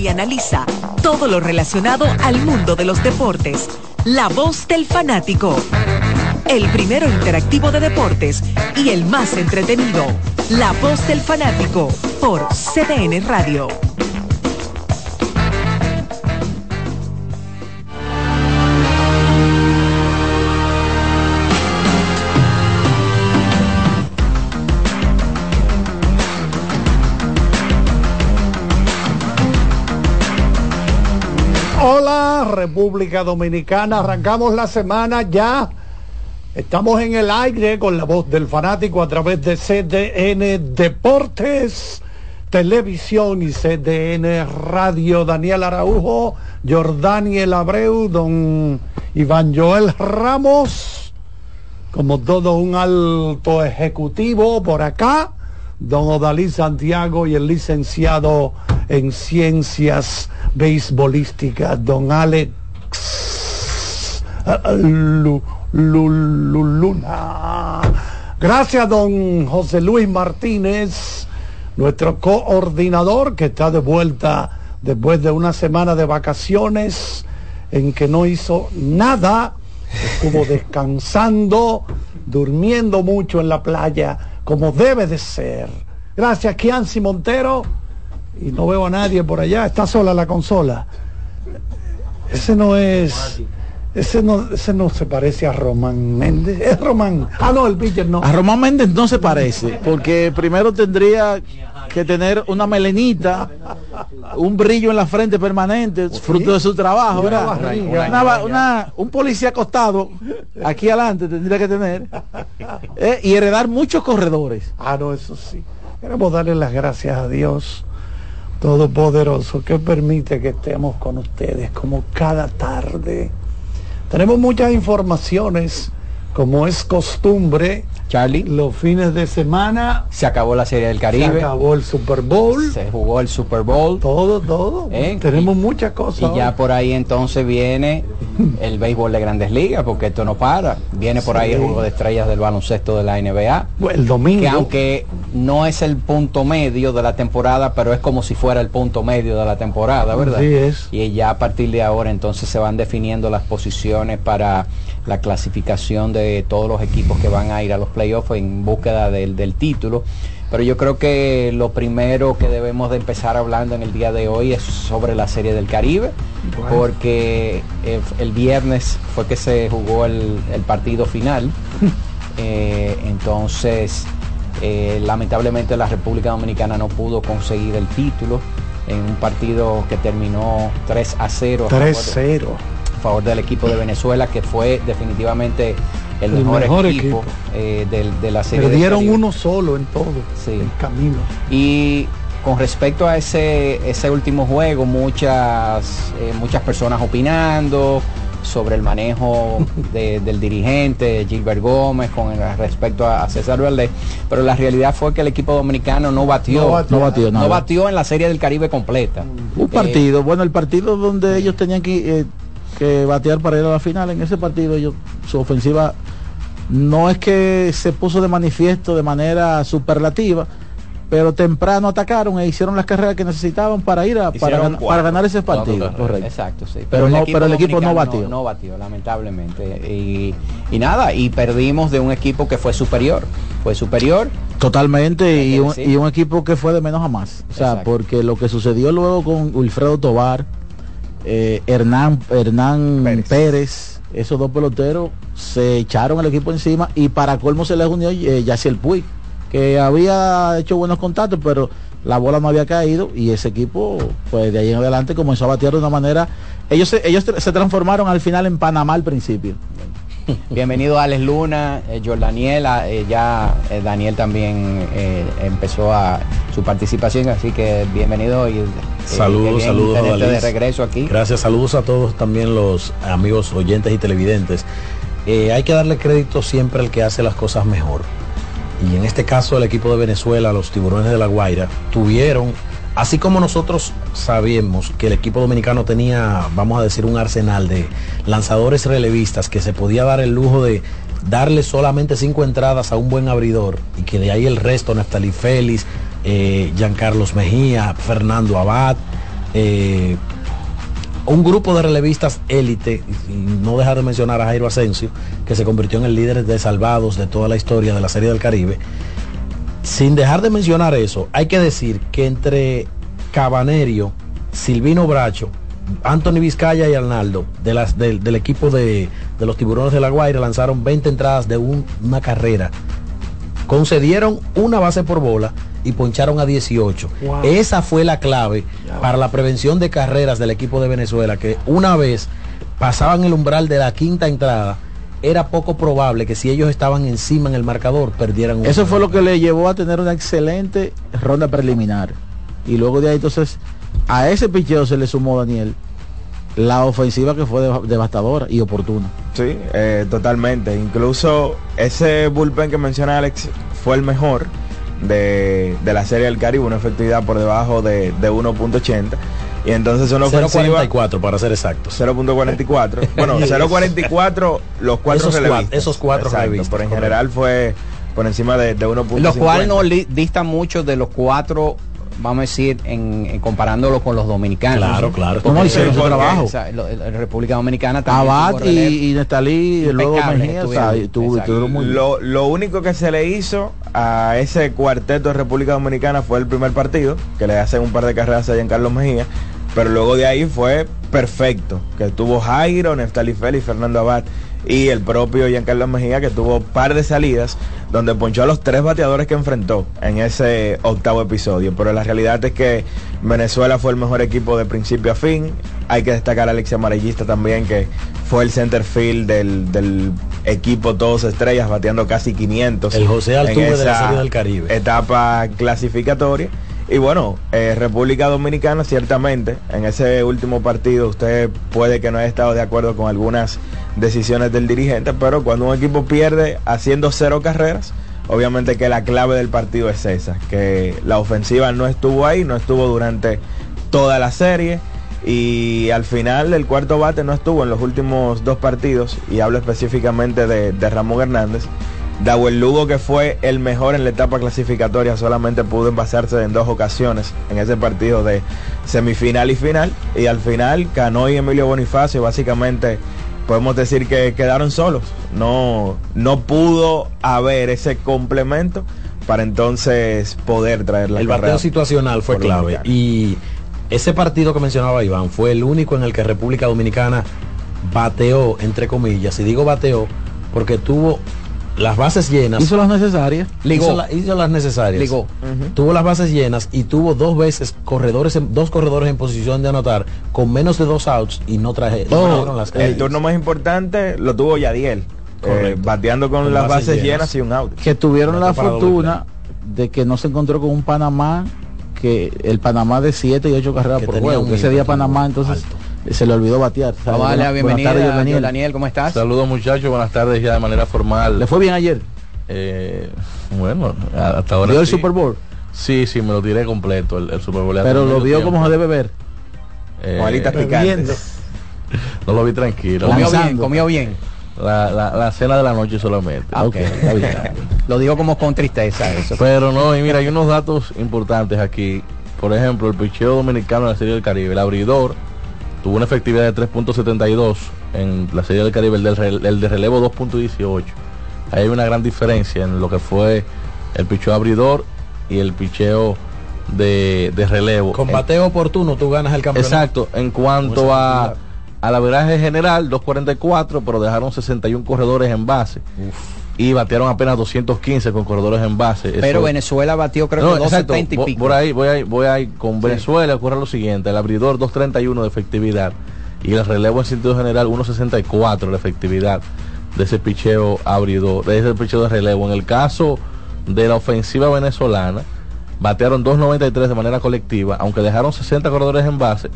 y analiza todo lo relacionado al mundo de los deportes. La voz del fanático. El primero interactivo de deportes y el más entretenido. La voz del fanático por CDN Radio. República Dominicana, arrancamos la semana ya. Estamos en el aire con la voz del fanático a través de CDN Deportes, Televisión y CDN Radio. Daniel Araujo, Jordaniel Abreu, don Iván Joel Ramos, como todo un alto ejecutivo por acá, don Odalí Santiago y el licenciado en ciencias beisbolísticas, don Alex Luna. Gracias, don José Luis Martínez, nuestro coordinador que está de vuelta después de una semana de vacaciones en que no hizo nada, estuvo descansando, durmiendo mucho en la playa, como debe de ser. Gracias, Kianci Montero y no veo a nadie por allá, está sola la consola. Ese no es. Ese no, ese no se parece a Román Méndez. Es Román. Ah, no, el pitcher no. A Román Méndez no se parece, porque primero tendría que tener una melenita, un brillo en la frente permanente, fruto de su trabajo, ¿verdad? Una, una, un policía acostado aquí adelante tendría que tener eh, y heredar muchos corredores. Ah, no, eso sí. Queremos darle las gracias a Dios Todopoderoso que permite que estemos con ustedes como cada tarde. Tenemos muchas informaciones, como es costumbre. Charlie. Los fines de semana. Se acabó la Serie del Caribe. Se acabó el Super Bowl. Se jugó el Super Bowl. Todo, todo. ¿Eh? Tenemos muchas cosas. Y ya por ahí entonces viene el béisbol de grandes ligas, porque esto no para. Viene por ahí el juego de estrellas del baloncesto de la NBA. el domingo. Que aunque no es el punto medio de la temporada, pero es como si fuera el punto medio de la temporada, ¿verdad? Sí es. Y ya a partir de ahora entonces se van definiendo las posiciones para la clasificación de todos los equipos que van a ir a los playoffs en búsqueda del, del título. Pero yo creo que lo primero que debemos de empezar hablando en el día de hoy es sobre la Serie del Caribe, bueno. porque el, el, viernes fue que se jugó el, el partido final. eh, entonces, eh, lamentablemente la República Dominicana no pudo conseguir el título en un partido que terminó 3 a 0. 3 a 0 a favor del equipo de Venezuela, que fue definitivamente el, el mejor, mejor, equipo, equipo. Eh, de, de, la serie. Perdieron uno solo en todo sí. el camino. Y con respecto a ese, ese último juego, muchas, eh, muchas personas opinando sobre el manejo de, del dirigente Gilbert Gómez con respecto a, César Valdés, pero la realidad fue que el equipo dominicano no batió, no batió, no batió, no batió en la serie del Caribe completa. Un partido, eh, bueno, el partido donde ellos tenían que que batear para ir a la final. En ese partido ellos, su ofensiva no es que se puso de manifiesto de manera superlativa, pero temprano atacaron e hicieron las carreras que necesitaban para ir a para, para, ganar ese partido. Correcto. Exacto, sí. Pero, pero, el, no, equipo pero el equipo no batió. No, no batió, lamentablemente. Y, y, nada, y perdimos de un equipo que fue superior. Fue superior. Totalmente, y un, y un, equipo que fue de menos a más. O sea, Exacto. porque lo que sucedió luego con Wilfredo Tobar, eh, Hernán, Hernán Pérez. Pérez. esos dos peloteros se echaron el equipo encima y para colmo se les unió eh, Yaciel Puig, que había hecho buenos contactos, pero la bola no había caído y ese equipo, pues de ahí en adelante comenzó a batear de una manera. Ellos se, ellos se transformaron al final en Panamá al principio. Bienvenido Alex Luna, eh, Jordaniel, eh, ya eh, Daniel también eh, empezó a su participación, así que bienvenido y saludos, saludos de regreso aquí. Gracias, saludos a todos también los amigos oyentes y televidentes. hay que darle crédito siempre al que hace las cosas mejor. Y en este caso el equipo de Venezuela, los tiburones de la Guaira, tuvieron Así como nosotros sabíamos que el equipo dominicano tenía, vamos a decir, un arsenal de lanzadores relevistas que se podía dar el lujo de darle solamente cinco entradas a un buen abridor y que de ahí el resto, Neftalí Félix, eh, Giancarlos Mejía, Fernando Abad, eh, un grupo de relevistas élite, y no dejar de mencionar a Jairo Asensio, que se convirtió en el líder de salvados de toda la historia de la Serie del Caribe. Sin dejar de mencionar eso, hay que decir que entre Cabanerio, Silvino Bracho, Anthony Vizcaya y Arnaldo de las, del equipo de, los tiburones de la Guaira lanzaron 20 entradas de una carrera. Concedieron una base por bola y poncharon a 18. Esa fue la clave para la prevención de carreras del equipo de Venezuela, que una vez pasaban el umbral de la quinta entrada, era poco probable que si ellos estaban encima en el marcador perdieran Eso fue lo que le llevó a tener una excelente ronda preliminar. Y luego de ahí entonces a ese picheo se le sumó Daniel la ofensiva que fue devastadora y oportuna. Sí, eh, totalmente. Incluso ese bullpen que menciona Alex fue el mejor de, la Serie del Caribe, una efectividad por debajo de, 1.80. Y entonces una ofensiva... 0.44 para ser exactos. 0.44. bueno, 0.44 los cuatro esos Cuatro, esos cuatro Pero en general fue por encima de, de 1.50. Los cuales no distan mucho de los cuatro vamos a decir, en, comparándolo con los dominicanos. Claro, claro. ¿Cómo hicieron su trabajo? la República Dominicana también. Abad y, y Nestalí, luego Mejía, muy lo, lo único que se le hizo a ese cuarteto de República Dominicana fue el primer partido, que le hacen un par de carreras en Carlos Mejía, pero luego de ahí fue perfecto, que tuvo Jairo, Neftali Félix, Fernando Abad y el propio Giancarlo Mejía que tuvo par de salidas donde ponchó a los tres bateadores que enfrentó en ese octavo episodio. Pero la realidad es que Venezuela fue el mejor equipo de principio a fin. Hay que destacar a Alexia Amarillista también, que fue el center field del, equipo Todos Estrellas, bateando casi 500. El José Altuve de la Serie del Caribe. Etapa clasificatoria. Y bueno, eh, República Dominicana ciertamente, en ese último partido usted puede que no haya estado de acuerdo con algunas decisiones del dirigente, pero cuando un equipo pierde haciendo cero carreras, obviamente que la clave del partido es esa, que la ofensiva no estuvo ahí, no estuvo durante toda la serie y al final el cuarto bate no estuvo en los últimos dos partidos y hablo específicamente de, Ramón Hernández el Lugo, que fue el mejor en la etapa clasificatoria, solamente pudo envasarse en dos ocasiones en ese partido de semifinal y final. Y al final, Cano y Emilio Bonifacio básicamente podemos decir que quedaron solos. No, no pudo haber ese complemento para entonces poder traer la El bateo situacional fue clave. Y ese partido que mencionaba Iván fue el único en el que República Dominicana bateó, entre comillas, y digo bateó, porque tuvo las bases llenas. Hizo las necesarias. Ligó. Hizo, las necesarias. Ligó. Tuvo las bases llenas y tuvo dos veces corredores, dos corredores en posición de anotar con menos de dos outs y no traje. el turno más importante lo tuvo Yadiel. Eh, bateando con, las bases, llenas. y un out. Que tuvieron la fortuna de que no se encontró con un Panamá que el Panamá de 7 y 8 carreras por juego. Ese día Panamá entonces se le olvidó batear. Vale, bienvenido Daniel. Daniel, ¿cómo estás? Saludos muchachos, buenas tardes ya de manera formal. ¿Le fue bien ayer? Eh, bueno, hasta ahora. ¿Vio el Super Bowl? Sí, sí, me lo tiré completo el, Super Bowl. Pero lo vio como se debe ver. Eh, no lo vi tranquilo. Comió bien, comió bien. La, la, cena de la noche solamente. Ah, okay. lo digo como con tristeza eso. Pero no, y mira, hay unos datos importantes aquí. Por ejemplo, el picheo dominicano en la Serie del Caribe, el abridor tuvo una efectividad de 3.72 en la Serie del Caribe, el, de relevo 2.18. hay una gran diferencia en lo que fue el picheo abridor y el picheo de, relevo. Con bateo oportuno tú ganas el campeonato. Exacto, en cuanto a, a la veraje general, 2.44, pero dejaron 61 corredores en base y batearon apenas 215 con corredores en base. Pero Venezuela batió creo que 270 y pico. Por ahí, voy ahí, voy ahí con Venezuela ocurre lo siguiente, el abridor 231 de efectividad y el relevo en sentido general 1.64 de efectividad de ese picheo abridor, de ese picheo de relevo. En el caso de la ofensiva venezolana, batearon 2.93 de manera colectiva, aunque dejaron 60 corredores en base,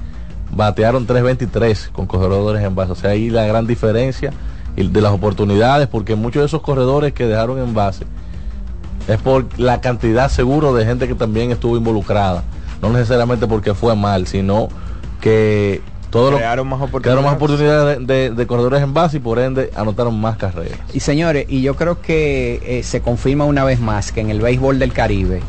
batearon 3.23 con corredores en base. O sea, ahí la gran diferencia de las oportunidades, porque muchos de esos corredores que dejaron en base es por la cantidad seguro de gente que también estuvo involucrada. No necesariamente porque fue mal, sino que todos los más oportunidades, más oportunidades de, corredores en base y por ende anotaron más carreras. Y señores, y yo creo que eh, se confirma una vez más que en el béisbol del Caribe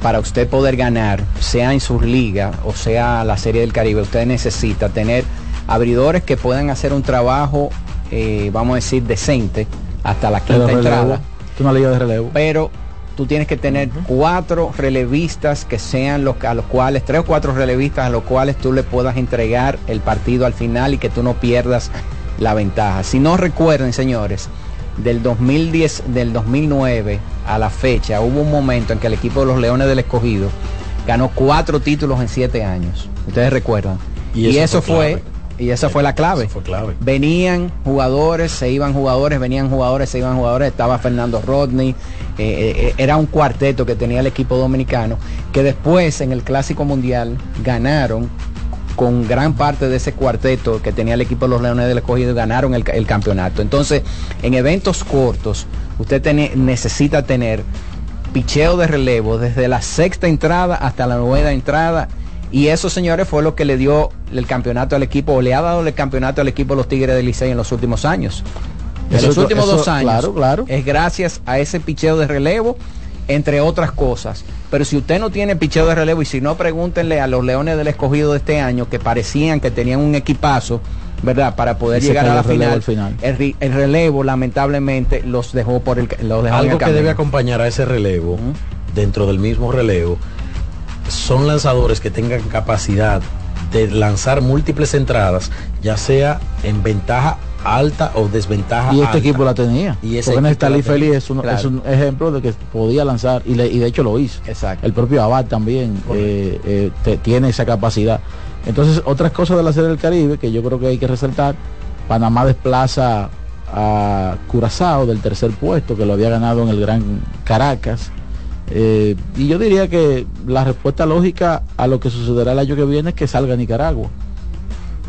para usted poder ganar, sea en sus ligas o sea la Serie del Caribe, usted necesita tener abridores que puedan hacer un trabajo, eh, vamos a decir, decente hasta la quinta entrada. Una liga de relevo. Pero tú tienes que tener cuatro relevistas que sean los a los cuales, tres o cuatro relevistas a los cuales tú le puedas entregar el partido al final y que tú no pierdas la ventaja. Si no recuerden, señores, del 2010, del 2009 a la fecha, hubo un momento en que el equipo de los Leones del Escogido ganó cuatro títulos en siete años. Ustedes recuerdan. Y eso, fue y esa fue la clave. Fue clave. Venían jugadores, se iban jugadores, venían jugadores, se iban jugadores. Estaba Fernando Rodney. Eh, eh, eh, era un cuarteto que tenía el equipo dominicano, que después en el Clásico Mundial ganaron con gran parte de ese cuarteto que tenía el equipo de los Leones del Escogido, ganaron el, campeonato. Entonces, en eventos cortos, usted necesita tener picheo de relevo desde la sexta entrada hasta la novena entrada y eso, señores, fue lo que le dio el campeonato al equipo, o le ha dado el campeonato al equipo de los Tigres del Licey en los últimos años. En los últimos dos años. Claro, claro. Es gracias a ese picheo de relevo, entre otras cosas. Pero si usted no tiene picheo de relevo, y si no, pregúntenle a los Leones del Escogido de este año, que parecían que tenían un equipazo, ¿verdad? Para poder llegar a la final. final. El, relevo, lamentablemente, los dejó por el los dejó Algo que debe acompañar a ese relevo, dentro del mismo relevo, son lanzadores que tengan capacidad de lanzar múltiples entradas, ya sea en ventaja alta o desventaja y este equipo la tenía y ese Porque Feliz es un, es un, ejemplo de que podía lanzar y, de hecho lo hizo. Exacto. el propio Abad también eh, eh, tiene esa capacidad. Entonces otras cosas de la serie del Caribe que yo creo que hay que resaltar Panamá desplaza a Curazao del tercer puesto que lo había ganado en el Gran Caracas eh, y yo diría que la respuesta lógica a lo que sucederá el año que viene es que salga Nicaragua.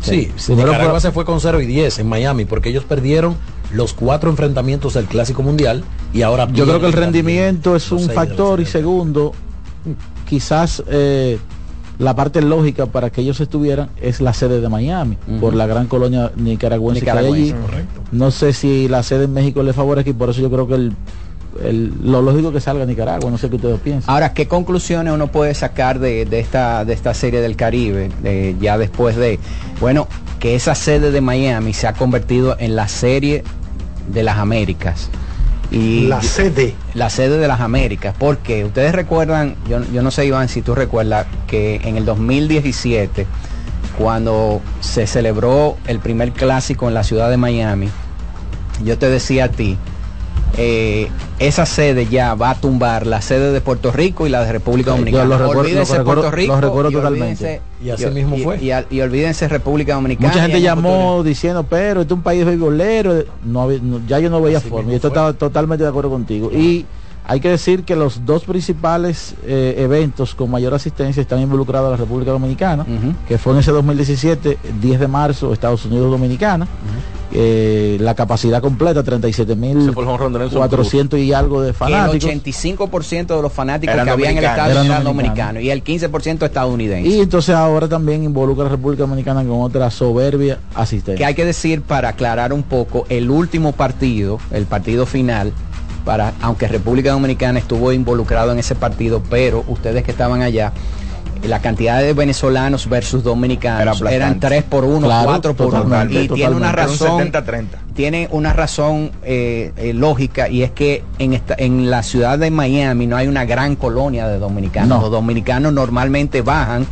Sí, Nicaragua se fue con 0 y 10 en Miami porque ellos perdieron los cuatro enfrentamientos del Clásico Mundial y ahora... Yo creo que el rendimiento es un factor y segundo, quizás eh, la parte lógica para que ellos estuvieran es la sede de Miami, por la gran colonia nicaragüense, que hay allí. No sé si la sede en México le favorece y por eso yo creo que el lo lógico que salga Nicaragua, no sé qué ustedes piensan. Ahora, ¿qué conclusiones uno puede sacar de, esta, de esta serie del Caribe, ya después de, bueno, que esa sede de Miami se ha convertido en la serie de las Américas? Y la sede. La sede de las Américas, porque ustedes recuerdan, yo, yo no sé Iván si tú recuerdas que en el 2017, cuando se celebró el primer clásico en la ciudad de Miami, yo te decía a ti, eh, esa sede ya va a tumbar la sede de Puerto Rico y la de República Dominicana. olvídense Puerto Rico y totalmente. y así mismo fue. Y, olvídense República Dominicana. Mucha gente llamó diciendo, pero este es un país beisbolero. No, ya yo no veía forma. Y esto estaba totalmente de acuerdo contigo. Y hay que decir que los dos principales eh, eventos con mayor asistencia están involucrados a la República Dominicana, que fue en ese 2017, 10 de marzo, Estados Unidos Dominicana. Eh, la capacidad completa, 37 mil 400 y algo de fanáticos. El 85% de los fanáticos que había en el estadio eran dominicanos y el 15% estadounidense. Y entonces ahora también involucra a la República Dominicana con otra soberbia asistencia. Que hay que decir para aclarar un poco, el último partido, el partido final, para, aunque República Dominicana estuvo involucrado en ese partido, pero ustedes que estaban allá, la cantidad de venezolanos versus dominicanos eran 3 por 1, 4 por 1. Y tiene una razón, tiene una razón eh, eh, lógica y es que en, esta, en la ciudad de Miami no hay una gran colonia de dominicanos. Los dominicanos normalmente bajan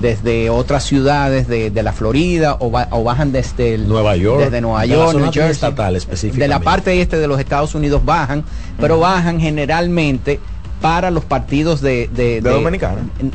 desde otras ciudades de, la Florida o, bajan desde Nueva York, desde Nueva York, New Jersey, estatal de la parte este de los Estados Unidos bajan, pero bajan generalmente para los partidos de, de,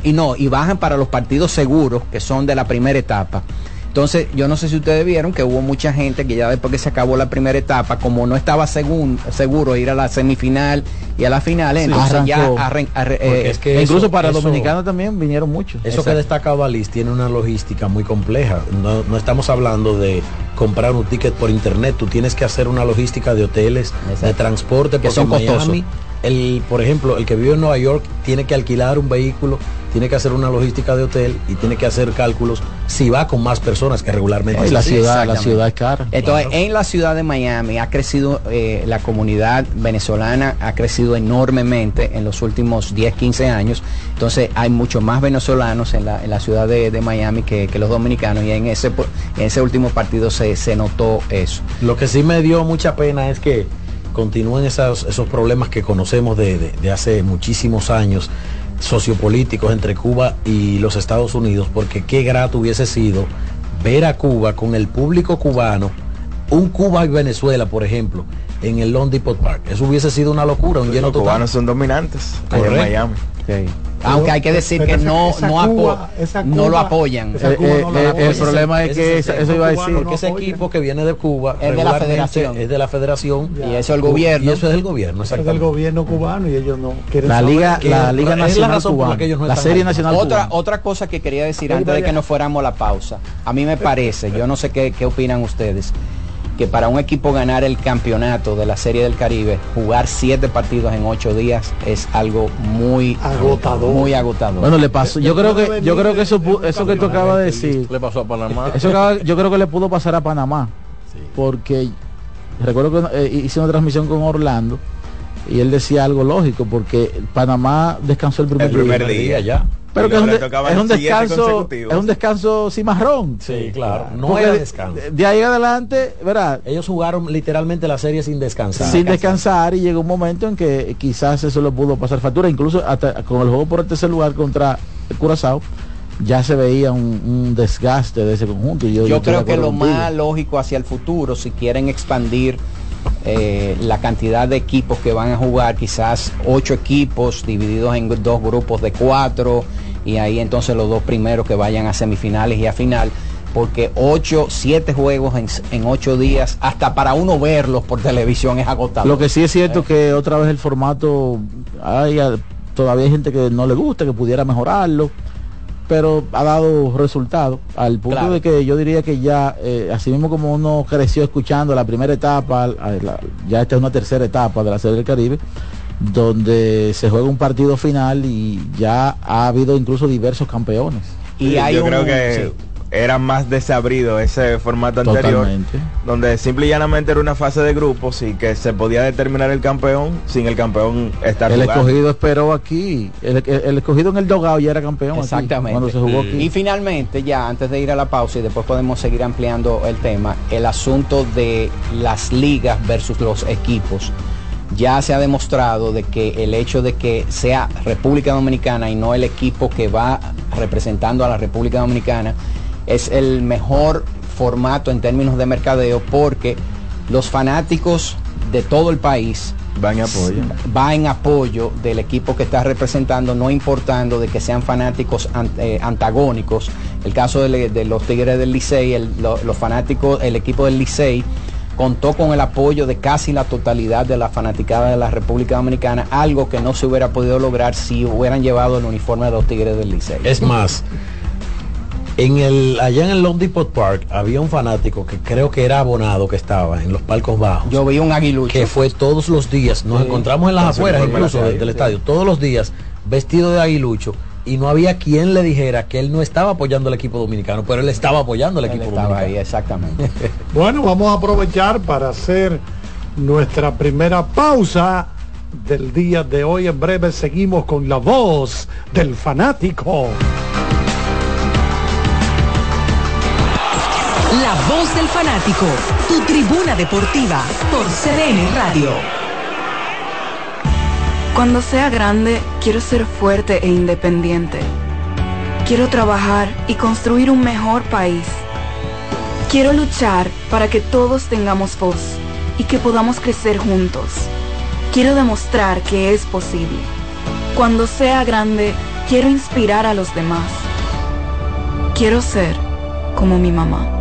Y no, y bajan para los partidos seguros, que son de la primera etapa. Entonces, yo no sé si ustedes vieron que hubo mucha gente que ya después que se acabó la primera etapa, como no estaba seguro ir a la semifinal y a la final, entonces ya eh, es que incluso para dominicanos también vinieron muchos. Eso que destaca Valis tiene una logística muy compleja. No, estamos hablando de comprar un ticket por internet, tú tienes que hacer una logística de hoteles, de transporte, que son Miami, el, por ejemplo, el que vive en Nueva York tiene que alquilar un vehículo tiene que hacer una logística de hotel y tiene que hacer cálculos si va con más personas que regularmente. la ciudad, la ciudad es cara. Entonces, en la ciudad de Miami ha crecido eh, la comunidad venezolana, ha crecido enormemente en los últimos 10, 15 años. Entonces hay muchos más venezolanos en la, ciudad de, Miami que, los dominicanos y en ese, en ese último partido se, se notó eso. Lo que sí me dio mucha pena es que continúen esos, esos problemas que conocemos de, hace muchísimos años sociopolíticos entre Cuba y los Estados Unidos, porque qué grato hubiese sido ver a Cuba con el público cubano, un Cuba y Venezuela, por ejemplo, en el Long Depot Park. Eso hubiese sido una locura, un lleno los cubanos son dominantes en Miami. Aunque hay que decir que no, no, lo apoyan. Eh, eh, el problema es que eso iba a decir. Porque ese equipo que viene de Cuba es de la federación. Es de la federación. Y eso es el gobierno. Y eso es el gobierno. Es del gobierno cubano y ellos no quieren La Liga, la Liga Nacional Cubana. La Serie Nacional Otra, otra cosa que quería decir antes de que nos fuéramos a la pausa. A mí me parece, yo no sé qué, qué opinan ustedes que para un equipo ganar el campeonato de la Serie del Caribe, jugar siete partidos en ocho días es algo muy agotador. Muy agotador. Bueno, le pasó. Yo creo que yo creo que eso eso que tú acabas de decir. Le pasó a Panamá. Eso yo creo que le pudo pasar a Panamá, porque recuerdo que eh, hice una transmisión con Orlando y él decía algo lógico porque Panamá descansó el primer, el primer día ya. Pero que es un, descanso, es un descanso cimarrón. Sí, claro. No era descanso. De ahí adelante, ¿verdad? Ellos jugaron literalmente la serie sin descansar. Sin descansar y llegó un momento en que quizás eso lo pudo pasar factura. Incluso hasta con el juego por el tercer lugar contra Curazao ya se veía un, desgaste de ese conjunto. yo, yo, creo que lo más lógico hacia el futuro, si quieren expandir eh, la cantidad de equipos que van a jugar, quizás ocho equipos divididos en dos grupos de cuatro y ahí entonces los dos primeros que vayan a semifinales y a final porque ocho, siete juegos en, ocho días, hasta para uno verlos por televisión es agotado. Lo que sí es cierto que otra vez el formato, hay, todavía hay gente que no le gusta, que pudiera mejorarlo pero ha dado resultado al punto de que yo diría que ya, eh, así mismo como uno creció escuchando la primera etapa, ya esta es una tercera etapa de la Serie del Caribe, donde se juega un partido final y ya ha habido incluso diversos campeones. Y yo creo que era más desabrido ese formato anterior, donde simple y llanamente era una fase de grupos y que se podía determinar el campeón sin el campeón estar El escogido esperó aquí, el, escogido en el dogado ya era campeón. Exactamente. cuando se jugó aquí. Y finalmente, ya antes de ir a la pausa y después podemos seguir ampliando el tema, el asunto de las ligas versus los equipos ya se ha demostrado de que el hecho de que sea República Dominicana y no el equipo que va representando a la República Dominicana es el mejor formato en términos de mercadeo porque los fanáticos de todo el país van en apoyo. Va en apoyo del equipo que está representando, no importando de que sean fanáticos eh, antagónicos. El caso de, los Tigres del Licey, los fanáticos, el equipo del Licey contó con el apoyo de casi la totalidad de la fanaticada de la República Dominicana, algo que no se hubiera podido lograr si hubieran llevado el uniforme de los Tigres del Licey. Es más, en el, allá en el Long Depot Park había un fanático que creo que era abonado que estaba en los palcos bajos. Yo vi un aguilucho. Que fue todos los días. Nos encontramos en las afueras incluso del, estadio. Todos los días vestido de aguilucho. Y no había quien le dijera que él no estaba apoyando al equipo dominicano, pero él estaba apoyando al equipo dominicano. Ahí, exactamente. bueno, vamos a aprovechar para hacer nuestra primera pausa del día de hoy. En breve seguimos con la voz del fanático. La voz del fanático, tu tribuna deportiva por CDN Radio. Cuando sea grande, quiero ser fuerte e independiente. Quiero trabajar y construir un mejor país. Quiero luchar para que todos tengamos voz y que podamos crecer juntos. Quiero demostrar que es posible. Cuando sea grande, quiero inspirar a los demás. Quiero ser como mi mamá.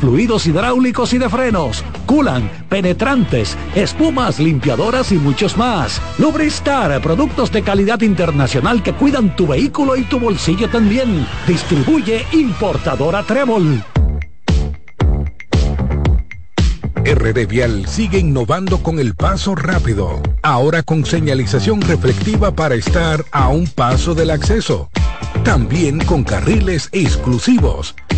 fluidos hidráulicos y de frenos, culan, penetrantes, espumas, limpiadoras y muchos más. Lubristar, productos de calidad internacional que cuidan tu vehículo y tu bolsillo también. Distribuye importadora Trébol. RD Vial sigue innovando con el paso rápido, ahora con señalización reflectiva para estar a un paso del acceso. También con carriles exclusivos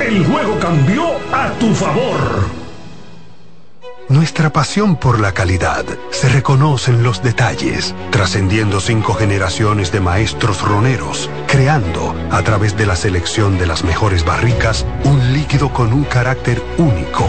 El juego cambió a tu favor. Nuestra pasión por la calidad se reconoce en los detalles, trascendiendo cinco generaciones de maestros roneros, creando, a través de la selección de las mejores barricas, un líquido con un carácter único,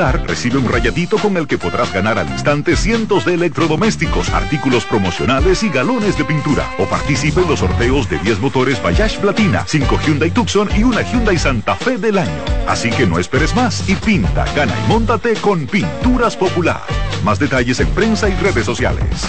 recibe un rayadito con el que podrás ganar al instante cientos de electrodomésticos, artículos promocionales y galones de pintura. O participe en los sorteos de 10 motores Bayash Platina, 5 Hyundai Tucson y una Hyundai Santa Fe del año. Así que no esperes más y pinta, gana y móntate con Pinturas Popular. Más detalles en prensa y redes sociales.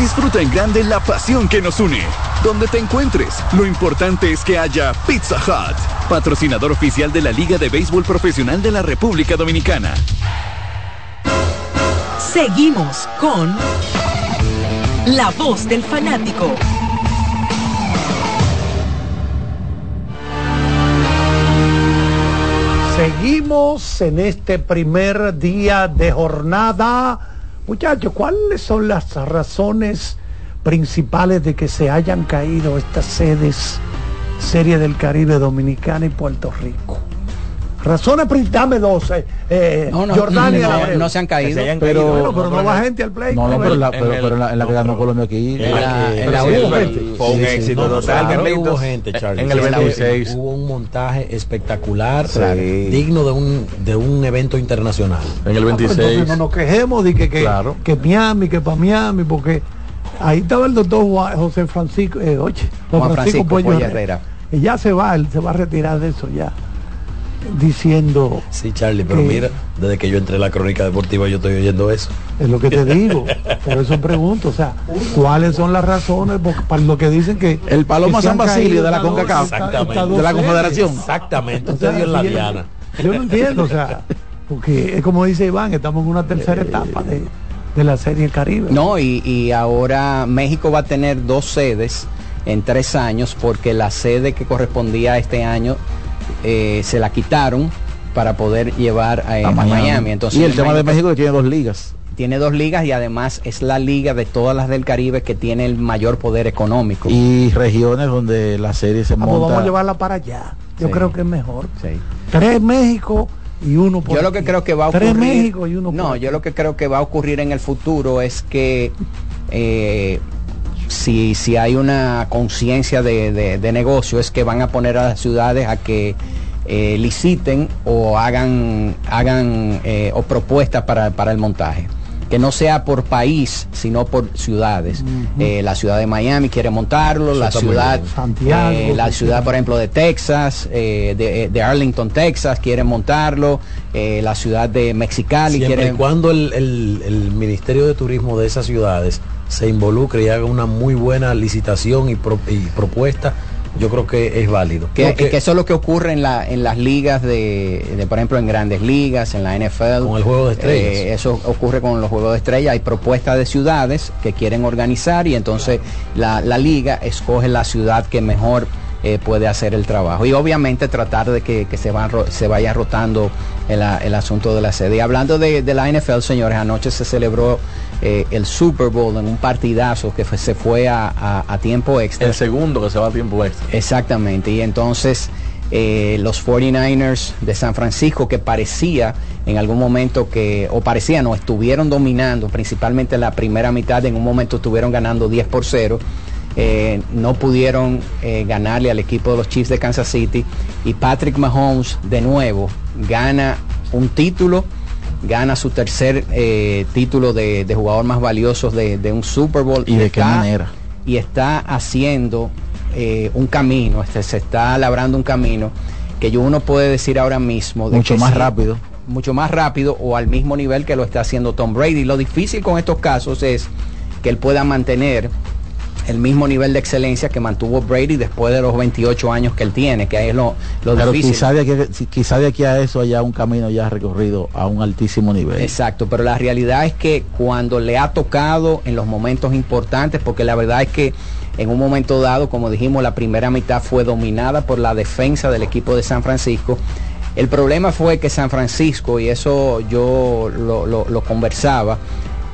Disfruta en grande la pasión que nos une. Donde te encuentres, lo importante es que haya Pizza Hut, patrocinador oficial de la Liga de Béisbol Profesional de la República Dominicana. Seguimos con La Voz del Fanático. Seguimos en este primer día de jornada. Muchachos, ¿cuáles son las razones principales de que se hayan caído estas sedes Serie del Caribe Dominicana y Puerto Rico? Razones dame dos. Eh, eh, No, no, Jordania no, se han caído. Se pero, caído. pero no va gente al play. No, no, pero, la, pero, pero en la, en la que ganó Colombia aquí. En la- la gente. Fue un éxito total, claro, Carlitos. hubo gente, Charlie. En el Sí, 26. hubo un montaje espectacular, Sí. digno de un, de un evento internacional. En el Ah, pues entonces no nos quejemos de que, que, que Miami, que para Miami, porque ahí estaba el doctor José Francisco, eh, oye, Juan, Francisco, Francisco Pollo. Herrera. Y ya se va, él se va a retirar de eso ya. Diciendo, Sí, Charlie, pero que- mira, desde que yo entré en la crónica deportiva yo estoy oyendo eso. es lo que te digo, por eso pregunto, o sea, ¿cuáles son las razones para lo que dicen que El Paloma que San Basilio de la CONCACAF, Exactamente. de la? Confederación. Exactamente, O usted sea, dio en la diana. Yo no entiendo, o sea, porque es como dice Iván, estamos en una tercera etapa de, de la Serie Caribe. No, y, y ahora México va a tener dos sedes en tres años porque la sede que correspondía a este año eh, se la quitaron para poder llevar a, Miami. Entonces, y el tema de México que tiene dos ligas. tiene dos ligas y además es la liga de todas las del Caribe que tiene el mayor poder económico. Y regiones donde la serie se Ah, pues vamos a monta. llevarla para allá. Yo Sí. creo que es mejor. Sí. Tres México y uno por Yo lo que creo que va a Tres ocurrir. México y uno no, por yo lo que creo que va a ocurrir en el futuro es que eh, si, si hay una conciencia de, de- de negocio es que van a poner a las ciudades a que eh, liciten o hagan hagan eh, o propuestas para, para el montaje. Que no sea por país sino por ciudades. Eh, la ciudad de Miami quiere montarlo la ciudad. Santiago, eh, la ciudad por ejemplo de Texas eh, de, de Arlington Texas quiere montarlo la ciudad de Mexicali Siempre quiere y cuando el, el- el Ministerio de Turismo de esas ciudades se involucre y haga una muy buena licitación y, pro- y propuesta, yo creo que es válido. que, eso es lo que ocurre en, la, en las ligas de, de, por ejemplo, en grandes ligas, en la NFL. Con el juego de estrellas. Eh, eso ocurre con los juegos de estrellas. Hay propuestas de ciudades que quieren organizar y entonces la, la liga escoge la ciudad que mejor eh, puede hacer el trabajo. Y obviamente tratar de que, que se, van se vaya rotando el, el asunto de la sede. Y hablando de, de la NFL, señores, anoche se celebró eh, el Super Bowl en un partidazo que fue- se fue a, a- a tiempo extra. El segundo que se va a tiempo extra. Exactamente, y entonces eh, los 49ers de San Francisco que parecía en algún momento que, o parecía no, estuvieron dominando, principalmente en la primera mitad, en un momento estuvieron ganando 10 por 0. Eh, no pudieron eh, ganarle al equipo de los Chiefs de Kansas City y Patrick Mahomes de nuevo gana un título, gana su tercer eh, título de, de jugador más valioso de, de un Super Bowl. ¿Y de qué Está- manera? y está haciendo un camino, este, se está labrando un camino que yo uno puede decir ahora mismo de Mucho más sí, rápido. mucho más rápido o al mismo nivel que lo está haciendo Tom Brady. Lo difícil con estos casos es que él pueda mantener el mismo nivel de excelencia que mantuvo Brady después de los 28 años que él tiene, que ahí es lo, lo Pero difícil. quizá de, aquí, quizá de aquí a eso haya un camino ya recorrido a un altísimo nivel. Exacto, pero la realidad es que cuando le ha tocado en los momentos importantes, porque la verdad es que en un momento dado, como dijimos, la primera mitad fue dominada por la defensa del equipo de San Francisco. El problema fue que San Francisco, y eso yo lo, lo- lo conversaba,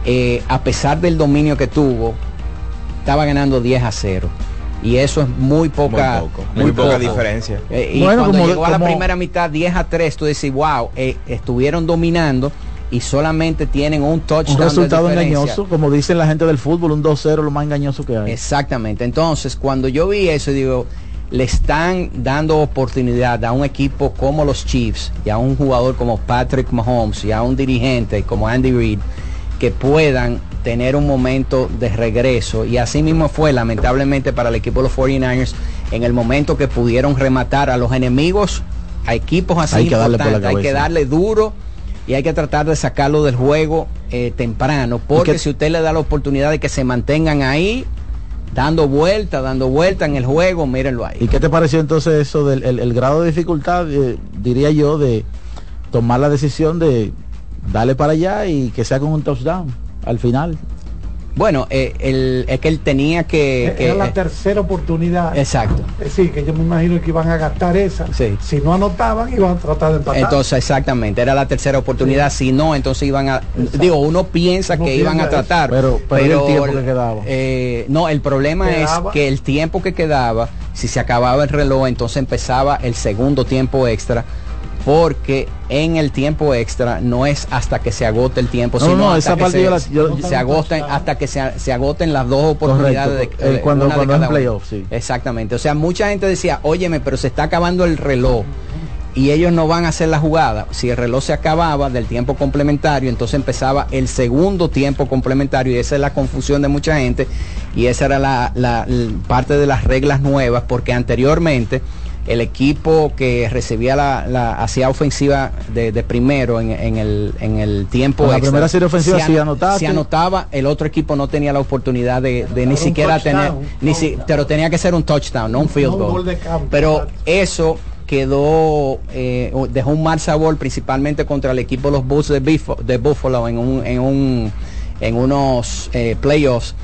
eh, a pesar del dominio que tuvo, estaba ganando 10 a 0. Y eso es muy poca, Muy poco, muy poca diferencia. Eh, y Bueno, cuando como- llegó a la como- primera mitad 10 a 3, tú decís, wow, eh, estuvieron dominando y solamente tienen un touchdown. Un resultado engañoso, como dicen la gente del fútbol, un 2-0 lo más engañoso que hay. Exactamente. Entonces, cuando yo vi eso, digo, le están dando oportunidad a un equipo como los Chiefs y a un jugador como Patrick Mahomes y a un dirigente como Andy Reid que puedan tener un momento de regreso. Y así mismo fue lamentablemente para el equipo de los 49ers en el momento que pudieron rematar a los enemigos a equipos así Hay que darle por la importantes, hay que darle duro y hay que tratar de sacarlo del juego eh, temprano. Porque que- si usted le da la oportunidad de que se mantengan ahí dando vuelta, dando vuelta en el juego, mírenlo ahí. ¿Y qué te pareció entonces eso del el, el grado de dificultad, eh, diría yo, de tomar la decisión de darle para allá y que sea con un touchdown al final? Bueno, eh, el- es que él tenía que... que- Era la eh, tercera oportunidad. exacto. Es decir, que yo me imagino que iban a gastar esa. Sí. Si no anotaban, iban a tratar de empatar. Entonces, exactamente, era la tercera oportunidad. Si no, entonces iban a... Digo, uno piensa Uno que iban a eso. tratar. Pero- pero ¿y el tiempo que quedaba? eh, no, el problema Quedaba. es que el tiempo que quedaba, si se acababa el reloj, entonces empezaba el segundo tiempo extra. Porque en el tiempo extra no es hasta que se agote el tiempo, No, sino no, hasta esa que se, yo la- yo- se agoten, hasta que se, se agoten las dos oportunidades Correcto, de, eh, cuando- una de cuando cada en uno. playoff, sí. Exactamente. O sea, mucha gente decía, óyeme, pero se está acabando el reloj y ellos no van a hacer la jugada. Si el reloj se acababa del tiempo complementario, entonces empezaba el segundo tiempo complementario y esa es la confusión de mucha gente y esa era la, parte de las reglas nuevas porque anteriormente el equipo que recibía la, la hacía ofensiva de, de primero en, en el, en el tiempo En la extra, primera serie ofensiva, si si ano- anotaste- si anotaba, el otro equipo no tenía la oportunidad de, de ni siquiera tener, touchdown, ni si, pero tenía que ser un touchdown, no un field No un goal. gol de campo, pero exacto. eso quedó, eh, dejó un mal sabor principalmente contra el equipo de los Bulls de, de Buffalo en, un, en, un, en unos eh, playoffs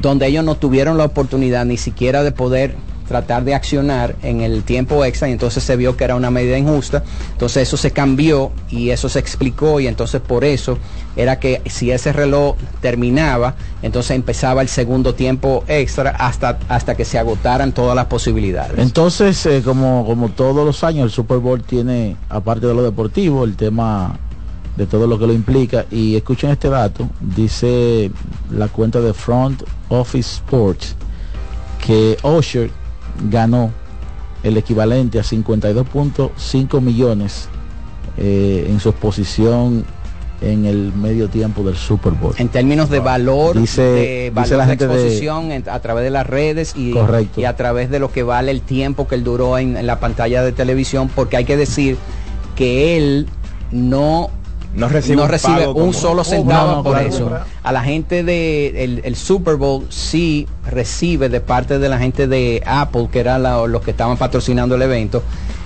donde ellos no tuvieron la oportunidad ni siquiera de poder tratar de accionar en el tiempo extra y entonces se vio que era una medida injusta. Entonces eso se cambió y eso se explicó y entonces por eso era que si ese reloj terminaba, entonces empezaba el segundo tiempo extra hasta, hasta que se agotaran todas las posibilidades. Entonces, eh, como, como todos los años, el Super Bowl tiene, aparte de lo deportivo, el tema de todo lo que lo implica. Y escuchen este dato, dice la cuenta de Front Office Sports, que Osher ganó el equivalente a 52.5 millones eh, en su exposición en el medio tiempo del Super Bowl. En términos de valor, dice, de, valor la gente de exposición a través de las redes y, y, a través de lo que vale el tiempo que él duró en la pantalla de televisión, porque hay que decir que él no no recibe, un, solo centavo por eso. A la gente de el, Super Bowl sí recibe de parte de la gente de Apple, que eran los que estaban patrocinando el evento.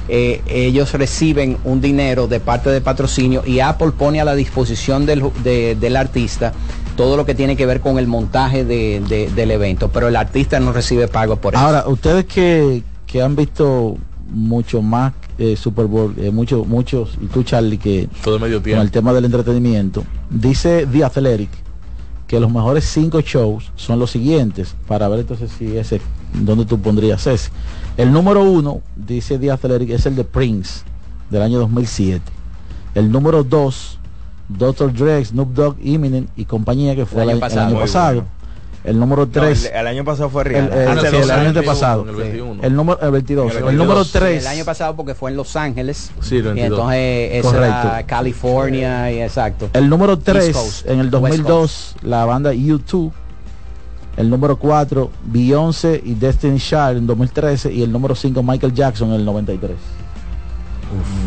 Eh, ellos reciben un dinero de parte de patrocinio y Apple pone a la disposición del, del artista todo lo que tiene que ver con el montaje del evento, pero el artista no recibe pago por eso. Ahora, ustedes que, que han visto mucho más eh, Super Bowl, eh, muchos, muchos, y tú Charlie, que Todo medio con el tema del entretenimiento, dice The Athletic que los mejores cinco shows son los siguientes, para ver entonces si ese, donde tú pondrías ese. El número uno, dice The Athletic, es el de Prince, del año 2007. El número dos, Dr. Dre, Snoop Dogg, Eminem y compañía, que fue el, año pasado. El número 3. el, año pasado fue real. El, el, año pasado. El, número el 22. El, número 3. el año pasado porque fue en Los Ángeles. Sí, Y entonces esa California y exacto. El número 3 en el 2002 la banda U2. El número 4 Beyoncé y Destiny Child en 2013 y el número 5 Michael Jackson en el 93. Uf.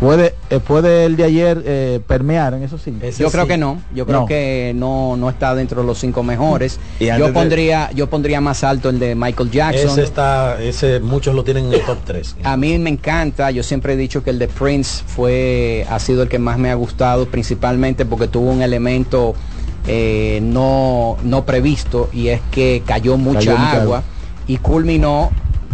¿Puede, eh, ¿Puede el de ayer eh, permear en eso sí? yo creo que no. Yo creo que no, no está dentro de los cinco mejores. yo pondría, yo pondría más alto el de Michael Jackson. Ese está, ese muchos lo tienen en el top 3. A mí me encanta. Yo siempre he dicho que el de Prince fue, ha sido el que más me ha gustado, principalmente porque tuvo un elemento eh, no, no previsto y es que cayó mucha agua y culminó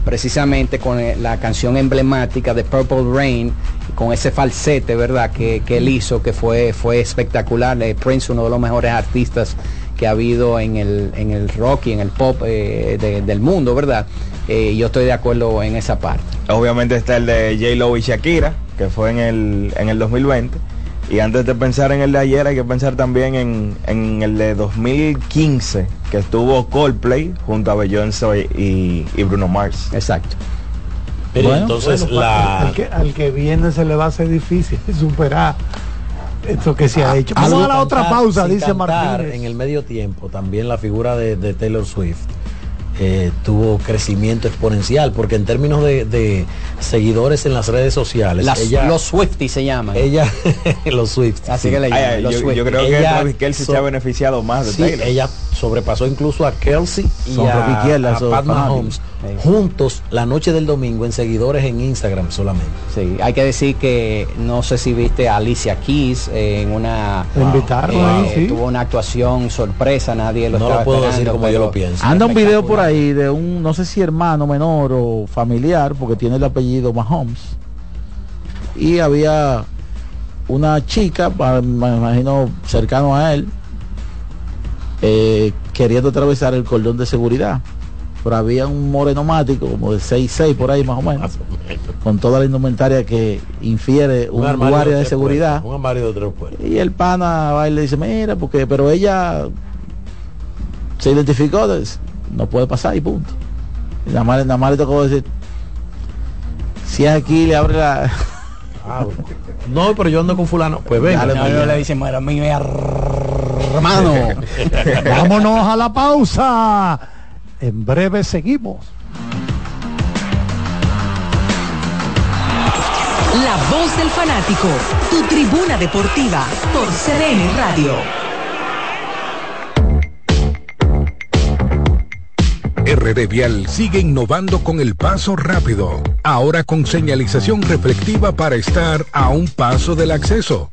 precisamente con la canción emblemática de Purple Rain con ese falsete, ¿verdad? Que, él hizo, que fue, fue espectacular. Eh, Prince, uno de los mejores artistas que ha habido en el, en el rock y en el pop eh, del mundo, ¿verdad? Eh, yo estoy de acuerdo en esa parte. Obviamente está el de J. Lo y Shakira, que fue en el, en el 2020. Y antes de pensar en el de ayer, hay que pensar también en, en el de 2015, que estuvo Coldplay junto a Beyoncé y, y Bruno Mars. Exacto entonces la... al, que, al que viene se le va a hacer difícil superar esto que se ha ah, hecho. Vamos a la otra pausa, dice Martín. En el medio tiempo, también la figura de, de Taylor Swift eh, tuvo crecimiento exponencial, porque en términos de, seguidores en las redes sociales, los Swifties se llaman. Ella, los Swifties. Así que le llaman, los yo, yo, creo ella, que Kelsey se ha beneficiado más de Ella sobrepasó incluso a Kelsey y a, Pat Mahomes juntos la noche del domingo en seguidores en Instagram solamente. Sí, hay que decir que no sé si viste a Alicia Keys en una eh, tuvo una actuación sorpresa, nadie lo no lo puedo decir como yo lo pienso. Anda un video por ahí de un no sé si hermano menor o familiar porque tiene el apellido Mahomes. Y había una chica, me imagino cercano a él, eh, queriendo atravesar el cordón de seguridad pero había un morenomático como de 6-6 por ahí más o menos, con toda la indumentaria que infiere un, guardia de, seguridad. un armario de Y el pana va y le dice, mira, porque, pero ella se identificó, no puede pasar y punto. Y nada más, nada más le tocó decir, si es aquí, le abre la... Ah, no, pero yo ando con fulano. Pues venga. le dice, mi hermano. Vámonos a la pausa. En breve seguimos. La voz del fanático, tu tribuna deportiva por CDN Radio. RD Vial sigue innovando con el paso rápido, ahora con señalización reflectiva para estar a un paso del acceso.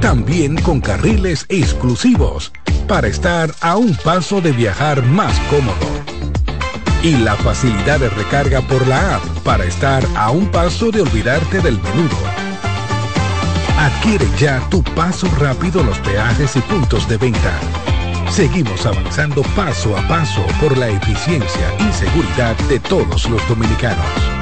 También con carriles exclusivos para estar a un paso de viajar más cómodo. Y la facilidad de recarga por la app para estar a un paso de olvidarte del menudo. Adquiere ya tu paso rápido los peajes y puntos de venta. Seguimos avanzando paso a paso por la eficiencia y seguridad de todos los dominicanos.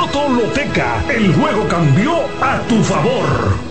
Loto Loteca, el juego cambió a tu favor.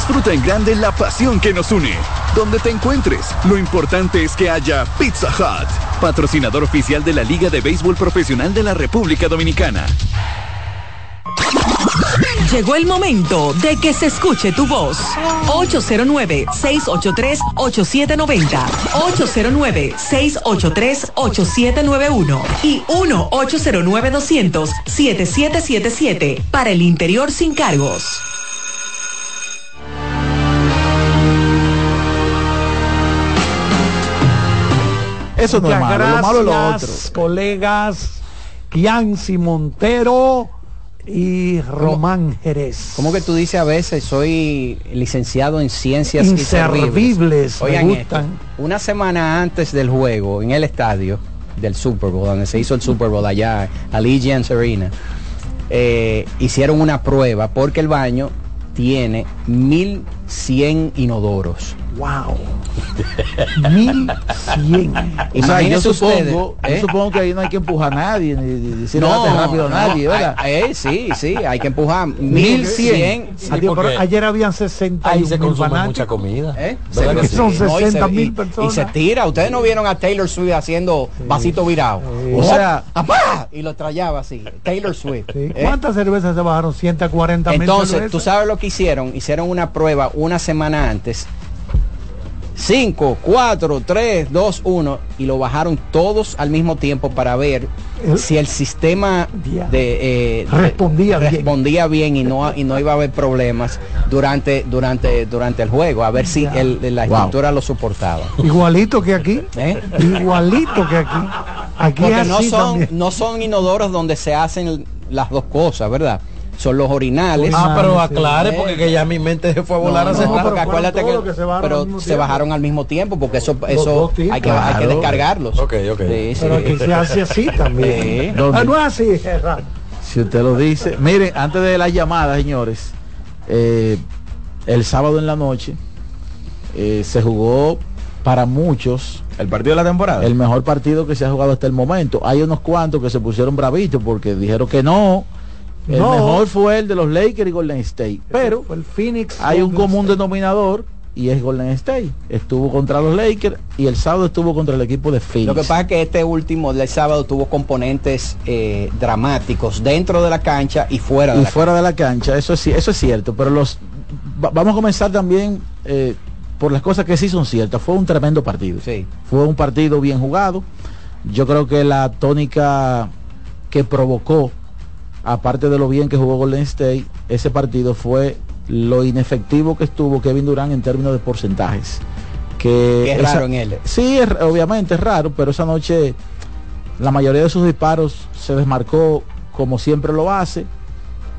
Disfruta en grande la pasión que nos une. Donde te encuentres, lo importante es que haya Pizza Hut, patrocinador oficial de la Liga de Béisbol Profesional de la República Dominicana. Llegó el momento de que se escuche tu voz. 809-683-8790. 809-683-8791. Y 1-809-200-7777. Para el interior sin cargos. Eso no es malo, lo malo es lo otro. colegas Kianci Montero y Román Jerez. ¿Cómo que tú dices a veces soy licenciado en ciencias inservibles? Oigan me esto, una semana antes del juego en el estadio del Super Bowl, donde se hizo el Super Bowl allá, Allegiant Arena, eh, hicieron una prueba porque el baño tiene 1100 inodoros. Wow. 1100. O sea, yo Imagínense supongo, ustedes, yo ¿eh? supongo que ahí no hay que empujar a nadie, ni, ni decir No, rápido a no, nadie, ¿verdad? hay- eh, sí, sí, hay que empujar 1100. 1100. Adiós, pero ayer habían 60 Ahí se consume mucha comida. ¿Eh? ¿Verdad que sí? Son No, y 60 se- mil personas. Y se tira. Ustedes no vieron a Taylor Swift haciendo vasito virado. O sea- ¡apá! y lo trayaba así. Taylor Swift. Sí. ¿eh? ¿Cuántas cervezas se bajaron? 140 mil Entonces, cervezas. tú sabes lo que hicieron. Hicieron una prueba una semana antes. 5, 4, 3, 2, 1 y lo bajaron todos al mismo tiempo para ver si el sistema de, eh, de- Respondía bien. respondía bien y no y no iba a haber problemas durante durante durante el juego a ver si el- la Wow. estructura lo soportaba Igualito que aquí. ¿Eh? Igualito que aquí. Aquí porque es no así son también. no son inodoros donde se hacen las dos cosas verdad son los orinales Ah, pero aclare porque que ya mi mente se fue a volar no, hace no, rato. porque acuérdate que, se bajaron al pero mismo se tiempo. bajaron al mismo tiempo porque eso eso hay que, hay que descargarlos Ok, ok. Sí, sí. Pero aquí se hace así también. Ah, no es así. Si usted lo dice. Miren, antes de las llamadas, señores, eh, el sábado en la noche eh, se jugó para muchos el partido de la temporada. El mejor partido que se ha jugado hasta el momento. Hay unos cuantos que se pusieron bravitos porque dijeron que no. El mejor fue el de los Lakers y Golden State. Pero el Phoenix hay un común denominador y es Golden State. Estuvo contra los Lakers y el sábado estuvo contra el equipo de Phoenix. Lo que pasa es que este último del sábado tuvo componentes eh, dramáticos dentro de la cancha y fuera de y la fuera de la cancha. Eso es, eso es cierto. Pero los vamos a comenzar también eh, por las cosas que sí son ciertas. Fue un tremendo partido. Sí. Fue un partido bien jugado. Yo creo que la tónica que provocó, aparte de lo bien que jugó Golden State, ese partido fue lo inefectivo que estuvo Kevin Durant en términos de porcentajes. Que es raro en él. Sí, es, obviamente es raro, pero esa noche la mayoría de sus disparos se desmarcó como siempre lo hace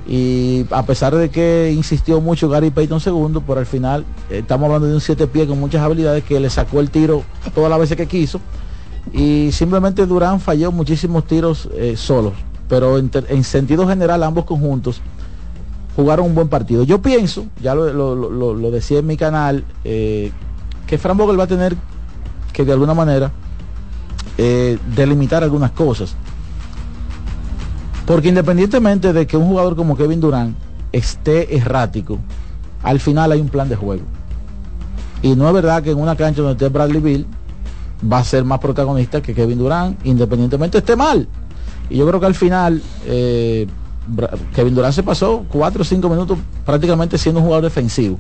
y a pesar de que insistió mucho Gary Payton segundo, por al final eh, estamos hablando de un siete pies con muchas habilidades que le sacó el tiro todas las veces que quiso y simplemente Durán falló muchísimos tiros eh, solos, pero en, en, sentido general ambos conjuntos jugaron un buen partido. Yo pienso, ya lo, decía en mi canal, eh, que Fran Vogel va a tener que de alguna manera delimitar algunas cosas. Porque independientemente de que un jugador como Kevin Durant esté errático, al final hay un plan de juego. Y no es verdad que en una cancha donde esté Bradley Bill va a ser más protagonista que Kevin Durant, independientemente esté mal. Y yo creo que al final eh, Kevin Durant se pasó cuatro o cinco minutos prácticamente siendo un jugador defensivo.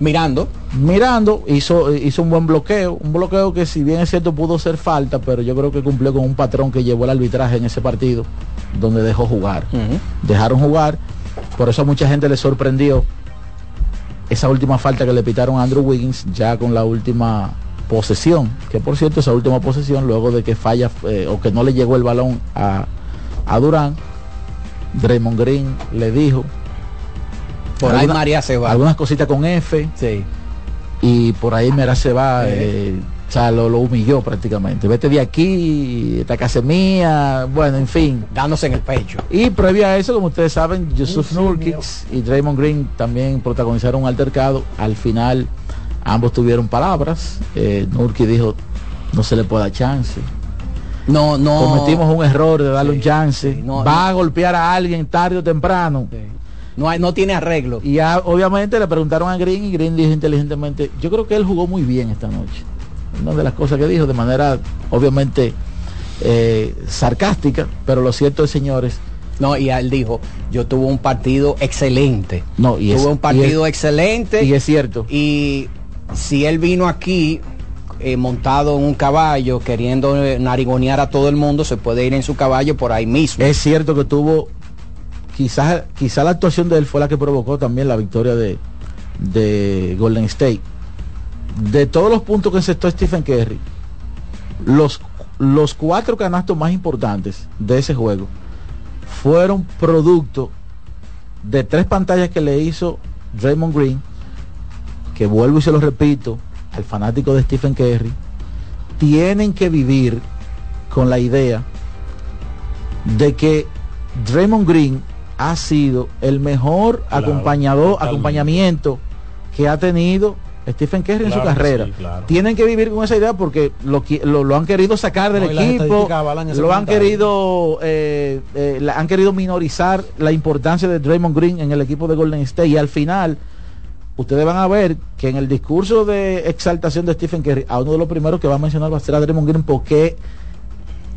Mirando. Mirando, hizo, hizo un buen bloqueo, un bloqueo que si bien es cierto pudo ser falta, pero yo creo que cumplió con un patrón que llevó el arbitraje en ese partido, donde dejó jugar. Uh -huh. Dejaron jugar, por eso a mucha gente le sorprendió esa última falta que le pitaron a Andrew Wiggins ya con la última posesión, que por cierto esa última posesión luego de que falla eh, o que no le llegó el balón a, a Durán, Draymond Green le dijo por alguna, ahí María se va. Algunas cositas con F. Sí. Y por ahí María se va. Eh, o sea, lo, lo, humilló prácticamente. Vete de aquí, esta casa mía. Bueno, en fin. Dándose en el pecho. Y previo a eso, como ustedes saben, Yusuf sí, Nurkic y Draymond Green también protagonizaron un altercado. Al final, ambos tuvieron palabras. Eh, Nurkic dijo, no se le puede dar chance. No, no. Cometimos un error de darle sí, un chance. Sí, no, Va no. a golpear a alguien tarde o temprano. No, hay, no tiene arreglo. Y obviamente le preguntaron a Green y Green dijo inteligentemente, yo creo que él jugó muy bien esta noche. Una de las cosas que dijo de manera obviamente eh, sarcástica, pero lo cierto es, señores. No, y él dijo, yo tuve un partido excelente. No, y tuve es, un partido y es, excelente. Y es cierto. Y si él vino aquí eh, montado en un caballo, queriendo narigonear a todo el mundo, se puede ir en su caballo por ahí mismo. Es cierto que tuvo quizás quizá la actuación de él fue la que provocó también la victoria de, de Golden State. De todos los puntos que encestó Stephen Curry, los, los cuatro canastos más importantes de ese juego fueron producto de tres pantallas que le hizo Draymond Green, que vuelvo y se lo repito, al fanático de Stephen Curry, tienen que vivir con la idea de que Draymond Green ha sido el mejor claro, acompañador, totalmente. acompañamiento que ha tenido Stephen Curry claro, en su carrera. Sí, claro. Tienen que vivir con esa idea porque lo, lo, lo han querido sacar del no, equipo, lo han querido, eh, eh, la, han querido minorizar la importancia de Draymond Green en el equipo de Golden State y al final ustedes van a ver que en el discurso de exaltación de Stephen Curry, a uno de los primeros que va a mencionar va a ser a Draymond Green porque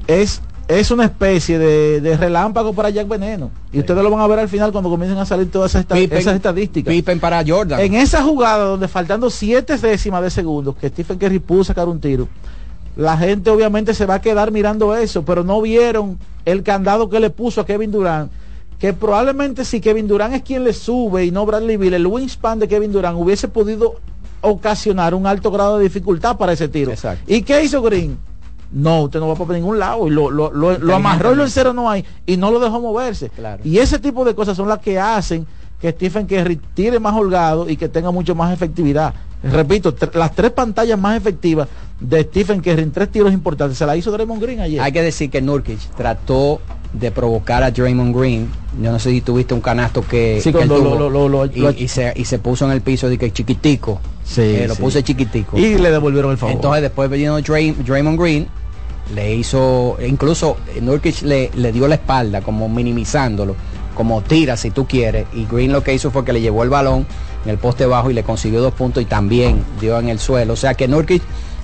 es es una especie de, de, relámpago para Jack Veneno. Y sí. ustedes lo van a ver al final cuando comiencen a salir todas esas, Pippen, esas estadísticas. Pippen para Jordan. En esa jugada donde faltando siete décimas de segundos que Stephen Curry pudo sacar un tiro, la gente obviamente se va a quedar mirando eso, pero no vieron el candado que le puso a Kevin Durant. Que probablemente si Kevin Durant es quien le sube y no Bradley Bill, el wingspan de Kevin Durant hubiese podido ocasionar un alto grado de dificultad para ese tiro. Exacto. ¿Y qué hizo Green? no, usted no va para ningún lado. Y lo, lo, lo, lo amarró y lo cero no hay. Y no lo dejó moverse. Claro. Y ese tipo de cosas son las que hacen que Stephen Curry tire más holgado y que tenga mucho más efectividad. Repito, las tres pantallas más efectivas de Stephen Curry en tres tiros importantes se la hizo Draymond Green ayer. Hay que decir que Nurkic trató de provocar a Draymond Green. Yo no sé si tuviste un canasto que, sí, lo, y, se, y, se, puso en el piso de que chiquitico. Sí, eh, lo puse chiquitico. Y le devolvieron el favor. Entonces después vino Draymond Green, le hizo, incluso Nurkic le, le dio la espalda, como minimizándolo, como tira si tú quieres. Y Green lo que hizo fue que le llevó el balón en el poste bajo y le consiguió dos puntos y también dio en el suelo. O sea que Nurkic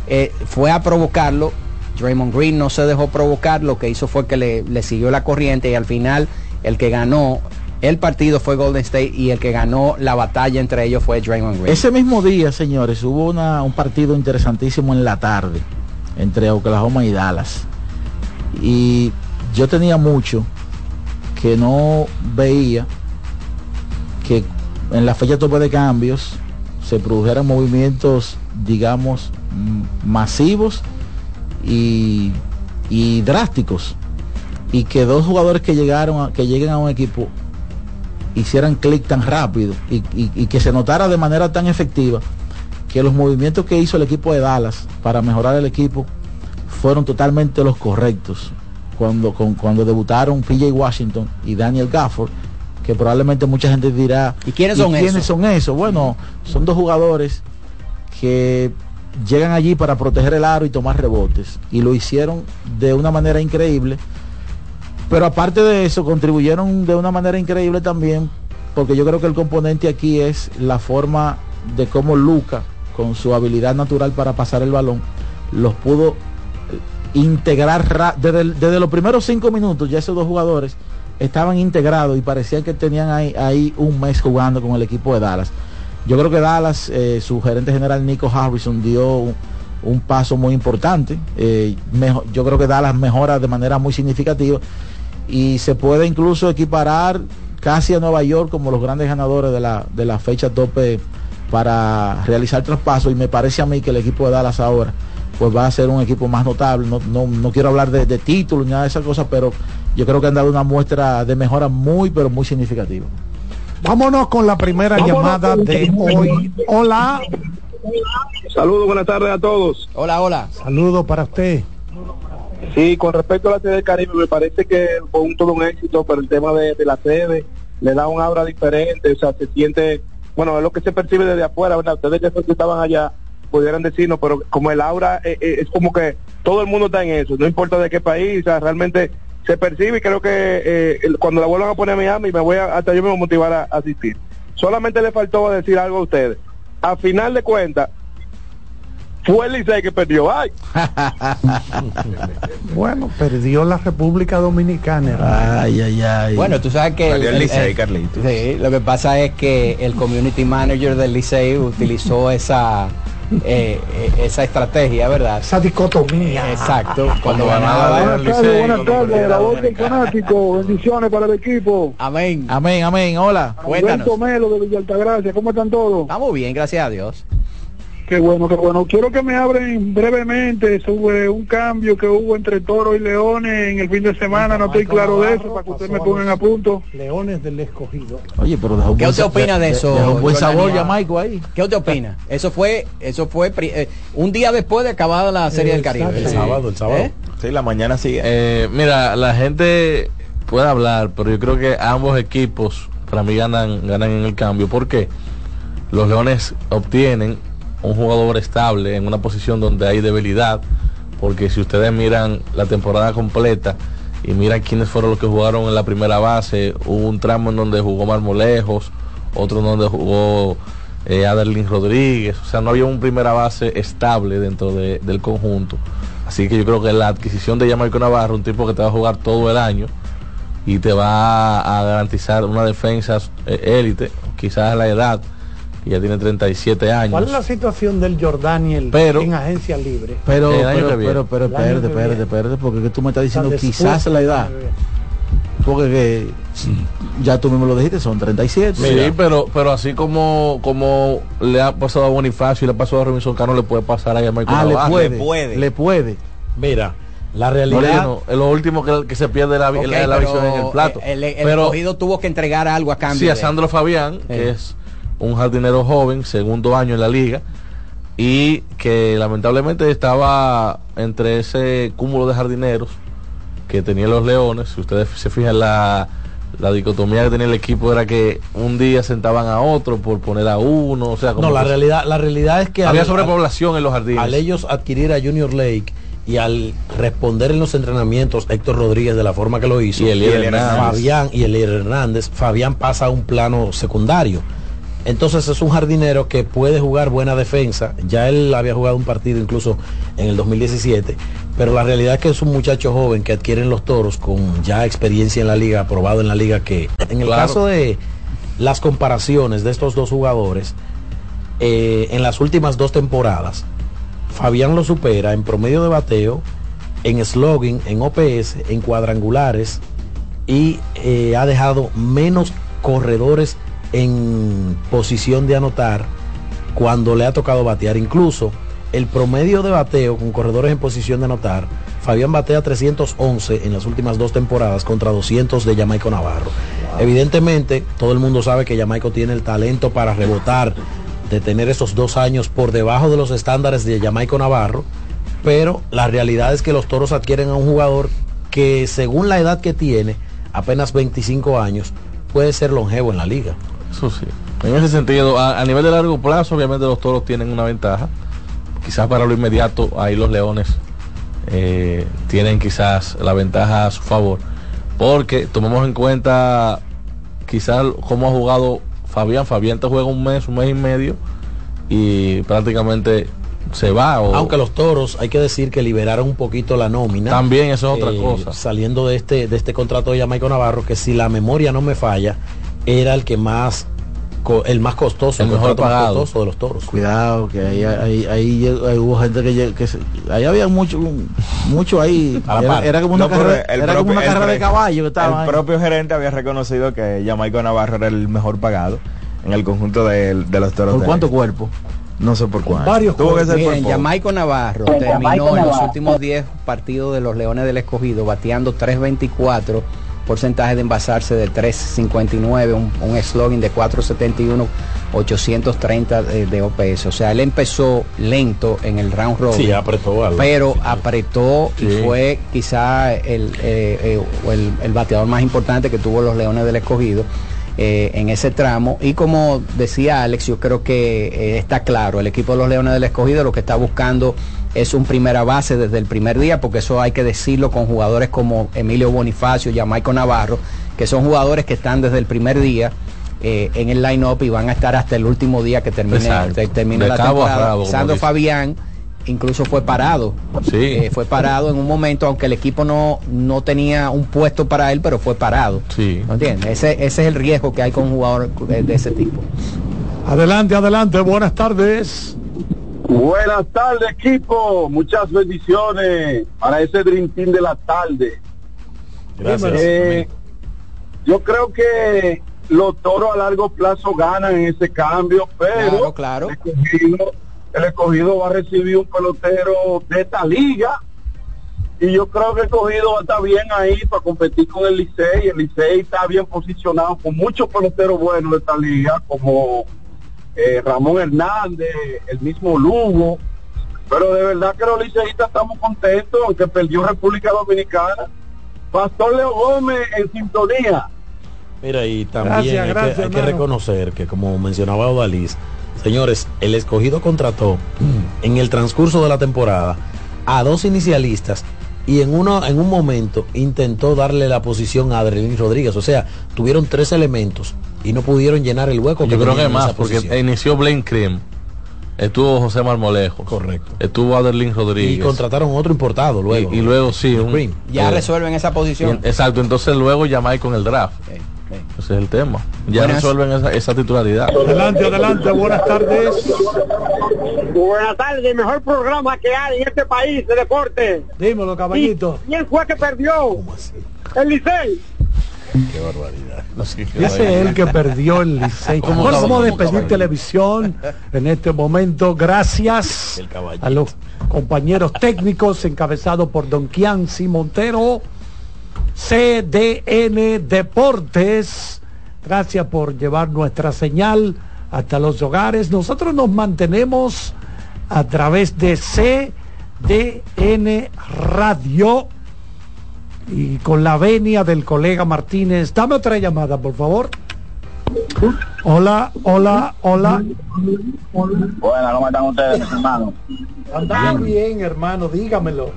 eh, fue a provocarlo. Draymond Green no se dejó provocar, lo que hizo fue que le, siguió la corriente y al final el que ganó el partido fue Golden State y el que ganó la batalla entre ellos fue Draymond Green. Ese mismo día, señores, hubo un partido interesantísimo en la tarde entre Oklahoma y Dallas. Y yo tenía mucho que no veía que en la fecha tope de cambios se produjeran movimientos, digamos, masivos y, drásticos. Y que dos jugadores que llegaron a, que lleguen a un equipo hicieran clic tan rápido y, que se notara de manera tan efectiva que los movimientos que hizo el equipo de Dallas para mejorar el equipo fueron totalmente los correctos. Cuando, cuando debutaron PJ Washington y Daniel Gafford, que probablemente mucha gente dirá, ¿y quiénes son ¿quiénes son esos? Bueno, son dos jugadores que llegan allí para proteger el aro y tomar rebotes. Y lo hicieron de una manera increíble. Pero aparte de eso, contribuyeron de una manera increíble también, porque yo creo que el componente aquí es la forma de cómo Luca, con su habilidad natural para pasar el balón, los pudo integrar desde, desde los primeros cinco minutos, ya esos dos jugadores estaban integrados y parecía que tenían ahí, ahí un mes jugando con el equipo de Dallas. Yo creo que Dallas, eh, su gerente general Nico Harrison dio un, paso muy importante. Eh, yo creo que Dallas mejora de manera muy significativa y se puede incluso equiparar casi a Nueva York como los grandes ganadores de la, de fecha tope para realizar traspaso y me parece a mí que el equipo de Dallas ahora pues va a ser un equipo más notable. No, quiero hablar de, de títulos ni nada de esas cosas, pero yo creo que han dado una muestra de mejora muy, pero muy significativa. Vámonos con la primera llamada de hoy. Hola. Saludos, buenas tardes a todos. Hola, hola. Saludos para usted. Sí, con respecto a la sede del Caribe, me parece que fue un todo un éxito, pero el tema de, la sede le da un aura diferente, o sea, se siente, bueno, es lo que se percibe desde afuera, ¿verdad? Ustedes que estaban allá pudieran decirnos, pero como el aura eh, eh, es como que todo el mundo está en eso, no importa de qué país, o sea, realmente se percibe y creo que eh, cuando la vuelvan a poner a Miami me voy a, hasta yo me voy a motivar a, asistir. Solamente le faltó decir algo a ustedes. A final de cuentas, fue el Licey que perdió. ¡Ay! bueno, perdió la República Dominicana. Ay, ay, ay. Bueno, tú sabes que... el, Licey, Carlitos. Sí, lo que pasa es que el community manager del Licey utilizó esa eh, eh, esa estrategia, ¿verdad? Esa dicotomía. Exacto. Cuando van a Buenas tardes, buenas tardes, la voz del fanático, bendiciones para el equipo. Amén. Amén, amén, hola. Cuéntanos. Melo de Villa Altagracia, ¿cómo están todos? Estamos bien, gracias a Dios. Qué bueno, qué bueno. Quiero que me abren brevemente sobre un cambio que hubo entre Toro y Leones en el fin de semana. No estoy claro de eso, para que ustedes me pongan a punto. Leones del escogido. Oye, pero ¿Qué usted opina de eso? un buen sabor Jamaico ahí. ¿Qué usted opina? Eso fue, eso fue eh, un día después de acabada la Serie del Caribe. El sábado, el sábado. ¿Eh? Sí, la mañana sigue. Eh, mira, la gente puede hablar, pero yo creo que ambos equipos para mí ganan, ganan en el cambio. ¿Por qué? Los Leones obtienen un jugador estable en una posición donde hay debilidad, porque si ustedes miran la temporada completa y miran quiénes fueron los que jugaron en la primera base, hubo un tramo en donde jugó Marmolejos, otro en donde jugó eh, Rodríguez, o sea, no había un primera base estable dentro del conjunto. Así que yo creo que la adquisición de Yamarco Navarro, un tipo que te va a jugar todo el año y te va a garantizar una defensa eh, élite, quizás la edad, ya tiene 37 años. ¿Cuál es la situación del Jordaniel pero, en agencia libre? Pero, pero, pero, espérate, espérate, espérate, porque tú me estás diciendo quizás la edad. Porque ya tú mismo lo dijiste, son 37. Sí, pero, pero así como, como le ha pasado a Bonifacio y le ha pasado a Robinson Cano, le puede pasar a Michael ah, le puede, le puede, Mira, la realidad es lo último que, se pierde la, la, visión en el plato. El, el, tuvo que entregar algo a cambio. Sí, a Sandro Fabián, que es un jardinero joven, segundo año en la liga, y que lamentablemente estaba entre ese cúmulo de jardineros que tenían los leones. Si ustedes se fijan la, la dicotomía que tenía el equipo era que un día sentaban a otro por poner a uno, o sea, como No, la realidad, la realidad es que había al- sobrepoblación en los jardines. al ellos adquirir a Junior Lake y al responder en los entrenamientos Héctor Rodríguez de la forma que lo hizo Y Hernández. Fabián y Elier Hernández Fabián pasa a un plano secundario entonces es un jardinero que puede jugar buena defensa ya él había jugado un partido incluso en el 2017 pero la realidad es que es un muchacho joven que adquieren los toros con ya experiencia en la liga aprobado en la liga que en el Claro. caso de las comparaciones de estos dos jugadores eh, en las últimas dos temporadas Fabián lo supera en promedio de bateo, en slogan, en OPS, en cuadrangulares y eh, ha dejado menos corredores en posición de anotar cuando le ha tocado batear. Incluso el promedio de bateo con corredores en posición de anotar, Fabián batea 311 en las últimas dos temporadas contra 200 de Jamaico Navarro. Evidentemente, todo el mundo sabe que Jamaico tiene el talento para rebotar, de tener esos dos años por debajo de los estándares de Jamaico Navarro, pero la realidad es que los toros adquieren a un jugador que según la edad que tiene, apenas 25 años, puede ser longevo en la liga. Eso sí. En ese sentido, a, a nivel de largo plazo, obviamente los toros tienen una ventaja. Quizás para lo inmediato, ahí los leones eh, tienen quizás la ventaja a su favor. Porque tomemos en cuenta quizás cómo ha jugado Fabián. Fabián te juega un mes, un mes y medio y prácticamente se va. O, Aunque los toros, hay que decir que liberaron un poquito la nómina. También eso es otra eh, cosa. Saliendo de este, de este contrato de Jamaico Navarro, que si la memoria no me falla, era el que más, el más costoso, El mejor pagado. costoso de los toros. Cuidado, que ahí, ahí, ahí hubo gente que, lleg- que se- ahí había mucho, mucho ahí. Era, era como una No, carrera, el era como una el carrera de caballo que estaba El ahí. propio gerente había reconocido que Jamaico Navarro era el mejor pagado en el conjunto de, de los toros. ¿Por de- cuánto cuerpo? No sé por cuánto. varios Tuvo que ser Miren. Jamaico Navarro Con terminó Jamaico en los últimos 10 partidos de los Leones del Escogido bateando 3.24, porcentaje de envasarse de 3.59, un, un slogan de 4.71, 830 de, de OPS. O sea, él empezó lento en el round robin. Sí, apretó algo. Pero apretó Sí. y fue quizá el, eh, eh, el, el bateador más importante que tuvo los Leones del Escogido. eh, en ese tramo y como decía Alex yo creo que eh, está claro el equipo de los Leones del Escogido lo que está buscando es un primera base desde el primer día porque eso hay que decirlo con jugadores como Emilio Bonifacio y Jamaico Navarro que son jugadores que están desde el primer día eh, en el line-up y van a estar hasta el último día que termine, te- la temporada rabo, Sandro. Fabián incluso fue parado. Eh, fue parado en un momento, aunque el equipo no, no tenía un puesto para él, pero fue parado. Sí. ¿No entiendes? Ese, ese es el riesgo que hay con un jugador de, de ese tipo. Adelante, adelante, buenas tardes. Buenas tardes, equipo. Muchas bendiciones para ese Dream Team de la tarde. Gracias. Eh, yo creo que los toros a largo plazo ganan en ese cambio, pero Claro, claro. El, escogido, el escogido va a recibir un pelotero de esta liga. Y yo creo que el escogido va a estar bien ahí para competir con el Licey. El Licey está bien posicionado con muchos peloteros buenos de esta liga, como eh, Ramón Hernández, el mismo Lugo. Pero de verdad que los liceístas estamos contentos, aunque perdió República Dominicana. Pastor Leo Gómez en sintonía. Mira, y también Gracias, hay, que- hay reconocer que, como mencionaba Odalís, señores, el escogido contrató en el transcurso de la temporada a dos inicialistas y en, uno, en un momento intentó darle la posición a Adrián Rodríguez. O sea, tuvieron tres elementos y no pudieron llenar el hueco. Yo creo que más, porque inició Blaine Cream, estuvo José Marmolejo, correcto, estuvo Adelín Rodríguez. Y contrataron otro importado luego. Y, y luego sí, un- Cream. Ya eh, resuelven esa posición. y- Exacto, entonces luego llamáis con el draft. Ese es el tema. Ya Buenas. resuelven esa, esa titularidad. Adelante, adelante, buenas tardes. Buenas tardes, mejor programa que hay en este país de deporte. Dímelo, caballito. ¿Y ¿Quién fue que perdió? El Licey. Qué barbaridad. Dice él que perdió el Licey. ¿Cómo Bueno, vamos a despedir televisión en este momento. Gracias El a los compañeros técnicos encabezados por Don Kianci Montero, CDN Deportes. Gracias por llevar nuestra señal hasta los hogares. Nosotros nos mantenemos a través de CDN Radio y con la venia del colega Martínez. Dame otra llamada, por favor. Hola, hola, hola. Bueno, ¿cómo están ustedes, mis hermanos? Andamos bien, hermano, dígamelo.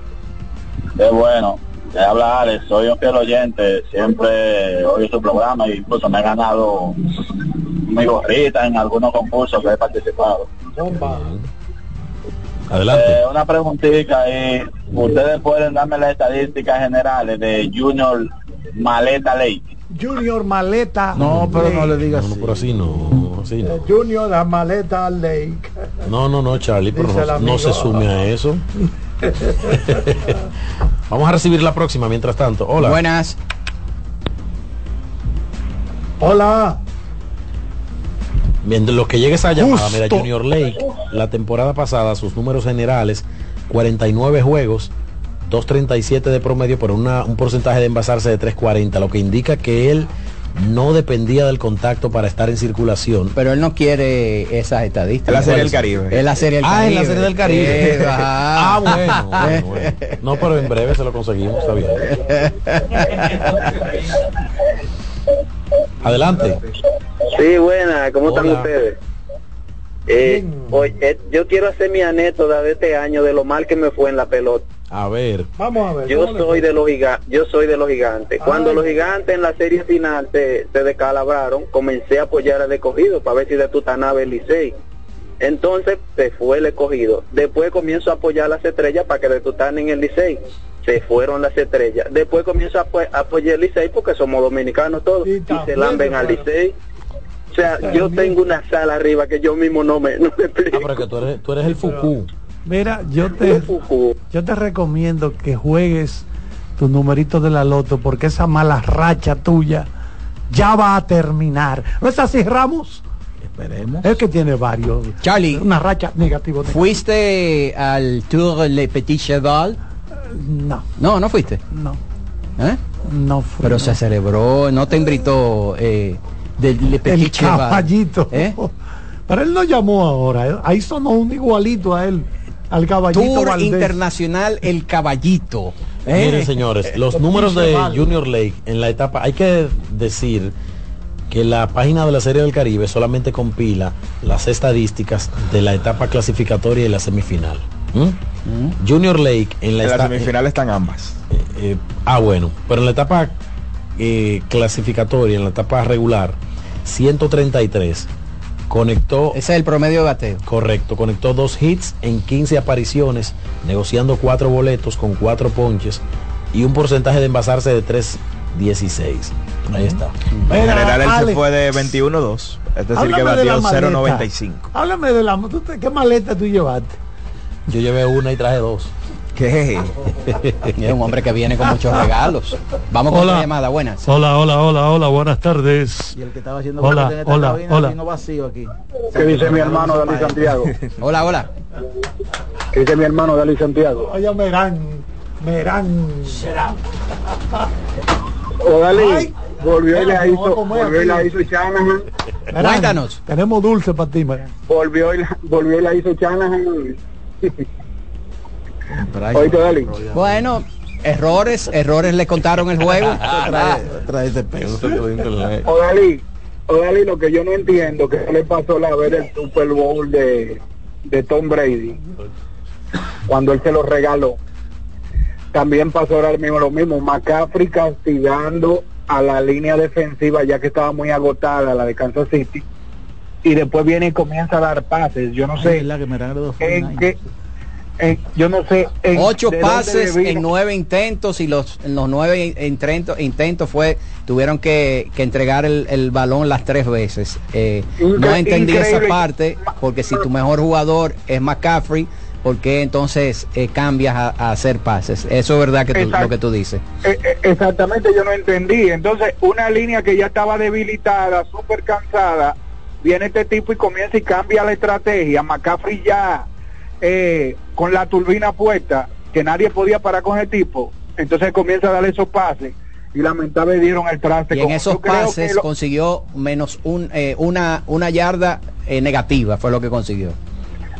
Qué bueno. Te habla Alex, soy un fiel oyente, siempre oigo su programa e incluso me he ganado mi gorrita en algunos concursos que he participado. Adelante. Eh, una preguntita ahí. ¿Ustedes pueden darme las estadísticas generales de Junior Maleta Lake? Junior Maleta. No, pero no le digas No, así. pero así no, así no. Junior la Maleta Lake. No, no, no, Charlie, pero no, no se sume a eso. Vamos a recibir la próxima mientras tanto. Hola. Buenas. Hola. Bien, de lo que llegue esa llamada, mira. Junior Lake, la temporada pasada, sus números generales, 49 juegos, 2.37 de promedio, por una, un porcentaje de envasarse de 3.40, lo que indica que él no dependía del contacto para estar en circulación. Pero él no quiere esas estadísticas. Es la Serie del Caribe. Es la serie del Ah, Caribe. en la serie del Caribe. Eh, ah, bueno, bueno, bueno. No, pero en breve se lo conseguimos, está bien. Adelante. Sí, buena, ¿cómo están ustedes? Eh, oye, eh, yo quiero hacer mi anécdota de este año de lo mal que me fue en la pelota. A ver. Vamos a ver. Yo ¿cómo le soy de los gigantes, yo soy de los gigantes. Cuando Ay. los gigantes en la serie final se, se descalabraron, comencé a apoyar al escogido para ver si de Tutanave el Licey. Entonces se fue el escogido. Después comienzo a apoyar las estrellas para que de Tután en el Licey. Se fueron las estrellas. Después comienzo a, apo- a apoyar el Licey porque somos dominicanos todos. Y, se también, lamben al. Licey. O sea, yo tengo una sala arriba que yo mismo no me, no me explico. Ah, pero que tú eres, tú eres el Fuku. Mira, yo te, yo te recomiendo que juegues tu numerito de la loto porque esa mala racha tuya ya va a terminar. ¿No es así, Ramos? Esperemos. Es que tiene varios. Charlie. Una racha negativa. ¿Fuiste al Tour Le Petit Cheval? No. No, no fuiste. No. ¿Eh? No fue. Pero no. se celebró, no te invitó eh, del Le Petit El caballito. ¿Eh? Pero él no llamó ahora. ¿eh? Ahí sonó un igualito a él. Al caballito Tour Valdés. Internacional El Caballito. ¿eh? Miren, señores, los números de Chaval. Junior Lake en la etapa, hay que decir que la página de la Serie del Caribe solamente compila las estadísticas de la etapa clasificatoria y la semifinal. ¿Mm? Junior Lake en la, En la semifinal están ambas. eh, eh, ah, bueno, pero en la etapa eh, clasificatoria, en la etapa regular, 133, conectó... Ese es el promedio de bateo. Correcto, conectó dos hits en 15 apariciones, negociando cuatro boletos con cuatro ponches y un porcentaje de envasarse de 3.16. Ahí está. En Mira, general él se fue de 21-2. Es decir, que de batió maleta. 0.95. Háblame de la ¿tú te- ¿Qué maleta tú llevaste? Yo llevé una y traje dos. ¿Qué? Es un hombre que viene con muchos regalos. Vamos con la llamada, buenas. Hola, hola, hola, hola, buenas tardes. Y el que estaba haciendo Hola, marketing en esta hola, cabina hola. vacío aquí. ¿Qué dice mi hermano Dalí Santiago? Hola, hola. ¿Qué dice mi hermano Dalí Santiago? Oye, Merán, Merán. O Dalí, Ay. volvió y la hizo, volvió y la hizo Shanahan, Cuéntanos. Tenemos dulce para ti, Merán. volvió y la, volvió y la hizo Shanahan. Oíste, Dalí. Bueno, errores, errores le contaron el juego. Trae, trae ese peso. O Dalí, o Dalí, lo que yo no entiendo, que le pasó la ver el Super Bowl de, de Tom Brady, cuando él se lo regaló. También pasó ahora mismo lo mismo, McCaffrey castigando a la línea defensiva ya que estaba muy agotada, la de Kansas City, y después viene y comienza a dar pases. Yo no sé la que me regaló dos en qué, en- yo no sé en Ocho pases en nueve intentos y los, en los nueve intentos, intentos fue tuvieron que, que entregar el, el balón las tres veces. Eh, no entendí esa parte porque si tu mejor jugador es McCaffrey, ¿por qué entonces eh, cambias a, a hacer pases? Eso es verdad que tú- lo que tú dices. Eh, exactamente, yo no entendí. Entonces, una línea que ya estaba debilitada, súper cansada, viene este tipo y comienza y cambia la estrategia. McCaffrey ya eh, con la turbina puesta, que nadie podía parar con el tipo, entonces comienza a darle esos pases y lamentable dieron el traste. Y en con- esos pases lo- consiguió menos un, eh, una, una yarda eh, negativa, fue lo que consiguió.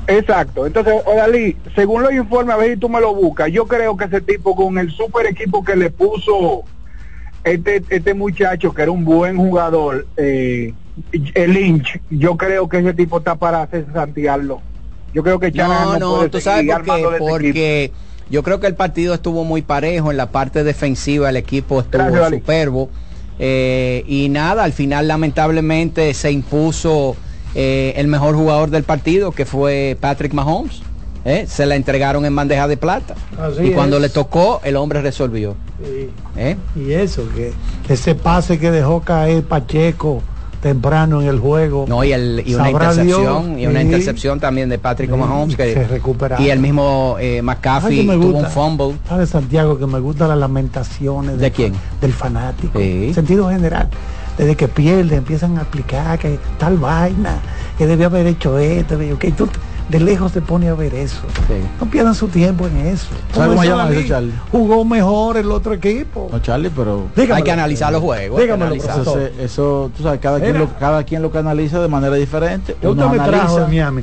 Exacto. Entonces, Odalí, según los informes, a ver si tú me lo buscas, yo creo que ese tipo con el super equipo que le puso este, este muchacho, que era un buen jugador, eh, el Lynch, yo creo que ese tipo está para hacer Santiago. Yo creo que no, no, tú sabes por qué, este porque yo creo que el partido estuvo muy parejo en la parte defensiva, el equipo estuvo superbo. Eh, y nada, al final lamentablemente se impuso eh, el mejor jugador del partido, que fue Patrick Mahomes. ¿eh? Se la entregaron en bandeja de plata. y cuando le tocó, el hombre resolvió. Y eso, que ese pase que dejó caer Pacheco temprano en el juego. No, y, el, y una intercepción, y una intercepción también de Patrick Mahomes que, se recupera. Y el mismo eh, McCaffrey tuvo un fumble. de Santiago que me gustan las lamentaciones de, quién? Del fanático. En sentido general. Desde que pierde empiezan a explicar que tal vaina, que debía haber hecho esto, que tú de lejos se pone a ver eso. No pierdan su tiempo en eso. cómo llama eso, Charlie? Jugó mejor el otro equipo. No, Charlie, pero hay que analizar los juegos. Dígamelo, eso, eso, tú sabes, cada quien, lo, cada quien lo canaliza de manera diferente. Uno me trajo de Miami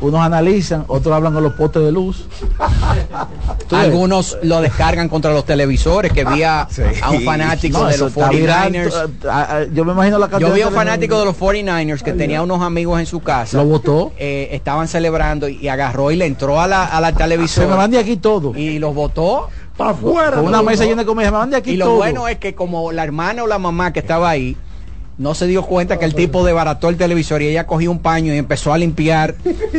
unos analizan, otros hablan con los postes de luz. Algunos lo descargan contra los televisores, que vi a, un fanático de los 49ers. yo me imagino la Yo vi a un fanático de los 49ers que tenía unos amigos en su casa. Lo votó. Eh, estaban celebrando y agarró y le entró a la, a la televisora. Se me van de aquí todo. Y los votó. Para afuera. Con una mesa llena de comida. Me van de aquí y lo bueno es que como la hermana o la mamá que estaba ahí no se dio cuenta que el tipo debarató el televisor y ella cogió un paño y empezó a limpiar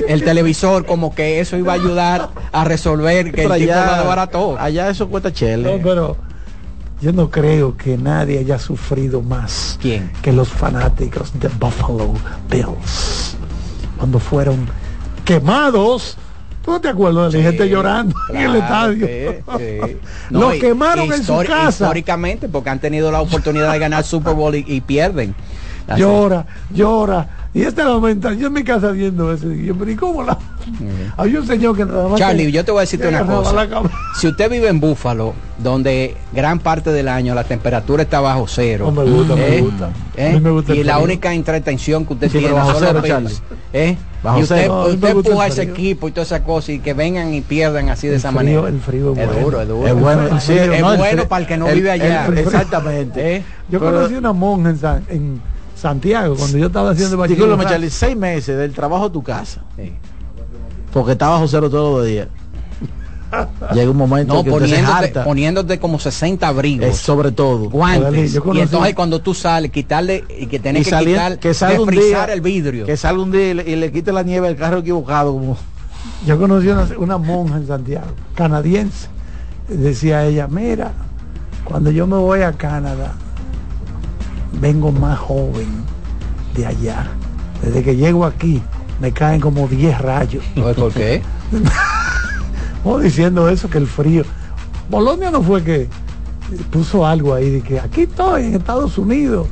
el televisor como que eso iba a ayudar a resolver que el tipo lo debarató. Allá eso cuesta chele. No, pero yo no creo que nadie haya sufrido más ¿Quién? que los fanáticos de Buffalo Bills cuando fueron quemados ¿No te acuerdas de la gente llorando en el estadio? Lo quemaron en su casa. Históricamente, porque han tenido la oportunidad de ganar Super Bowl y, pierden. Llora, llora. Y esta lamenta, yo en mi casa viendo eso, y yo, pero ¿y cómo la? Hay un señor que nada más Charlie, yo te voy a decirte una cosa. Si usted vive en Búfalo, donde gran parte del año la temperatura está bajo cero. me gusta, me ¿eh? gusta. ¿Eh? y la única entretención que usted tiene bajo cero, ¿eh? y usted, usted empuja ese equipo y todas esas cosas y que vengan y pierdan así de esa manera. El frío es, duro, es duro. Es bueno, es bueno para el que no vive allá. exactamente. Yo conocí una monja en, Santiago cuando yo estaba haciendo bachillerato. seis meses del trabajo a tu casa. Porque estaba bajo cero todos los días. Llega un momento no, que poniéndote, poniéndote como 60 abrigos. sobre todo. Guantes. Y entonces cuando tú sales, quitarle y que tenés que quitar, que salga un día, el vidrio. Que salga un día y le, quite la nieve al carro equivocado. Como... Yo conocí una, una monja en Santiago, canadiense. Decía ella, mira, cuando yo me voy a Canadá, vengo más joven de allá. Desde que llego aquí, me caen como 10 rayos. ¿Por qué? diciendo eso, que el frío. Bolonia no fue que puso algo ahí de que aquí estoy en Estados Unidos,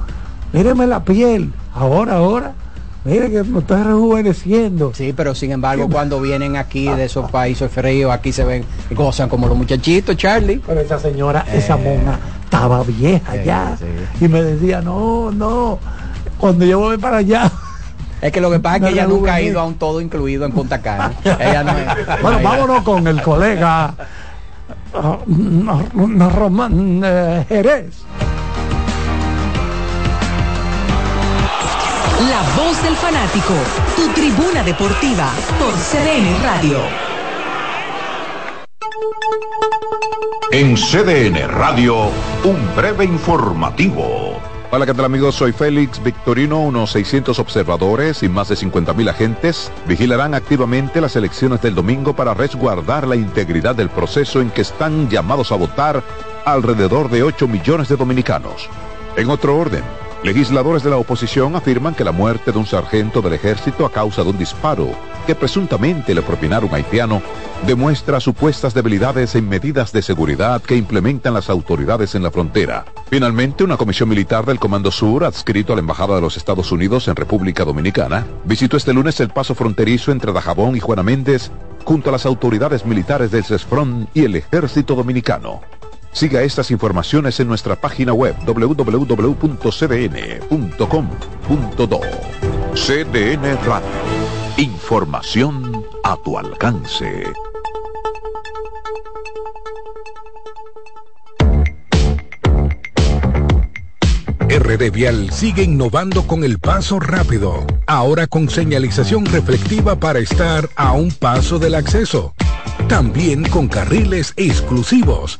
míreme la piel, ahora, ahora, mire que me estoy rejuveneciendo. Sí, pero sin embargo cuando vienen aquí de esos países fríos, aquí se ven, gozan como los muchachitos, Charlie. Pero esa señora, esa eh. mona, estaba vieja ya. Y me decía, no, no, cuando yo voy para allá, es que lo que pasa es que ella nunca ha ido a un todo incluido en Punta Cana. ella no bueno, vámonos con el colega uh, Román uh, Jerez. La voz del fanático, tu tribuna deportiva por CDN Radio. En CDN Radio, un breve informativo. Hola, ¿qué tal amigos? Soy Félix Victorino. Unos 600 observadores y más de 50.000 agentes vigilarán activamente las elecciones del domingo para resguardar la integridad del proceso en que están llamados a votar alrededor de 8 millones de dominicanos. En otro orden, Legisladores de la oposición afirman que la muerte de un sargento del ejército a causa de un disparo que presuntamente le propinaron haitiano demuestra supuestas debilidades en medidas de seguridad que implementan las autoridades en la frontera. Finalmente, una comisión militar del Comando Sur, adscrito a la Embajada de los Estados Unidos en República Dominicana, visitó este lunes el paso fronterizo entre Dajabón y Juana Méndez junto a las autoridades militares del CESFRON y el Ejército Dominicano. Siga estas informaciones en nuestra página web www.cdn.com.do. CDN Radio. Información a tu alcance. RD Vial sigue innovando con el paso rápido, ahora con señalización reflectiva para estar a un paso del acceso. También con carriles exclusivos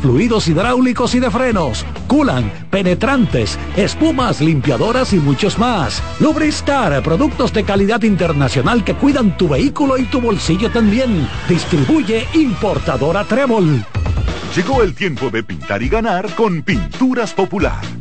fluidos hidráulicos y de frenos, culan, penetrantes, espumas, limpiadoras y muchos más. Lubristar, productos de calidad internacional que cuidan tu vehículo y tu bolsillo también. Distribuye importadora Trébol. Llegó el tiempo de pintar y ganar con Pinturas Popular.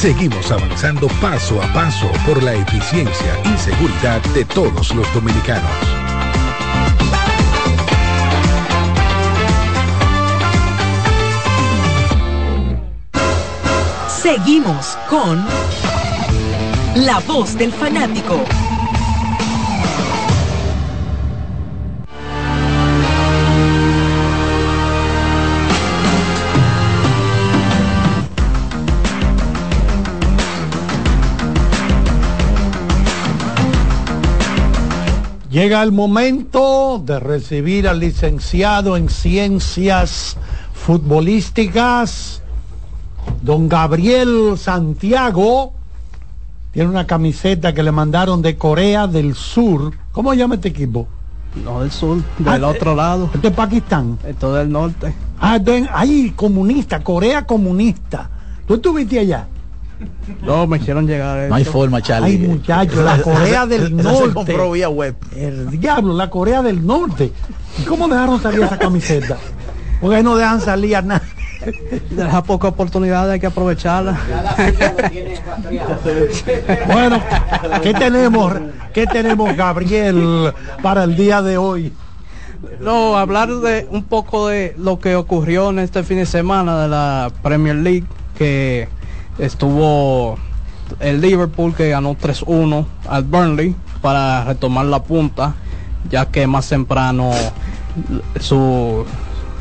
Seguimos avanzando paso a paso por la eficiencia y seguridad de todos los dominicanos. Seguimos con La Voz del Fanático. Llega el momento de recibir al licenciado en ciencias futbolísticas, don Gabriel Santiago. Tiene una camiseta que le mandaron de Corea del Sur. ¿Cómo llama este equipo? No, del sur, del Ah, otro eh, lado. Esto es Pakistán. Esto del norte. Ah, entonces, ay, comunista, Corea comunista. ¿Tú estuviste allá? No, me hicieron llegar. No hay esto. forma, Charlie. Ay, muchachos, la Corea del Eso se Norte. compró vía web. El diablo, la Corea del Norte. ¿Y cómo dejaron salir esa camiseta? Porque ahí no dejan salir a nadie. Deja poca oportunidad, hay que aprovecharla. Bueno, ¿qué tenemos, qué tenemos, Gabriel, para el día de hoy? No, hablar de un poco de lo que ocurrió en este fin de semana de la Premier League, que estuvo el Liverpool que ganó 3-1 al Burnley para retomar la punta, ya que más temprano su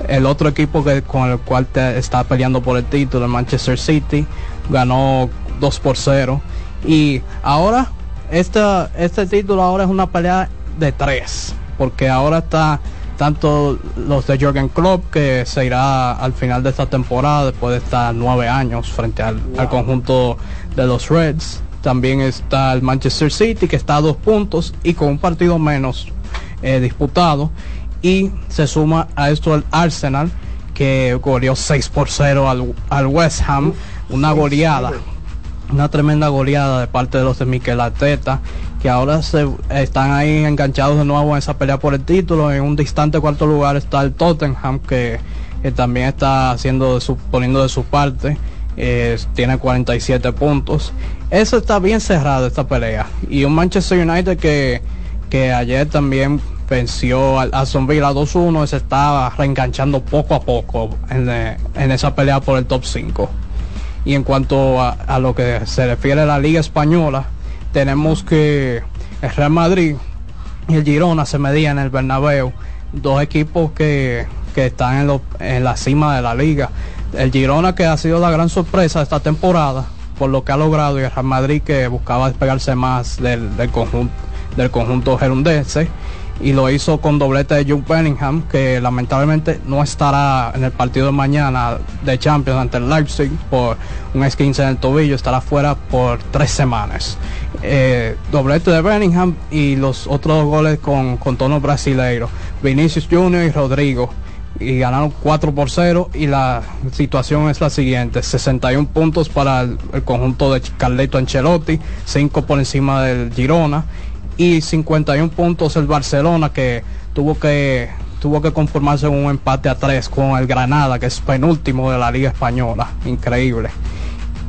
el otro equipo que con el cual te está peleando por el título, el Manchester City, ganó 2 por 0 y ahora esta, este título ahora es una pelea de tres porque ahora está tanto los de Jürgen Klopp, que se irá al final de esta temporada después de estar nueve años frente al, al conjunto de los Reds. También está el Manchester City, que está a dos puntos y con un partido menos eh, disputado. Y se suma a esto el Arsenal, que goleó 6 por 0 al, al West Ham. Una goleada, una tremenda goleada de parte de los de Mikel Arteta que ahora se están ahí enganchados de nuevo en esa pelea por el título. En un distante cuarto lugar está el Tottenham que, que también está haciendo de su, poniendo de su parte. Eh, tiene 47 puntos. Eso está bien cerrado esta pelea. Y un Manchester United que, que ayer también venció al Aston Villa 2-1 se está reenganchando poco a poco en, eh, en esa pelea por el top 5. Y en cuanto a, a lo que se refiere a la Liga Española, tenemos que el Real Madrid y el Girona se medían en el Bernabéu, dos equipos que, que están en, lo, en, la cima de la liga. El Girona que ha sido la gran sorpresa de esta temporada por lo que ha logrado y el Real Madrid que buscaba despegarse más del, del conjunto del conjunto gerundense y lo hizo con doblete de Jude Bellingham que lamentablemente no estará en el partido de mañana de Champions ante el Leipzig por un esquince en el tobillo, estará fuera por tres semanas. Eh, doblete de Bellingham y los otros goles con, con tono brasileiro, Vinicius Junior y Rodrigo y ganaron 4 por 0 y la situación es la siguiente 61 puntos para el, el conjunto de Carleto Ancelotti 5 por encima del Girona y 51 puntos el Barcelona que tuvo que tuvo que conformarse con un empate a 3 con el Granada que es penúltimo de la Liga Española increíble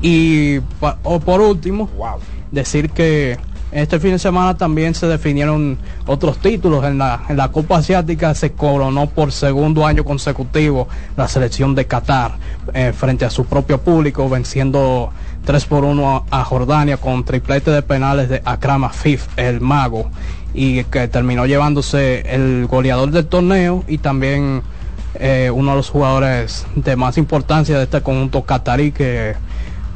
y o por último wow. decir que este fin de semana también se definieron otros títulos. En la, en la, Copa Asiática se coronó por segundo año consecutivo la selección de Qatar eh, frente a su propio público, venciendo 3 por 1 a, Jordania con triplete de penales de Akram Afif, el mago, y que terminó llevándose el goleador del torneo y también eh, uno de los jugadores de más importancia de este conjunto catarí que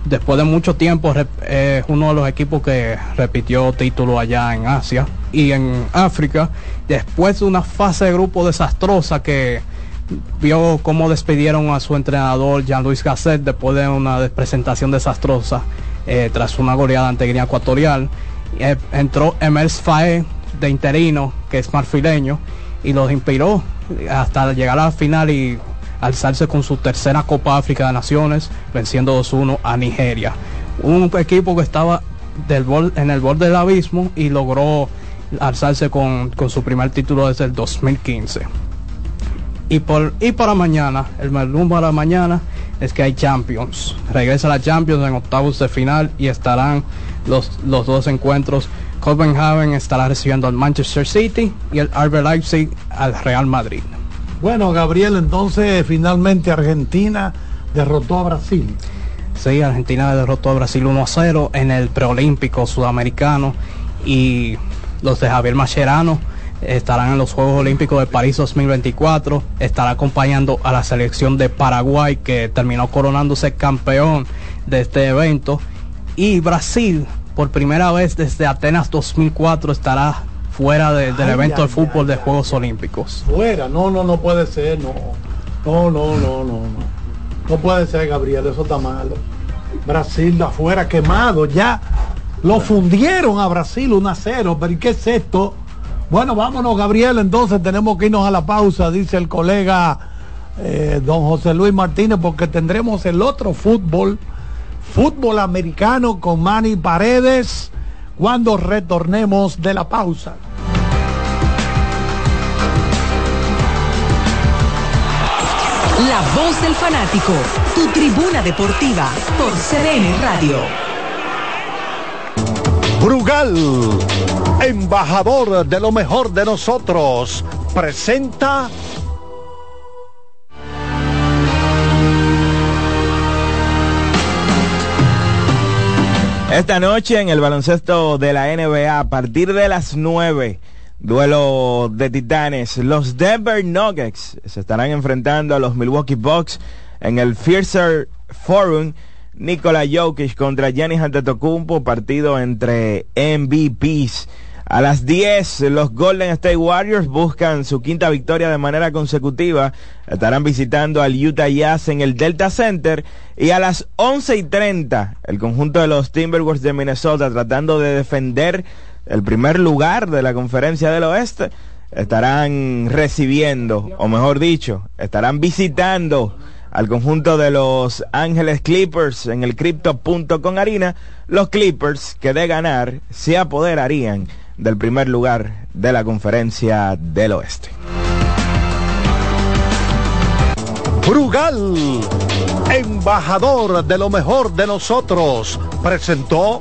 después de mucho tiempo es uno de los equipos que repitió título allá en Asia y en África, después de una fase de grupo desastrosa que vio cómo despidieron a su entrenador Jean-Louis Gasset después de una presentación desastrosa eh, tras una goleada ante Guinea Ecuatorial. Eh, entró Emers Fae de interino, que es marfileño, y los inspiró hasta llegar a la final y alzarse con su tercera Copa África de Naciones, venciendo 2-1 a Nigeria. Un equipo que estaba del en el borde del abismo y logró alzarse con, su primer título desde el 2015. Y, por, y para mañana, el menú para mañana es que hay Champions. Regresa la Champions en octavos de final y estarán los, los dos encuentros. Copenhagen estará recibiendo al Manchester City y el RB Leipzig al Real Madrid. Bueno, Gabriel, entonces finalmente Argentina derrotó a Brasil. Sí, Argentina derrotó a Brasil 1 a 0 en el preolímpico sudamericano y los de Javier Mascherano estarán en los Juegos Olímpicos de París 2024, estará acompañando a la selección de Paraguay que terminó coronándose campeón de este evento y Brasil por primera vez desde Atenas 2004 estará fuera de, del ay, evento ay, de fútbol ay, de Juegos Olímpicos. Fuera, no, no, no puede ser, no. No, no, no, no, no. No puede ser, Gabriel, eso está malo. Brasil afuera quemado, ya lo fundieron a Brasil 1 a 0, pero ¿y qué es esto? Bueno, vámonos, Gabriel, entonces tenemos que irnos a la pausa, dice el colega eh, don José Luis Martínez, porque tendremos el otro fútbol, fútbol americano con Manny Paredes cuando retornemos de la pausa. La voz del fanático, tu tribuna deportiva por CDN Radio. Brugal, embajador de lo mejor de nosotros, presenta Esta noche en el baloncesto de la NBA, a partir de las 9, duelo de titanes. Los Denver Nuggets se estarán enfrentando a los Milwaukee Bucks en el Fiercer Forum. Nikola Jokic contra Giannis Antetokounmpo, partido entre MVPs. A las 10, los Golden State Warriors buscan su quinta victoria de manera consecutiva. Estarán visitando al Utah Jazz en el Delta Center. Y a las 11 y 30, el conjunto de los Timberwolves de Minnesota tratando de defender el primer lugar de la conferencia del oeste. Estarán recibiendo, o mejor dicho, estarán visitando al conjunto de los Ángeles Clippers en el Crypto.com Arena. Los Clippers que de ganar se apoderarían del primer lugar de la conferencia del oeste. Brugal, embajador de lo mejor de nosotros, presentó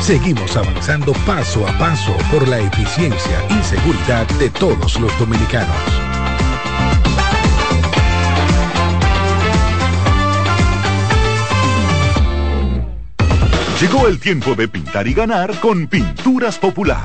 Seguimos avanzando paso a paso por la eficiencia y seguridad de todos los dominicanos. Llegó el tiempo de pintar y ganar con Pinturas Popular.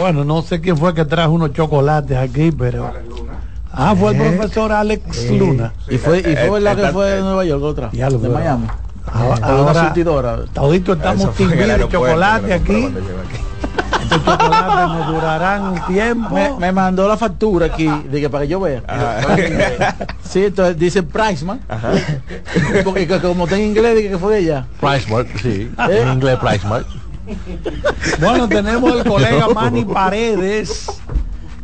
Bueno, no sé quién fue que trajo unos chocolates aquí, pero. Ah, fue el eh, profesor Alex eh, Luna. Y fue, y fue la que fue de Nueva York otra. Ya lo de Miami. Ahora, ahora todito estamos de chocolate aquí. Estos chocolates nos durarán un tiempo. Me, mandó la factura aquí, de que para que yo vea. Sí, entonces dice Priceman. Porque como está en inglés, dije que fue ella. Pricemark, sí. ¿Eh? En inglés Pricemark. Bueno, tenemos al colega Manny Paredes,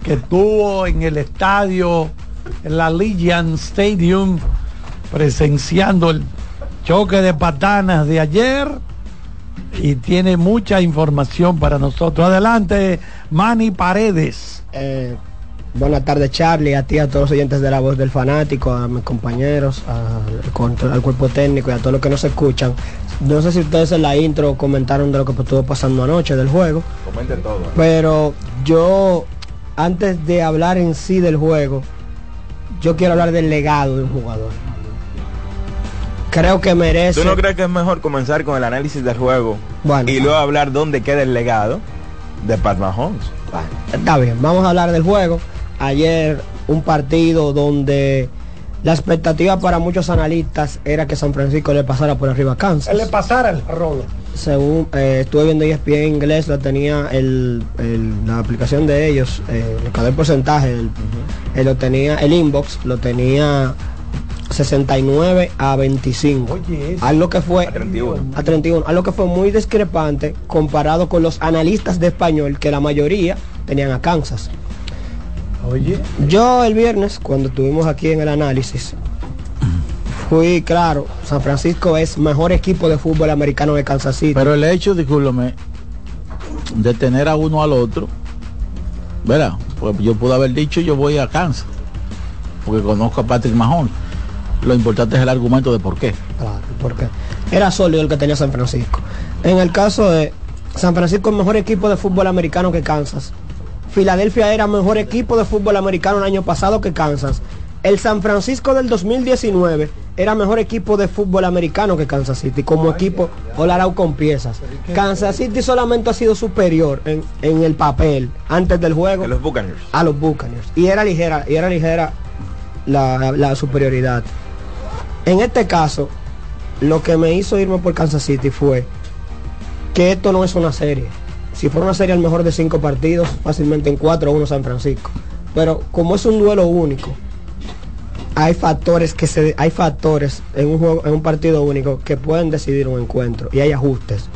que estuvo en el estadio, en la Legion Stadium, presenciando el choque de patanas de ayer y tiene mucha información para nosotros. Adelante, Manny Paredes. Eh, Buenas tardes Charlie, a ti, a todos los oyentes de la voz del fanático, a mis compañeros, al, al cuerpo técnico y a todos los que nos escuchan. No sé si ustedes en la intro comentaron de lo que estuvo pasando anoche del juego. Comente todo. Pero yo, antes de hablar en sí del juego, yo quiero hablar del legado de un jugador. Creo que merece. ¿Tú no crees que es mejor comenzar con el análisis del juego y luego hablar dónde queda el legado de Pat Mahomes? está bien, vamos a hablar del juego. Ayer un partido donde la expectativa para muchos analistas era que San Francisco le pasara por arriba a Kansas. le pasara el rolo. Según eh, estuve viendo ESPN en inglés, lo tenía el, la aplicación de ellos, eh, cada porcentaje, el, lo tenía, el inbox lo tenía 69 a 25. Oye, algo que fue a 31. a 31. Algo que fue muy discrepante comparado con los analistas de español que la mayoría tenían a Kansas. Oye. Yo el viernes, cuando estuvimos aquí en el análisis, fui claro, San Francisco es mejor equipo de fútbol americano de Kansas City. Pero el hecho, discúlpame, de tener a uno al otro, ¿verdad? Pues yo pude haber dicho yo voy a Kansas, porque conozco a Patrick Mahon. Lo importante es el argumento de por qué. Claro, por qué. Era sólido el que tenía San Francisco. En el caso de San Francisco, el mejor equipo de fútbol americano que Kansas. Filadelfia era mejor equipo de fútbol americano el año pasado que Kansas. El San Francisco del 2019 era mejor equipo de fútbol americano que Kansas City. Como equipo, Olarau con piezas. Kansas City solamente ha sido superior en, el papel antes del juego. A los Buccaneers. A los Buccaneers. Y era ligera, y era ligera la, la superioridad. En este caso, lo que me hizo irme por Kansas City fue que esto no es una serie si fuera una serie al mejor de cinco partidos, fácilmente en 4 a 1 San Francisco. Pero como es un duelo único, hay factores que se hay factores en un juego, en un partido único que pueden decidir un encuentro y hay ajustes.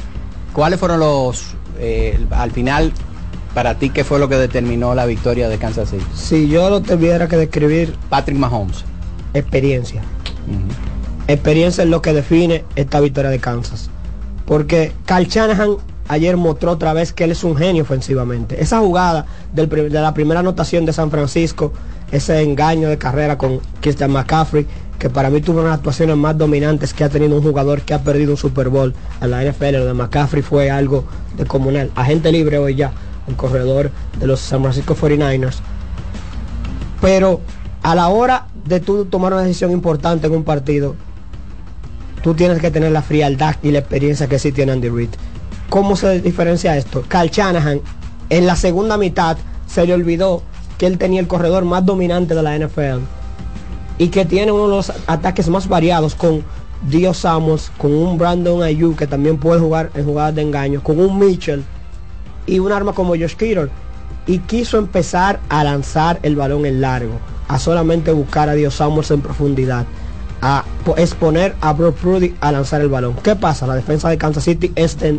¿Cuáles fueron los eh, al final para ti qué fue lo que determinó la victoria de Kansas City? Si yo lo tuviera que describir Patrick Mahomes, experiencia. Experiencia es lo que define esta victoria de Kansas. Porque Carl Shanahan ayer mostró otra vez que él es un genio ofensivamente. Esa jugada de la primera anotación de San Francisco, ese engaño de carrera con Christian McCaffrey, que para mí tuvo una actuaciones más dominantes que ha tenido un jugador que ha perdido un Super Bowl en la NFL. Lo de McCaffrey fue algo de comunal. Agente libre hoy ya, el corredor de los San Francisco 49ers. Pero a la hora de tú tomar una decisión importante en un partido, tú tienes que tener la frialdad y la experiencia que sí tiene Andy Reid. ¿Cómo se diferencia esto? Cal Shanahan en la segunda mitad se le olvidó que él tenía el corredor más dominante de la NFL y que tiene uno de los ataques más variados con Dio Samos, con un Brandon Ayuk que también puede jugar en jugadas de engaño, con un Mitchell y un arma como Josh Kittle y quiso empezar a lanzar el balón en largo, a solamente buscar a Dio Samos en profundidad a exponer a Brock Prudy a lanzar el balón. ¿Qué pasa? La defensa de Kansas City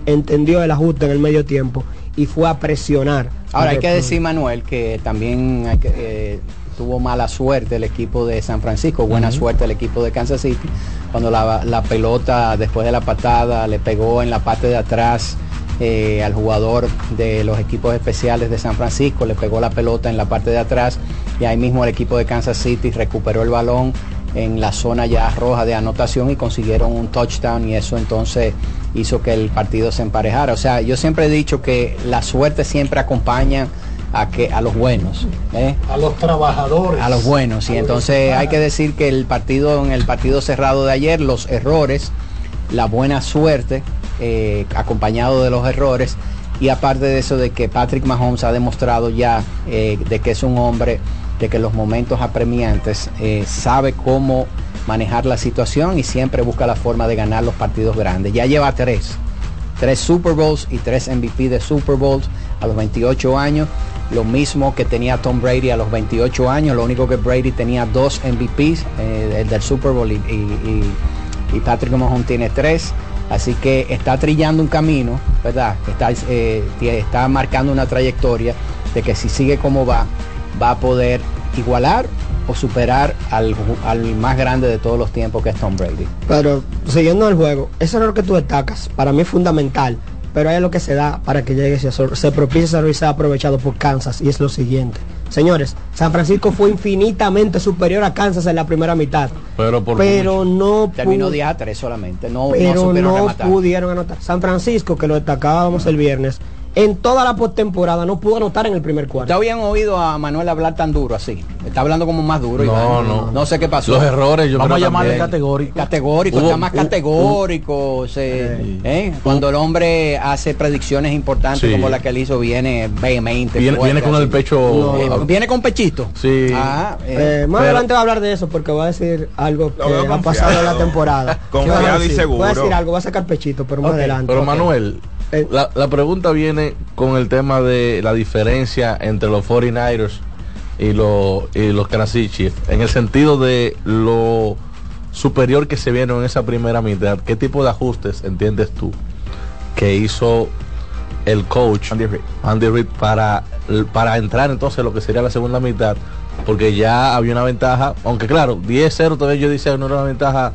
entendió el ajuste en el medio tiempo y fue a presionar. Ahora hay que decir, Manuel, que también eh, tuvo mala suerte el equipo de San Francisco, buena suerte el equipo de Kansas City, cuando la, pelota después de la patada le pegó en la parte de atrás. Eh, al jugador de los equipos especiales de San Francisco, le pegó la pelota en la parte de atrás y ahí mismo el equipo de Kansas City recuperó el balón en la zona ya roja de anotación y consiguieron un touchdown y eso entonces hizo que el partido se emparejara. O sea, yo siempre he dicho que la suerte siempre acompaña a que a los buenos ¿eh? a los trabajadores a los buenos y entonces hay que decir que el partido en el partido cerrado de ayer los errores la buena suerte eh, acompañado de los errores y aparte de eso de que Patrick Mahomes ha demostrado ya eh, de que es un hombre de que los momentos apremiantes eh, sabe cómo manejar la situación y siempre busca la forma de ganar los partidos grandes. Ya lleva tres, tres Super Bowls y tres MVP de Super Bowls a los 28 años, lo mismo que tenía Tom Brady a los 28 años, lo único que Brady tenía dos MVPs, eh, el del Super Bowl y, Patrick Mahomes tiene tres. Así que está trillando un camino, ¿verdad? Está, eh, está marcando una trayectoria de que si sigue como va, va a poder igualar o superar al, más grande de todos los tiempos que es Tom Brady. Pero siguiendo el juego, ese error que tú destacas para mí es fundamental, pero hay lo que se da para que llegue ese error. Se propicia ese error y se ha aprovechado por Kansas y es lo siguiente. Señores, San Francisco fue infinitamente superior a Kansas en la primera mitad. Pero, por pero no Terminó 10 a 3 solamente. No, no pero no rematar. pudieron anotar. San Francisco, que lo destacábamos el viernes, en toda la postemporada no pudo anotar en el primer cuarto. ¿Ustedes habían oído a Manuel hablar tan duro así? Está hablando como más duro. No, Iván. no. No sé qué pasó. Los errores, yo Vamos creo a llamarle también. categórico. Categórico, Hubo- está más hubo- categórico. se- ¿eh? Cuando el hombre hace predicciones importantes Sí. como la que él hizo, viene vehemente. Viene, fuerte, viene con así. el pecho. Eh, viene con pechito. Sí. Ah, eh, Eh, más Pero- adelante va a hablar de eso porque va a decir algo que ha pasado en la temporada. ¿Qué va Confiado y seguro. Voy a decir algo, va a sacar pechito, pero más adelante. Pero. Manuel, Eh. la, la pregunta viene con el tema de la diferencia entre los 49ers y, los y los Kansas City Chiefs, en el sentido de lo superior que se vieron en esa primera mitad. ¿Qué tipo de ajustes entiendes tú que hizo el coach Andy Reid. Andy Reid para, para entrar entonces en lo que sería la segunda mitad? Porque ya había una ventaja, aunque claro, 10-0 todavía yo decía no era una ventaja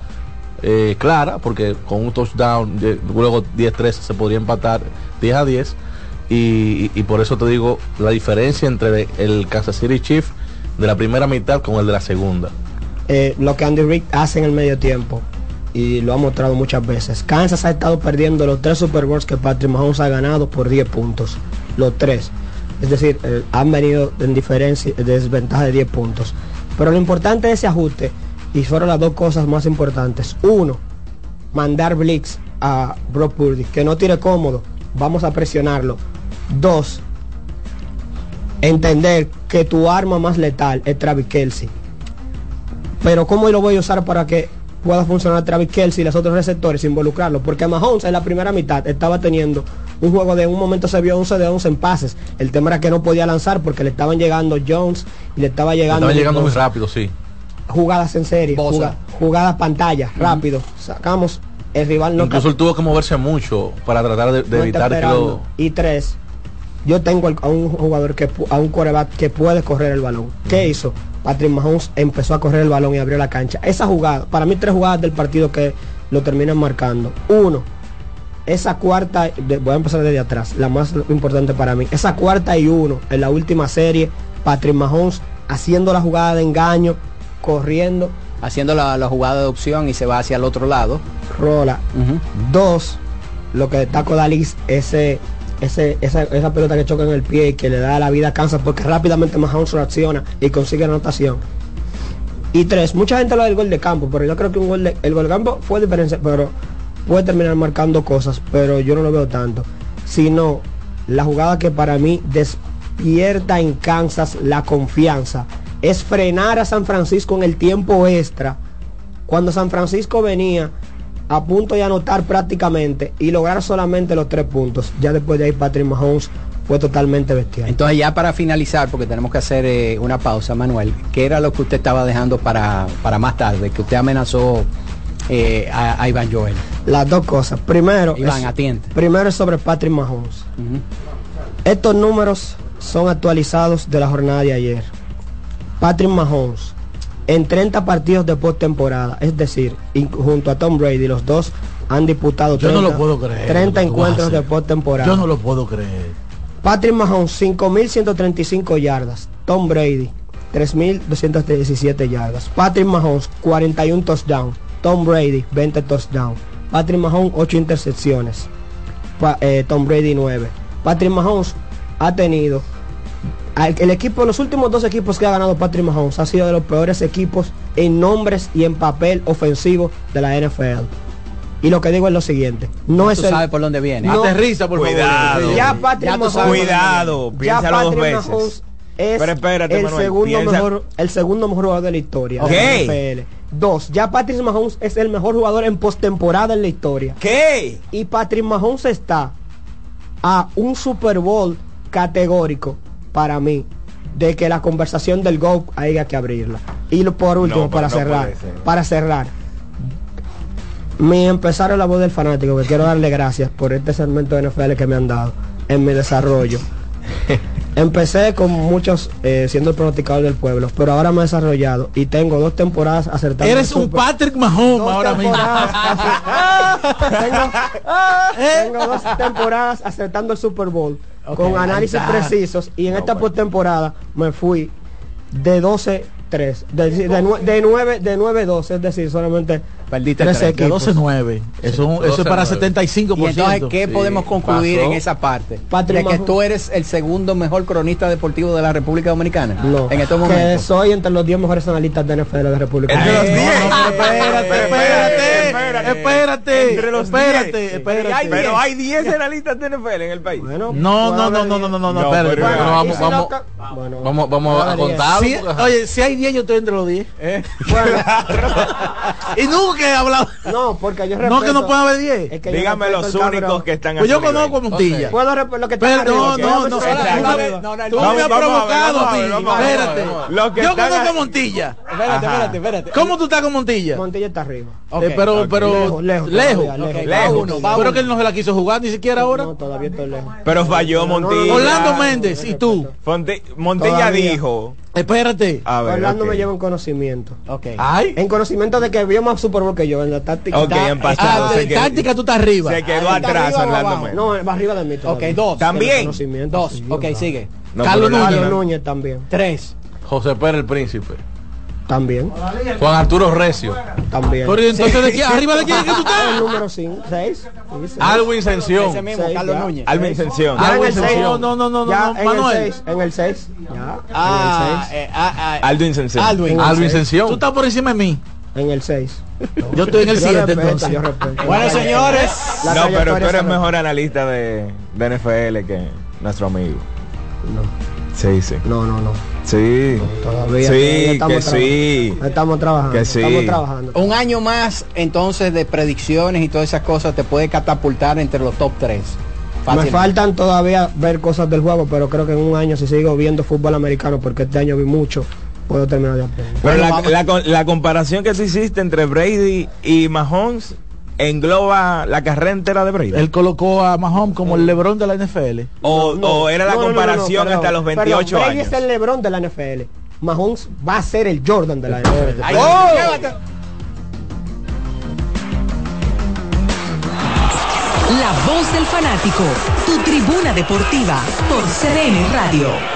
eh, clara, porque con un touchdown, luego 10-13 se podría empatar 10 a 10. Y, por eso te digo la diferencia entre el Kansas City Chiefs de la primera mitad con el de la segunda. Eh, lo que Andy Reid hace en el medio tiempo y lo ha mostrado muchas veces. Kansas ha estado perdiendo los tres Super Bowls que Patrick Mahomes ha ganado por 10 puntos. Los tres. Es decir, eh, han venido en diferencia, de desventaja de 10 puntos. Pero lo importante de ese ajuste, y fueron las dos cosas más importantes. Uno, mandar blitz a Brock Purdy, que no tire cómodo, vamos a presionarlo. Dos, entender que tu arma más letal es Travis Kelsey. Pero ¿cómo lo voy a usar para que pueda funcionar Travis Kelsey y los otros receptores involucrarlo? Porque Mahomes en la primera mitad estaba teniendo un juego de un momento se vio 11 de 11 en pases. El tema era que no podía lanzar porque le estaban llegando Jones y le estaba llegando, Estaba llegando muy rápido, sí. Jugadas en serie, jugadas pantalla, rápido. Sacamos el rival no Incluso él tuvo que moverse mucho para tratar de, de no evitar que lo... Y tres, yo tengo a un jugador que pu- a un coreback que puede correr el balón. ¿Qué hizo? Patrick Mahomes empezó a correr el balón y abrió la cancha. Esa jugada, para mí tres jugadas del partido que lo terminan marcando. Uno, esa cuarta, de- voy a empezar desde atrás, la más importante para mí. Esa cuarta y uno en la última serie, Patrick Mahomes haciendo la jugada de engaño, corriendo, haciendo la, la jugada de opción y se va hacia el otro lado. rola. Dos, lo que destaco de Alice, ese, ese, esa, esa pelota que choca en el pie y que le da la vida a Kansas porque rápidamente Mahomes reacciona y consigue anotación. Y tres, mucha gente habla del gol de campo, pero yo creo que un gol de, el gol de campo fue diferencia, pero puede terminar marcando cosas, pero yo no lo veo tanto. Sino la jugada que para mí despierta en Kansas la confianza es frenar a San Francisco en el tiempo extra cuando San Francisco venía a punto de anotar prácticamente y lograr solamente los tres puntos. Ya después de ahí Patrick Mahomes fue totalmente bestial. Entonces ya para finalizar, porque tenemos que hacer eh, una pausa, Manuel, ¿qué era lo que usted estaba dejando para, para más tarde? Que usted amenazó eh, a, a Iván Joel. Las dos cosas. Primero, Iván, es, atiende. primero es sobre Patrick Mahomes. Estos números son actualizados de la jornada de ayer. Patrick Mahomes en 30 partidos de postemporada, es decir, junto a Tom Brady, los dos han disputado Yo no 30, lo puedo creer, 30 lo que tú encuentros de postemporada. Yo no lo puedo creer. Patrick Mahomes 5.135 yardas. Tom Brady 3.217 yardas. Patrick Mahomes 41 touchdowns. Tom Brady 20 touchdowns. Patrick Mahomes 8 intercepciones. Pa- eh, Tom Brady 9. Patrick Mahomes ha tenido el equipo, los últimos dos equipos que ha ganado Patrick Mahomes ha sido de los peores equipos en nombres y en papel ofensivo de la NFL. Y lo que digo es lo siguiente, no es tú el- sabes por dónde viene. no- Aterriza, por Cuidado. favor. ya Patrick Ya Mahomes, Cuidado, ya piénsalo dos Patrick veces. Mahomes es Pero espérate, el Manuel, segundo piensa- mejor el segundo mejor jugador de la historia Ok. de la NFL. Dos, ya Patrick Mahomes es el mejor jugador en postemporada en la historia. ¿Qué? Y Patrick Mahomes está a un Super Bowl categórico para mí de que la conversación del GOAT haya que abrirla. Y lo- por último, No, para no cerrar, para cerrar. Mi empezar es la voz del fanático, que quiero darle gracias por este segmento de NFL que me han dado en mi desarrollo. Empecé con muchos eh, siendo el pronosticador del pueblo, pero ahora me he desarrollado y tengo dos temporadas acertando. Eres un Super- Patrick Mahomes ahora mismo. tengo, tengo dos temporadas acertando el Super Bowl con análisis precisos y en esta postemporada me fui de 12 3 de, de, de 9 de 9 12 es decir solamente Perdiste 13 tres. equipos 12-9. Eso, eso es para 75%. Y entonces, ¿qué Sí. podemos concluir Pasó. en esa parte? Patrick de que tú eres el segundo mejor cronista deportivo de la República Dominicana. no En estos que momentos. soy entre los 10 mejores analistas de NFL de la República Entre los Dominicana. 10. espérate, espérate, espérate, Entre los espérate, 10. espérate. Pero hay 10 analistas de NFL en el país. No, no, no, no, no, no, no, no, No, espérate, pero- espérate, Bueno, vamos, si vamos, Bueno, vamos, vamos a diez. Sí, porque- oye, si hay 10 yo estoy entre los 10. y nunca he hablado. No, porque yo No, que no respeto- puede haber 10. Es que yo Dígame respeto los únicos que están Pues yo conozco a Montilla. Puedo lo que está Pero no, no, no, no, no, la- no, la- no, la- Tú me has provocado Espérate. Yo conozco a Montilla. Espérate, espérate, espérate. ¿Cómo tú estás con Montilla? Montilla está arriba. Eh, pero, pero, Lejos, lejos, lejos. todavía, lejos. Lejos. Va uno, va Pero que él no se la quiso jugar ni siquiera ahora. No, todavía estoy lejos. Pero falló Montilla. Orlando Méndez y tú. Montilla Todavía. dijo. Espérate. A ver, Orlando me lleva en conocimiento. Ok. Ay. En conocimiento de que vio más Super Bowl que yo en la táctica. Ok, Está- en pasado. Ah, se de quedó- táctica tú estás arriba. Se quedó ¿Está atrás Orlando? Méndez. No, va arriba de mí Ok, dos. También. Dos. sí, Ok, sigue. No, Carlos pero Carlos Núñez también. Tres. José Pérez el Príncipe. También. Juan Arturo Recio. También. Pero ¿y entonces de quién? arriba de quién es que tú El estás. número 5, 6. Alwin Sención. Ese mismo, Carlos. Núñez. Alvin Sención. Alwin el 6. Sención. No, no, no, no, Ya no, en Manuel. el 6. En el 6. Ya. Ah, en el eh, ah, ah, Alvin Sención. Alduin. Alvin Tú Sención. estás por encima de mí. 6. En el 6. Yo estoy en el Yo 7 respeto, entonces. Bueno, señores. No, pero tú eres mejor analista de, de NFL que nuestro amigo. No, Sí, sí. no, no. no. Sí. Todavía. todavía Sí, estamos que trabajando. sí. Estamos trabajando. Que sí. Estamos trabajando. Un año más entonces de predicciones y todas esas cosas te puede catapultar entre los top 3. Me faltan todavía ver cosas del juego, pero creo que en un año si sigo viendo fútbol americano, porque este año vi mucho, puedo terminar de aprender. Pero la, la co- la comparación que tú hiciste entre Brady y Mahomes engloba la carrera entera de Brady. Él colocó a Mahomes como el Lebrón de la NFL. o, No, o era la no, no, no, no, comparación perdón, hasta los perdón, 28 Brady años. es el LeBron de la NFL. Mahomes va a ser el Jordan de la NFL. Ay, ¡Oh! La voz del fanático, tu tribuna deportiva por CDN Radio.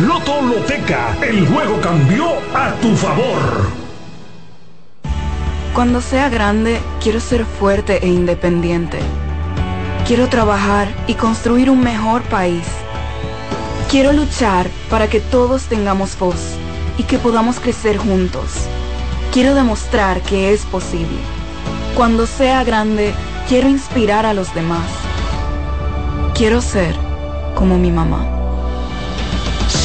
Loto Loteca, el juego cambió a tu favor. Cuando sea grande, quiero ser fuerte e independiente. Quiero trabajar y construir un mejor país. Quiero luchar para que todos tengamos voz y que podamos crecer juntos. Quiero demostrar que es posible. Cuando sea grande, quiero inspirar a los demás. Quiero ser como mi mamá.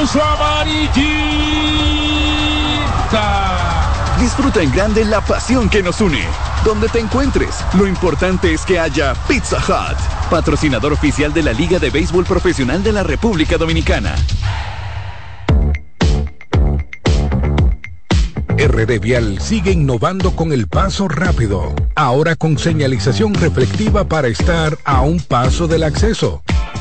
amarillita. Disfruta en grande la pasión que nos une. Donde te encuentres, lo importante es que haya Pizza Hut, patrocinador oficial de la Liga de Béisbol Profesional de la República Dominicana. RD Vial sigue innovando con el paso rápido, ahora con señalización reflectiva para estar a un paso del acceso.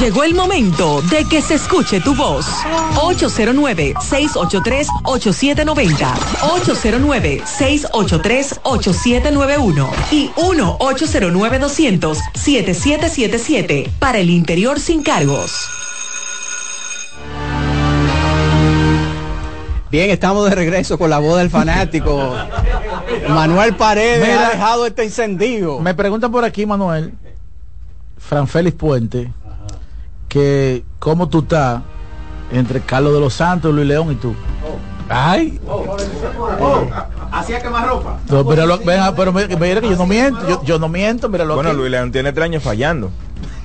Llegó el momento de que se escuche tu voz. 809-683-8790. 809-683-8791. Y 1-809-200-7777. Para el interior sin cargos. Bien, estamos de regreso con la voz del fanático. Manuel Paredes Mira, ha dejado este encendido. Me preguntan por aquí, Manuel, Fran Félix Puente, que cómo tú estás entre Carlos de los Santos, Luis León y tú. Ay, Hacía quemar ropa. no, ah, pero mira, mira que yo no miento, yo, yo no miento, míralo Bueno, aquí. Luis León tiene tres años fallando.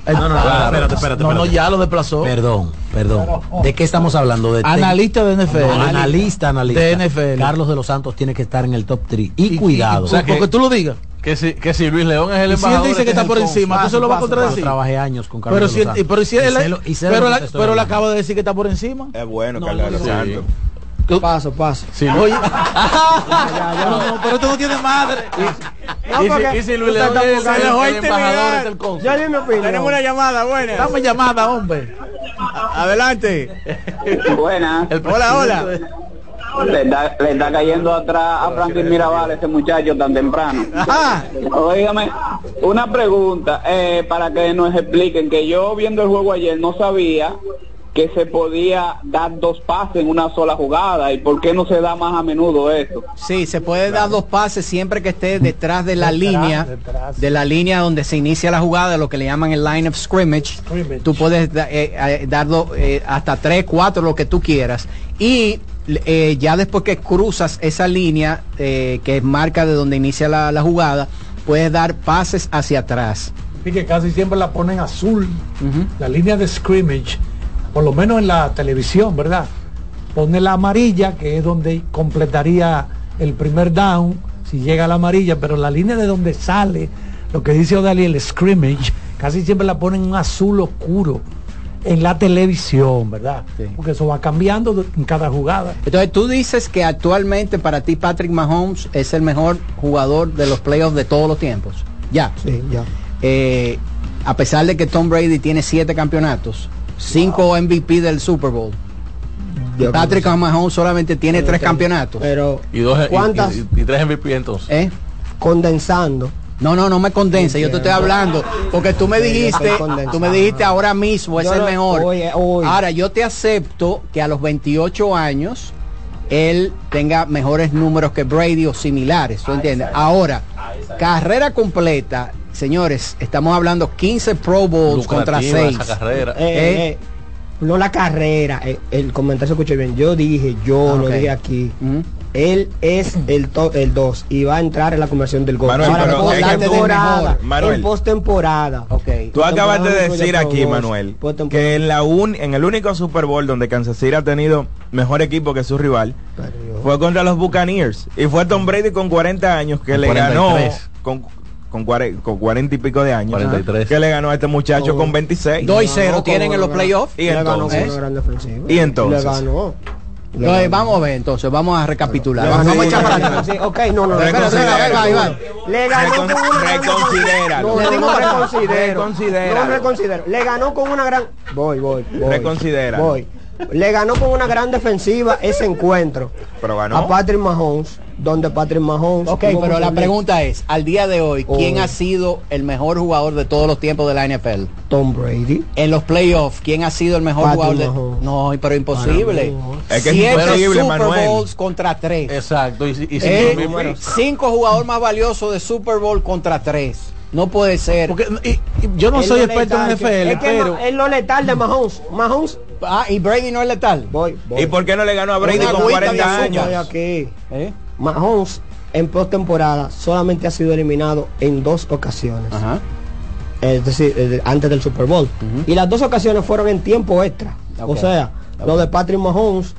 Eh, No, no, no, claro. espérate, espérate, No, no, espérate. ya lo desplazó. Perdón, perdón. ¿De qué estamos hablando? De Analista de NFL. No, analista, analista. De NFL. Carlos de los Santos tiene que estar en el top 3. Y, cuidado. O sea, porque tú lo digas. Que si, que si Luis León es el Y si él embajador dice que está por encima, tú se lo vas a Yo contradecir. trabajé años con Carlos Pero si, pero si él, pero, le acabo de decir que está por encima. Es bueno, No, Carlos. Santos. Paso, paso. Sí, oye. No, no, pero tú no tienes madre. No, Y si- y si Luis León es el- el embajador es el cónsul. Ya di mi opinión. Tenemos una llamada, buena. Dame llamada, hombre. Adelante. Buenas. Hola, hola. Le está, le está cayendo atrás a Franklin Mirabal ese muchacho tan temprano. Óigame, una pregunta eh, para que nos expliquen que yo viendo el juego ayer no sabía que se podía dar dos pases en una sola jugada y por qué no se da más a menudo eso. Sí, se puede dar dos pases siempre que esté detrás de la Detrás, línea, detrás. de la línea donde se inicia la jugada, lo que le llaman el line of scrimmage. Tú puedes eh, eh, dar eh, hasta tres, cuatro, lo que tú quieras. Y eh, ya después que cruzas esa línea eh, que marca de donde inicia la, la jugada, puedes dar pases hacia atrás. Y que casi siempre la ponen azul, la línea de scrimmage, por lo menos en la televisión, ¿verdad? Pone la amarilla, que es donde completaría el primer down, si llega a la amarilla, pero la línea de donde sale, lo que dice Odali, el scrimmage, casi siempre la ponen en azul oscuro en la televisión, ¿verdad? Porque eso va cambiando en cada jugada. Entonces tú dices que actualmente para ti Patrick Mahomes es el mejor jugador de los playoffs de todos los tiempos. Ya. Sí, ya. Eh, a pesar de que Tom Brady tiene siete campeonatos, cinco MVP del Super Bowl. Yo Patrick Mahomes solamente tiene Pero tres tengo- campeonatos. Pero Y, dos, y- ¿Cuántas? y, y tres MVP entonces. ¿Eh? condensando. No, no, no me condensa, yo te estoy hablando, porque tú me dijiste, tú me dijiste ahora mismo es el mejor. oye. Ahora yo te acepto que a los 28 años él tenga mejores números que Brady o similares, ¿tú entiendes? Ahora, carrera completa, señores, estamos hablando 15 Pro Bowls contra Lucrativa 6. esa carrera. Eh, eh, no la carrera, eh, el comentario se escuché bien. Yo dije, yo Ah, lo dije aquí. Él es el to- el 2 y va a entrar en la conversión del gol. Manuel, Ahora, pero en postemporada, Manuel. en postemporada. Tú acabas de decir aquí, Manuel, que en, la un, en el único Super Bowl donde Kansas City ha tenido mejor equipo que su rival fue contra los Buccaneers. Y fue Tom Brady con 40 años que Con le ganó 43. con, con, cuare- con 40 y pico de años. 43. Que le ganó a este muchacho con 26. 2 y 0 tienen en los playoffs. Y entonces. Y Le entonces. Entonces, vamos a ver, entonces, vamos a recapitular. Le Vamos, ganó. vamos a echar para atrás. Sí, ok, no, no, va. Le ganó con una gran reconsidéralo. No, Le no, no reconsidero. No reconsidero. Le ganó con una gran. Voy, voy, voy. Reconsidéralo. Voy. Le ganó con una gran defensiva ese encuentro Pero ganó. a Patrick Mahomes, donde Patrick Mahomes. Ok, pero la pregunta es, al día de hoy, ¿quién Oh. ha sido el mejor jugador de todos los tiempos de la NFL? Tom Brady. En los playoffs, ¿quién ha sido el mejor Patrick jugador de Mahomes. No, pero imposible. Es que es Siete imposible, Super Manuel. Bowls contra tres. Exacto. Y, si- Eh, y- cinco jugadores más valiosos de Super Bowl contra tres. No puede ser. Porque y- y yo no Él soy experto en letal, NFL, es que pero no- es lo letal de Mahomes. Mahomes. Ah, y Brady no es letal. Voy, voy. ¿Y por qué no le ganó a Brady Una con agüita de 40 azúcar. años? Aquí. ¿Eh? Mahomes en postemporada solamente ha sido eliminado en dos ocasiones. Ajá. Es decir, eh, antes del Super Bowl. Y las dos ocasiones fueron en tiempo extra. O sea, lo de Patrick Mahomes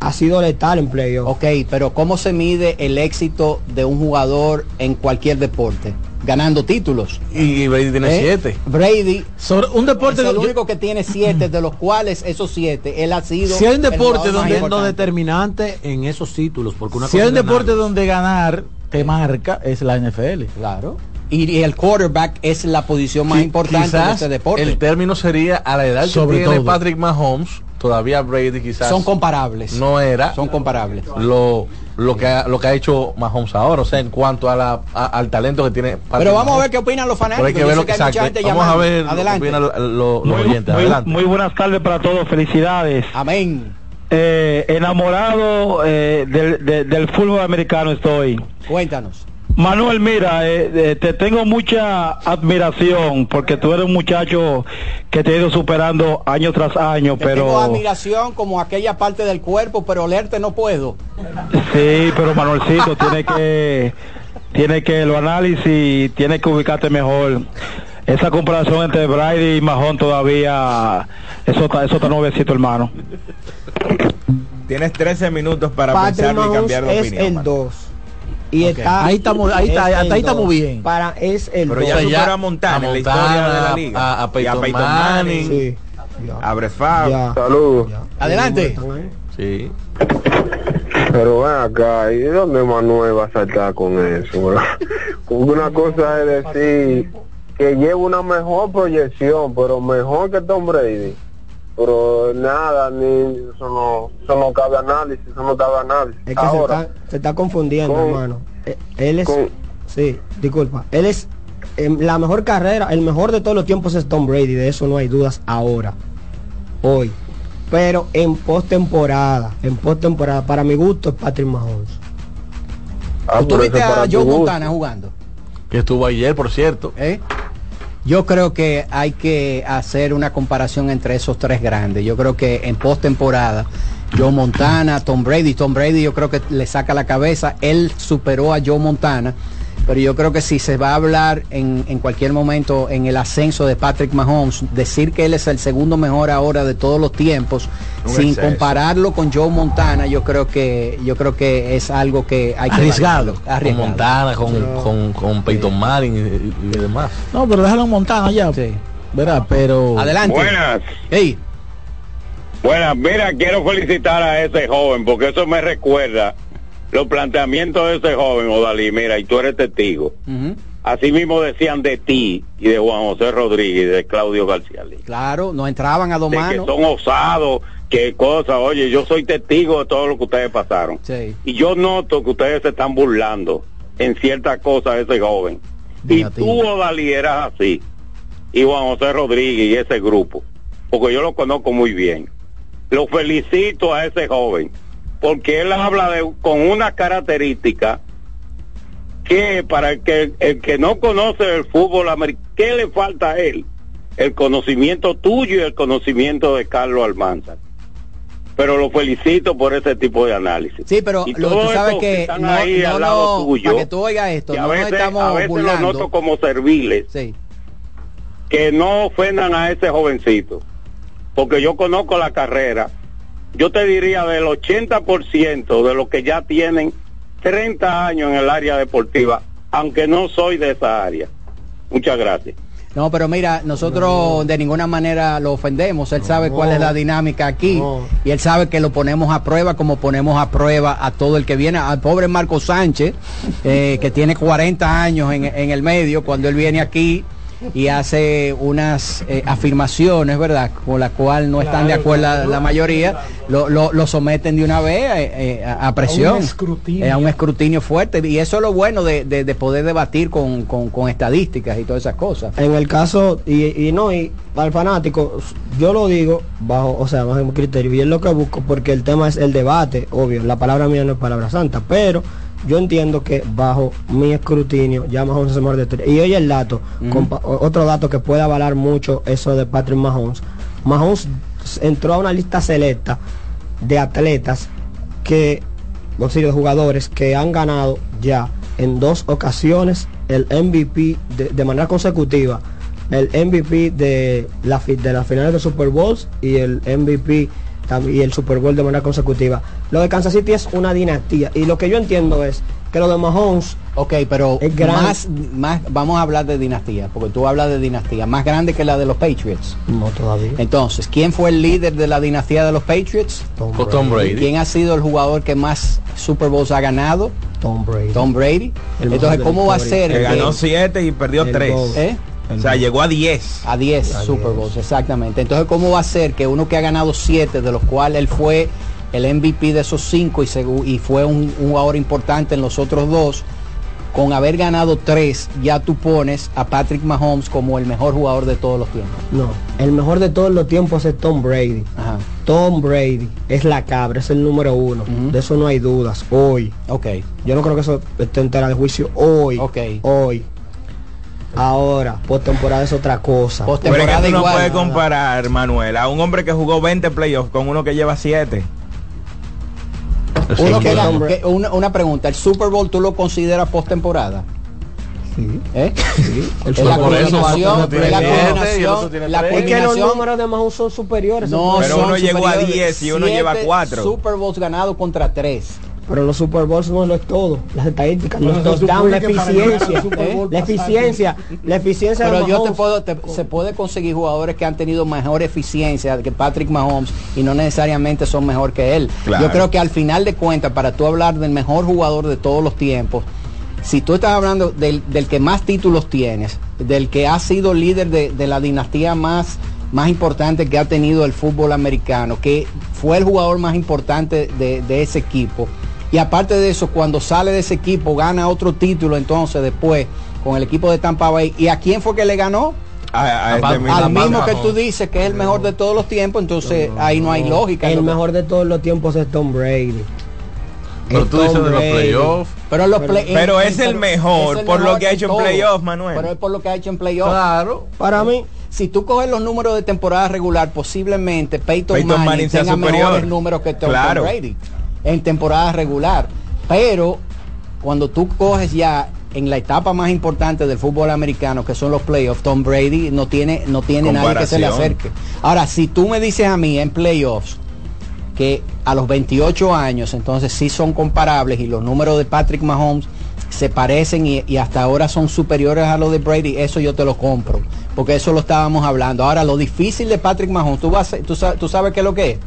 ha sido letal en playoff. Ok, pero ¿cómo se mide el éxito de un jugador en cualquier deporte? Ganando títulos. y Brady tiene ¿Eh? siete. Brady sobre un deporte es el yo- único que tiene siete, de los cuales esos siete, él ha sido. Si hay un el deporte donde- importante. determinante en esos títulos, porque una si hay cosa un es deporte ganar. donde ganar te marca es la NFL. Claro. Y, y el quarterback es la posición más importante de ese deporte. El término sería a la edad Sobre que tiene todo. Patrick Mahomes, todavía Brady quizás Son comparables. no era Son comparables. lo, lo que ha, lo que ha hecho Mahomes ahora, o sea, en cuanto a la, a- al talento que tiene Patrick Pero vamos a ver qué opinan los Pero fanáticos. hay que ver lo que hay mucha exacto. gente Vamos a ver lo que Adelante. opinan lo- lo- los Muy, oyentes. muy- Adelante. muy buenas tardes para todos, felicidades. Amén. Eh, enamorado eh, del, de- del fútbol americano estoy. Cuéntanos. Manuel, mira, eh, eh, te tengo mucha admiración porque tú eres un muchacho que te ha ido superando año tras año, Te Tengo pero admiración como aquella parte del cuerpo, pero olerte no puedo. sí, pero Manuelcito tiene que tiene que lo análisis, tiene que ubicarte mejor. Esa comparación entre Brady y Mahón todavía eso está eso está nuevecito, hermano. Tienes 13 minutos para Patrick pensarlo y cambiar de es opinión. el mano. 2. Y está Ahí estamos- ahí está- es hasta ahí estamos bien. Para es el Pero 2. ya ya a Montana, en a la historia de la liga. a- a Y Peyton Manning. Sí. A Brett Favre. Ya. Saludos. Adelante. Sí. Pero ven acá, ¿y dónde Manuel va a saltar con eso? una cosa es decir que lleva una mejor proyección, pero mejor que Tom Brady. Pero nada, ni eso no, eso no cabe análisis, eso no cabe análisis. Es que se Ahora, está, se está confundiendo, con- hermano. Eh, Él es, con- sí, disculpa. Él es em, la mejor carrera, el mejor de todos los tiempos es Tom Brady, de eso no hay dudas ahora, hoy. Pero en postemporada, en postemporada, para mi gusto es Patrick Mahomes. ah, ¿Tú viste a Joe. Montana jugando? Que estuvo ayer, por cierto. ¿Eh? Yo creo que hay que hacer una comparación entre esos tres grandes. Yo creo que en postemporada, Joe Montana, Tom Brady, Tom Brady yo creo que le saca la cabeza. Él superó a Joe Montana. Pero yo creo que si se va a hablar en, en cualquier momento en el ascenso de Patrick Mahomes, decir que él es el segundo mejor ahora de todos los tiempos, sin exceso. compararlo con Joe Montana, yo creo que yo creo que es algo que hay que Arriesgado. evaluarlo. Con Arriesgado. Montana, con, con, con Peyton Manning y, y demás. No, pero déjalo en Montana ya. Sí. ¿Verdad? Pero Adelante. Buenas. Ey, Buenas, mira, quiero felicitar a ese joven porque eso me recuerda los planteamientos de ese joven, Odalí. Mira, y tú eres testigo. ujú. Así mismo decían de ti y de Juan José Rodríguez y de Claudio García Lee. Claro, no entraban a dos De que manos. son osados, que cosas. Oye, yo soy testigo de todo lo que ustedes pasaron. Sí. Y yo noto que ustedes se están burlando en ciertas cosas de ese joven. Y tú, Odalí, eras así. Y Juan José Rodríguez y ese grupo. Porque yo lo conozco muy bien. Lo felicito a ese joven. Porque él habla de, con una característica que para el que, el que no conoce el fútbol americano, ¿qué le falta a él? El conocimiento tuyo y el conocimiento de Carlos Almanza. Pero lo felicito por ese tipo de análisis. Sí, pero Y lo, tú sabes que, están no, ahí no, al lado no, tuyo, para que tú oigas esto, que a veces, estamos a veces lo noto como serviles Sí. que no ofendan a ese jovencito, porque yo conozco la carrera. Yo te diría del 80% de los que ya tienen 30 años en el área deportiva, aunque no soy de esa área. Muchas gracias. No, pero mira, nosotros de ninguna manera lo ofendemos. Él sabe cuál es la dinámica aquí y él sabe que lo ponemos a prueba como ponemos a prueba a todo el que viene. Al pobre Marco Sánchez, eh, que tiene 40 años en, en el medio, cuando él viene aquí, y hace unas eh, afirmaciones, ¿verdad? Con la cual no están de acuerdo la, mayoría, lo, lo, someten de una vez eh, eh, a, presión. A un, escrutinio. a un escrutinio fuerte. Y eso es lo bueno de, de, poder debatir con, con, estadísticas y todas esas cosas. En el caso, y, y no, y al fanático, yo lo digo bajo, o sea, bajo mi criterio, y es lo que busco, porque el tema es el debate, obvio, la palabra mía no es palabra santa, pero yo entiendo que bajo mi escrutinio ya Mahomes es el mejor de tres. Y hoy el dato, otro dato que puede avalar mucho eso de Patrick Mahomes. Mahomes entró a una lista selecta de atletas que, o de jugadores que han ganado ya en dos ocasiones el MVP de, manera consecutiva, el MVP de, la, de las finales de Super Bowls y el MVP y el Super Bowl de manera consecutiva. Lo de Kansas City es una dinastía y lo que yo entiendo es que lo de Mahomes Ok, pero más, más, vamos a hablar de dinastía, porque tú hablas de dinastía, más grande que la de los Patriots. No todavía. Entonces, ¿quién fue el líder de la dinastía de los Patriots? Tom Brady. ¿Quién ha sido el jugador que más Super Bowls ha ganado? Tom Brady. Tom Brady. Entonces, ¿cómo va a ser? Que ganó siete y perdió tres. ¿Eh? O sea, llegó a 10. A 10 Super Bowls, exactamente. Entonces, ¿cómo va a ser que uno que ha ganado 7, de los cuales él fue el MVP de esos 5 y, y, fue un, jugador importante en los otros dos, con haber ganado 3, ya tú pones a Patrick Mahomes como el mejor jugador de todos los tiempos? No, el mejor de todos los tiempos es Tom Brady. Tom Brady es la cabra, es el número uno. De eso no hay dudas. Hoy. Ok. Yo no creo que eso esté entera de juicio. Hoy. Ok. Hoy Ahora, postemporada es otra cosa. Postemporada Pero es que tú no puedes comparar, Manuel, a un hombre que jugó 20 playoffs con uno que lleva 7. una, pregunta, ¿el Super Bowl tú lo consideras postemporada? Sí. ¿Eh? sí. El la combinación, la combinación, la Es que los números de Mahomes son superiores. No, pero uno llegó a 10 y uno lleva 4. Super Bowls ganado contra 3. Pero los Super Bowls no lo es todo. Las estadísticas, los touchdowns, la eficiencia. ¿eh? La eficiencia, la eficiencia Pero yo te puedo, se puede conseguir jugadores que han tenido mejor eficiencia que Patrick Mahomes y no necesariamente son mejor que él. Yo creo que al final de cuentas, para tú hablar del mejor jugador de todos los tiempos, si tú estás hablando del, que más títulos tienes, del que ha sido líder de, la dinastía más más importante que ha tenido el fútbol americano, que fue el jugador más importante de, de ese equipo y aparte de eso, cuando sale de ese equipo, gana otro título entonces después con el equipo de Tampa Bay. ¿Y a quién fue que le ganó? A, este al mismo que tú dices que es el mejor de todos los tiempos, entonces ahí no hay lógica. El mejor de todos los tiempos es Tom Brady. Pero tú dices de los playoffs. Pero, los pero, es, el mejor, por lo que ha hecho en playoffs, Manuel. Pero es por lo que ha hecho en playoffs. Claro. Para mí, si tú coges los números de temporada regular, posiblemente Peyton, Manning, tenga mejores números que Tom Brady en temporada regular. Pero cuando tú coges ya en la etapa más importante del fútbol americano, que son los playoffs, Tom Brady no tiene, no tiene nadie que se le acerque. Ahora, si tú me dices a mí en playoffs que a los 28 años, entonces sí son comparables y los números de Patrick Mahomes se parecen y, hasta ahora son superiores a los de Brady, eso yo te lo compro, porque eso lo estábamos hablando. Ahora, lo difícil de Patrick Mahomes, tú, vas, tú, tú sabes qué es lo que es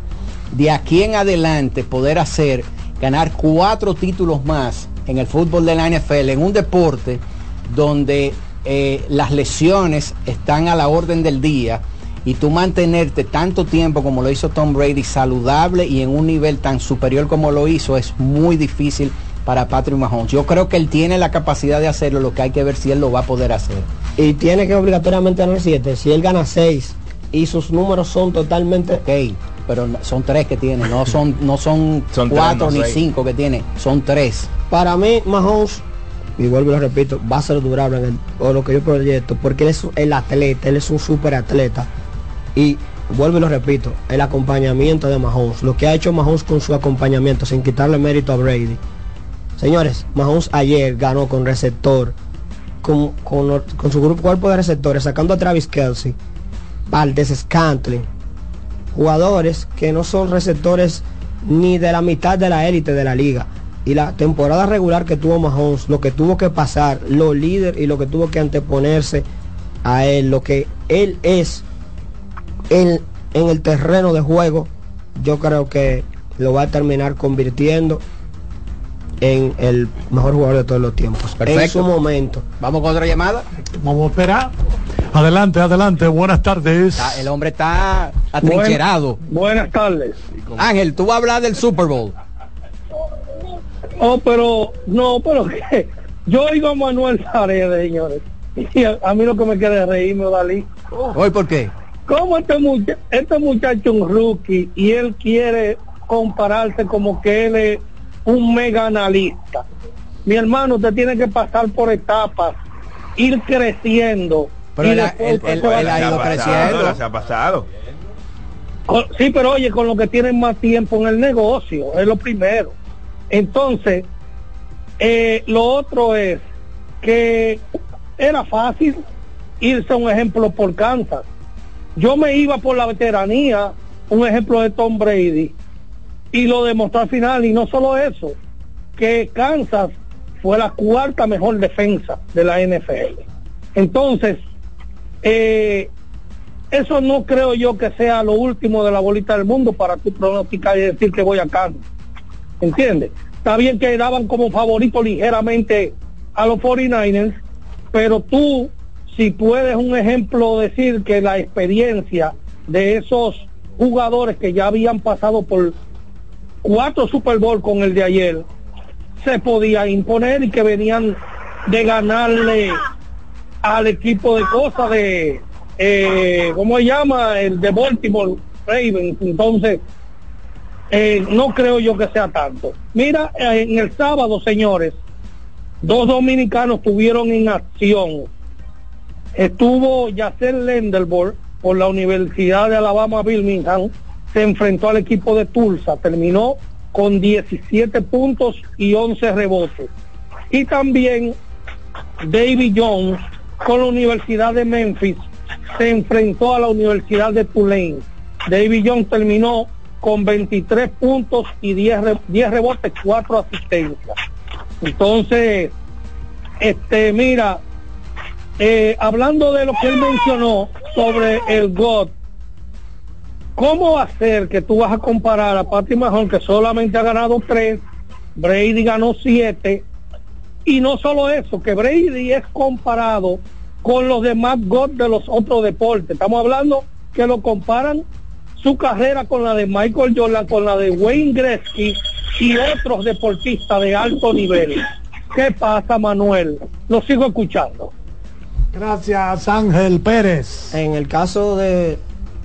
de aquí en adelante poder hacer, ganar cuatro títulos más en el fútbol de la NFL, en un deporte donde eh, las lesiones están a la orden del día y tú mantenerte tanto tiempo como lo hizo Tom Brady saludable y en un nivel tan superior como lo hizo es muy difícil para Patrick Mahomes. Yo creo que él tiene la capacidad de hacerlo, lo que hay que ver si él lo va a poder hacer. Y tiene que obligatoriamente ganar 7. Si él gana 6 y sus números son totalmente... Ok, pero son tres que tiene, no son, no son, cuatro ni cinco que tiene, son tres. Para mí, Mahomes, y vuelvo y lo repito, va a ser durable en el, o lo que yo proyecto, porque él es el atleta, él es un super atleta. Y vuelvo y lo repito, el acompañamiento de Mahomes, lo que ha hecho Mahomes con su acompañamiento, sin quitarle mérito a Brady. Señores, Mahomes ayer ganó con receptor, con, con, su grupo cuerpo de receptores, sacando a Travis Kelsey, Valdez Scantling, jugadores que no son receptores ni de la mitad de la élite de la liga. Y la temporada regular que tuvo Mahomes, lo que tuvo que pasar, lo líder y lo que tuvo que anteponerse a él, lo que él es en, en el terreno de juego, yo creo que lo va a terminar convirtiendo en el mejor jugador de todos los tiempos. Perfecto. En su momento. Vamos con otra llamada. Vamos a esperar. Adelante, adelante, buenas tardes. el hombre está atrincherado. buenas tardes. Ángel, tú vas a hablar del Super Bowl. Oh, pero, no, pero que yo oigo a Manuel Paredes, señores. Y a, mí lo que me queda es reírme, Dalí. ¿Hoy por qué? ¿Cómo este, muchacho, este muchacho es un rookie y él quiere compararse como que él es un mega analista? Mi hermano, usted tiene que pasar por etapas, ir creciendo. Pero él, ha ido creciendo. Se ha pasado. Sí, pero oye, con lo que tienen más tiempo en el negocio, es lo primero. Entonces, eh, lo otro es que era fácil irse a un ejemplo por Kansas. Yo me iba por la veteranía, un ejemplo de Tom Brady, y lo demostró al final, y no solo eso, que Kansas fue la cuarta mejor defensa de la NFL. Entonces, eh, eso no creo yo que sea lo último de la bolita del mundo para tu pronosticar y decir que voy a Kansas. ¿Entiendes? Está bien que daban como favorito ligeramente a los 49ers, pero tú, si puedes un ejemplo decir que la experiencia de esos jugadores que ya habían pasado por cuatro Super Bowl con el de ayer, se podía imponer y que venían de ganarle al equipo de cosas de, eh, ¿cómo se llama? El de Baltimore Ravens. Entonces, eh, no creo yo que sea tanto. Mira, eh, en el sábado, señores, dos dominicanos tuvieron en acción. Estuvo Yacer Lenderborg por la Universidad de Alabama Birmingham, se enfrentó al equipo de Tulsa, terminó con 17 puntos y 11 rebotes. Y también David Jones con la Universidad de Memphis se enfrentó a la Universidad de Tulane. David Jones terminó con 23 puntos y 10, 10 rebotes, 4 asistencias. Entonces, este, mira, eh, hablando de lo que él mencionó sobre el God, ¿cómo hacer que tú vas a comparar a Patrick Mahon que solamente ha ganado 3, Brady ganó 7, y no solo eso, que Brady es comparado con los demás God de los otros deportes. Estamos hablando que lo comparan su carrera con la de Michael Jordan, con la de Wayne Gretzky y otros deportistas de alto nivel. ¿Qué pasa, Manuel? Lo sigo escuchando. Gracias, Ángel Pérez. En el caso de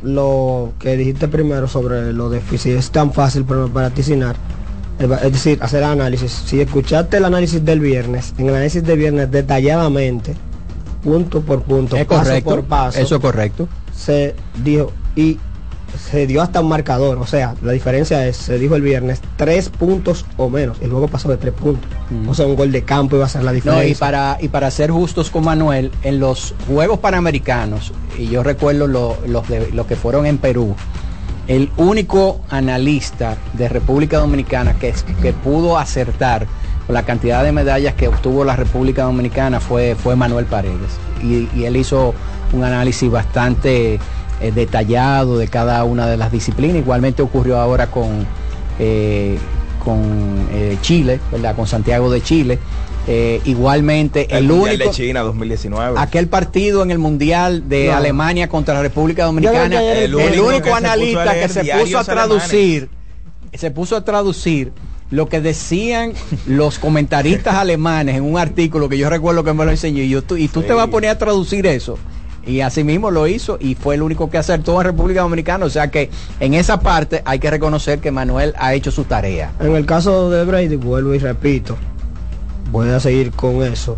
lo que dijiste primero sobre lo si es tan fácil para vaticiner, es decir, hacer análisis. Si escuchaste el análisis del viernes, en el análisis del viernes detalladamente, punto por punto, es paso correcto, por paso, eso es correcto. Se dijo, y se dio hasta un marcador, o sea, la diferencia es, se dijo el viernes, tres puntos o menos, y luego pasó de tres puntos. O sea, un gol de campo iba a ser la diferencia. No, y para, y para ser justos con Manuel, en los Juegos Panamericanos, y yo recuerdo los lo que fueron en Perú, el único analista de República Dominicana que, que pudo acertar la cantidad de medallas que obtuvo la República Dominicana fue, fue Manuel Paredes. Y, y él hizo un análisis bastante eh, detallado de cada una de las disciplinas. Igualmente ocurrió ahora con, eh, con eh, Chile, ¿verdad? con Santiago de Chile. igualmente el, único de China 2019 aquel partido en el mundial de Alemania contra la República Dominicana el, único, analista que se puso a traducir se puso a traducir lo que decían los comentaristas alemanes en un artículo que yo recuerdo que me lo enseñó y, yo, y tú te vas a poner a traducir eso y así mismo lo hizo y fue el único que acertó en República Dominicana. O sea que en esa parte hay que reconocer que Manuel ha hecho su tarea. En el caso de Brady, vuelvo y repito, voy a seguir con eso.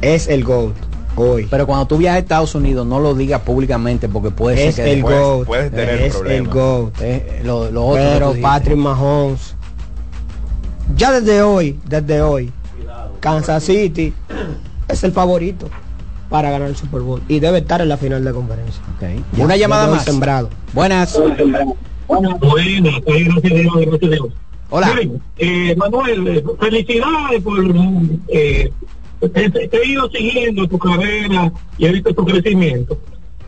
Es el GOAT hoy. Pero cuando tú viajas a Estados Unidos, no lo digas públicamente porque puede ser que el GOAT. Puedes tener es el GOAT. lo, lo otro Pero Patrick Mahomes, ya desde hoy, desde hoy, Kansas City es el favorito para ganar el Super Bowl y debe estar en la final de conferencia. Okay. Una llamada más. Sembrado. Buenas. Buenas, Hola. Eh, Manuel, eh, felicidades por... Eh, te, he ido siguiendo tu carrera y he visto tu crecimiento.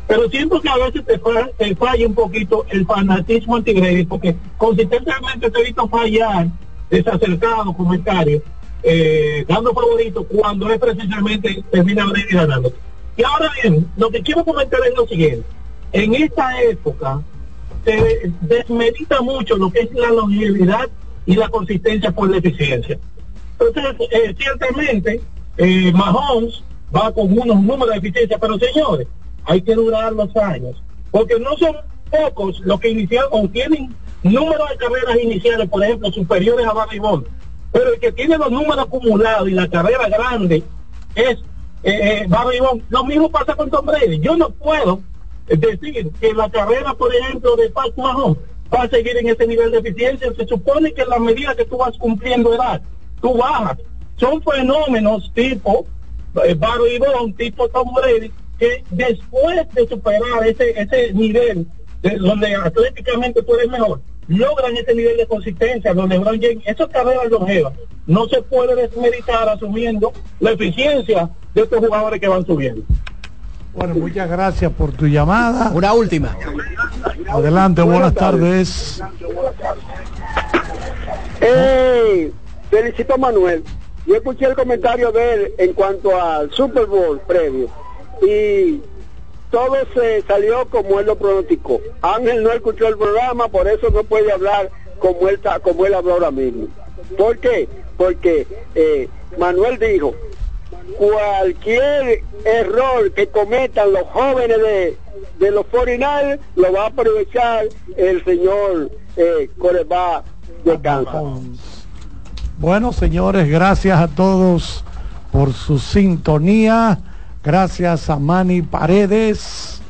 Pero siento que a veces te, te falla un poquito el fanatismo anti porque consistentemente te he visto fallar desacertado comentarios eh, dando favorito cuando es precisamente termina ganando. Y ahora bien, lo que quiero comentar es lo siguiente. En esta época se desmedita mucho lo que es la longevidad y la consistencia por la eficiencia. Entonces, eh, ciertamente, eh, Mahomes va con unos números de eficiencia, pero señores, hay que durar los años, porque no son pocos los que iniciaron o tienen números de carreras iniciales, por ejemplo, superiores a Barry Bonds, pero el que tiene los números acumulados y la carrera grande es eh, eh Barry Bonds. Lo mismo pasa con Tom Brady. Yo no puedo decir que la carrera, por ejemplo, de Pat Mahomes va a seguir en ese nivel de eficiencia. Se supone que en la medida que tú vas cumpliendo edad, tú bajas. Son fenómenos tipo eh, Barry Bonds, tipo Tom Brady, que después de superar ese, ese nivel de, donde atléticamente tú eres mejor, logran ese nivel de consistencia donde LeBron James, esas carreras longevas, no se puede desmeritar asumiendo la eficiencia de estos jugadores que van subiendo. Bueno, muchas gracias por tu llamada. Una última. Adelante, buenas, tardes. felicito a Manuel. Yo escuché el comentario de él en cuanto al Super Bowl previo y todo se salió como él lo pronosticó. Ángel no escuchó el programa, por eso no puede hablar como él, como él habló ahora mismo. ¿Por qué? Porque eh, Manuel dijo, cualquier error que cometan los jóvenes de, de los foreigners lo va a aprovechar el señor eh, Coreba de Kansas. Bueno, señores, gracias a todos por su sintonía. Gracias a Manny Paredes.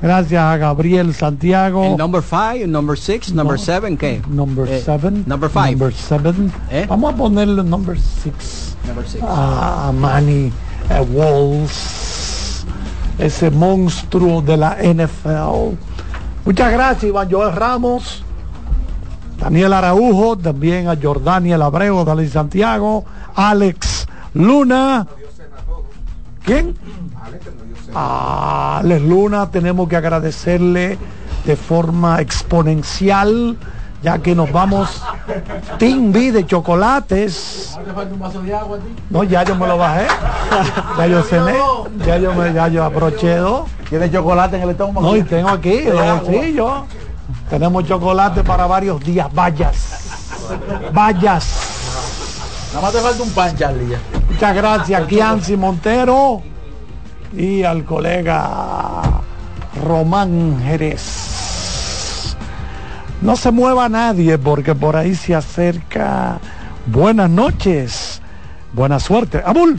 Gracias a Gabriel Santiago. El number 5, number 6, number 7, ¿qué? Number 7. Eh, number 5. Number 7. ¿Eh? Vamos a ponerle number 6. Number 6. A, Manny eh, Walls. Ese monstruo de la NFL. Muchas gracias, Iván Joel Ramos. Daniel Araujo, también a Jordaniel Abreu, Dalí Santiago, Alex Luna. ¿Quién? A Alex Luna tenemos que agradecerle de forma exponencial, ya que nos vamos B de chocolates. No, ya yo me lo bajé. Ya yo cené, ya yo me ya yo abroché dos. ¿Tiene chocolate en el estómago? No, y tengo aquí en los bolsillos. Tenemos chocolate para varios días. Vayas. Vayas. Nada más te falta un pan, Charlie. Muchas gracias, Kianci Montero y al colega Román Jerez. No se mueva nadie porque por ahí se acerca. Buenas noches. Buena suerte. Abul.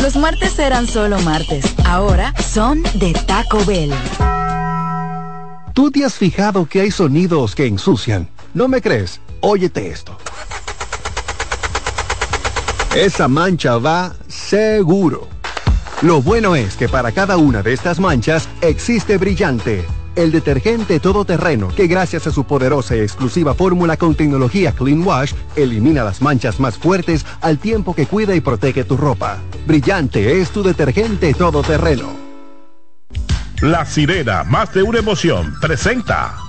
Los martes eran solo martes, ahora son de Taco Bell. ¿Tú te has fijado que hay sonidos que ensucian? ¿No me crees? Óyete esto. Esa mancha va seguro. Lo bueno es que para cada una de estas manchas existe Brillante, el detergente todoterreno que gracias a su poderosa y exclusiva fórmula con tecnología Clean Wash elimina las manchas más fuertes al tiempo que cuida y protege tu ropa. Brillante es tu detergente todoterreno. La sirena, más de una emoción, presenta.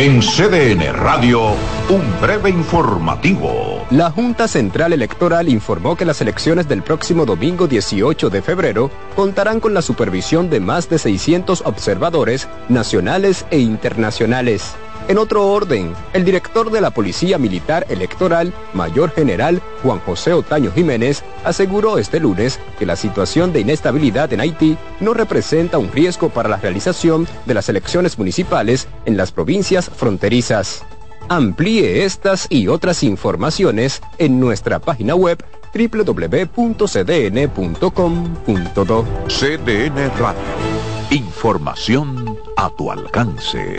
En CDN Radio, un breve informativo. La Junta Central Electoral informó que las elecciones del próximo domingo 18 de febrero contarán con la supervisión de más de 600 observadores nacionales e internacionales. En otro orden, el director de la Policía Militar Electoral, Mayor General Juan José Otaño Jiménez, aseguró este lunes que la situación de inestabilidad en Haití no representa un riesgo para la realización de las elecciones municipales en las provincias fronterizas. Amplíe estas y otras informaciones en nuestra página web www.cdn.com.do. CDN Radio. Información a tu alcance.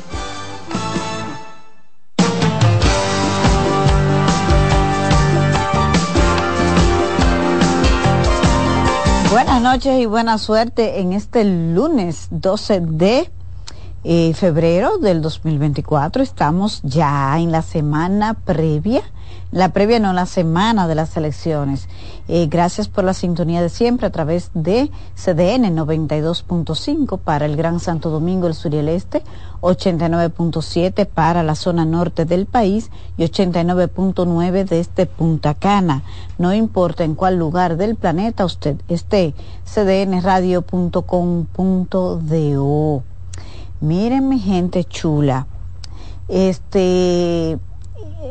Noches y buena suerte en este lunes 12 de eh, febrero del 2024. Estamos ya en la semana previa, la previa no, la semana de las elecciones. Eh, gracias por la sintonía de siempre a través de CDN 92.5 para el Gran Santo Domingo, el sur y el este, 89.7 para la zona norte del país y 89.9 desde Punta Cana. No importa en cuál lugar del planeta usted esté, cdnradio.com.do. Miren mi gente chula. Este,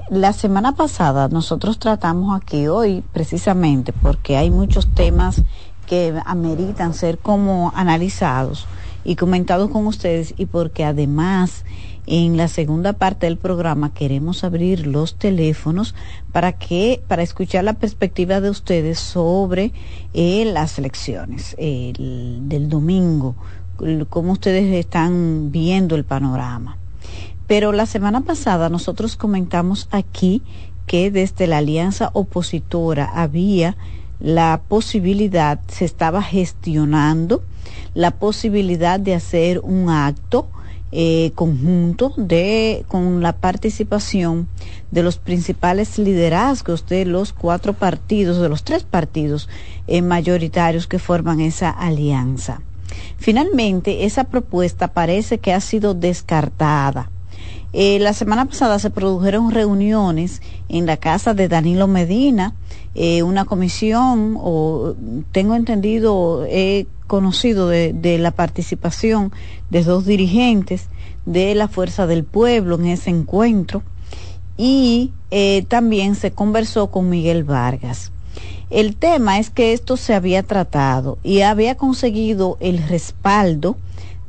la semana pasada nosotros tratamos aquí hoy precisamente porque hay muchos temas que ameritan ser como analizados y comentados con ustedes y porque además en la segunda parte del programa queremos abrir los teléfonos para que para escuchar la perspectiva de ustedes sobre eh, las elecciones del domingo cómo ustedes están viendo el panorama. Pero la semana pasada nosotros comentamos aquí que desde la alianza opositora había la posibilidad, se estaba gestionando la posibilidad de hacer un acto eh, conjunto de con la participación de los principales liderazgos de los cuatro partidos, de los tres partidos eh, mayoritarios que forman esa alianza. Finalmente, esa propuesta parece que ha sido descartada. Eh, la semana pasada se produjeron reuniones en la casa de Danilo Medina, eh, una comisión, o tengo entendido, he conocido de, la participación de dos dirigentes de la Fuerza del Pueblo en ese encuentro y eh, también se conversó con Miguel Vargas. El tema es que esto se había tratado y había conseguido el respaldo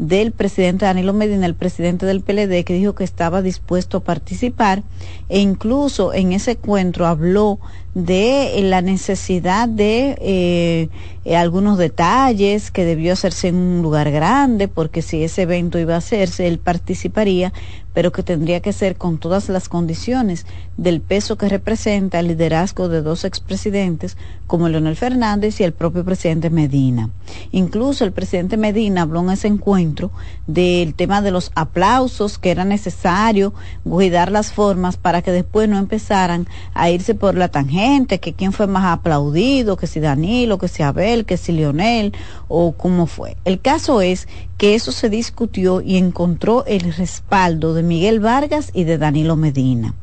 del presidente Danilo Medina, el presidente del PLD, que dijo que estaba dispuesto a participar e incluso en ese encuentro habló de la necesidad de eh, eh, algunos detalles que debió hacerse en un lugar grande, porque si ese evento iba a hacerse, él participaría, pero que tendría que ser con todas las condiciones del peso que representa el liderazgo de dos expresidentes como Leonel Fernández y el propio presidente Medina. Incluso el presidente Medina habló en ese encuentro del tema de los aplausos, que era necesario cuidar las formas para que después no empezaran a irse por la tangente, que quién fue más aplaudido, que si Danilo, que si Abel, que si Leonel o cómo fue. El caso es que eso se discutió y encontró el respaldo de Miguel Vargas y de Danilo Medina.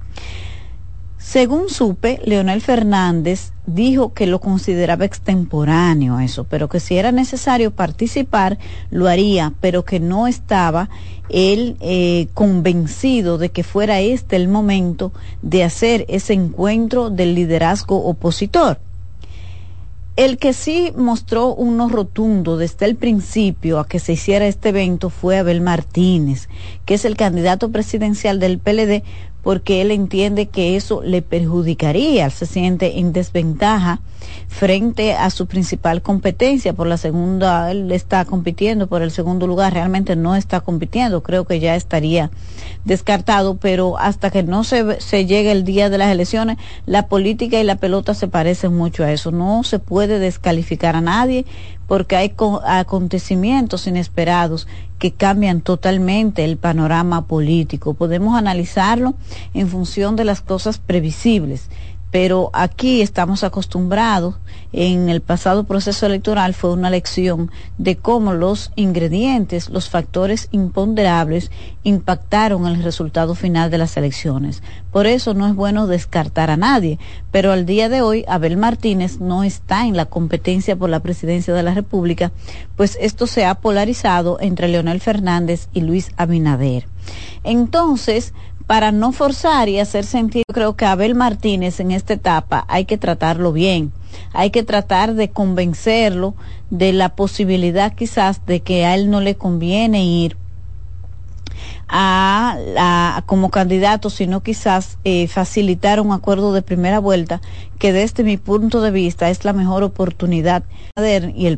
Según supe, Leonel Fernández dijo que lo consideraba extemporáneo eso, pero que si era necesario participar, lo haría, pero que no estaba él eh, convencido de que fuera este el momento de hacer ese encuentro del liderazgo opositor. El que sí mostró uno rotundo desde el principio a que se hiciera este evento fue Abel Martínez, que es el candidato presidencial del PLD, porque él entiende que eso le perjudicaría, se siente en desventaja frente a su principal competencia. Por la segunda, él está compitiendo por el segundo lugar, realmente no está compitiendo, creo que ya estaría descartado, pero hasta que no se, se llegue el día de las elecciones, la política y la pelota se parecen mucho a eso, no se puede descalificar a nadie porque hay acontecimientos inesperados que cambian totalmente el panorama político. Podemos analizarlo en función de las cosas previsibles, pero aquí estamos acostumbrados, en el pasado proceso electoral fue una lección de cómo los ingredientes, los factores imponderables impactaron el resultado final de las elecciones. Por eso no es bueno descartar a nadie, pero al día de hoy Abel Martínez no está en la competencia por la presidencia de la República, pues esto se ha polarizado entre Leonel Fernández y Luis Abinader. Entonces, para no forzar y hacer sentir, creo que Abel Martínez en esta etapa hay que tratarlo bien, hay que tratar de convencerlo de la posibilidad quizás de que a él no le conviene ir a, como candidato, sino quizás eh, facilitar un acuerdo de primera vuelta, que desde mi punto de vista es la mejor oportunidad y el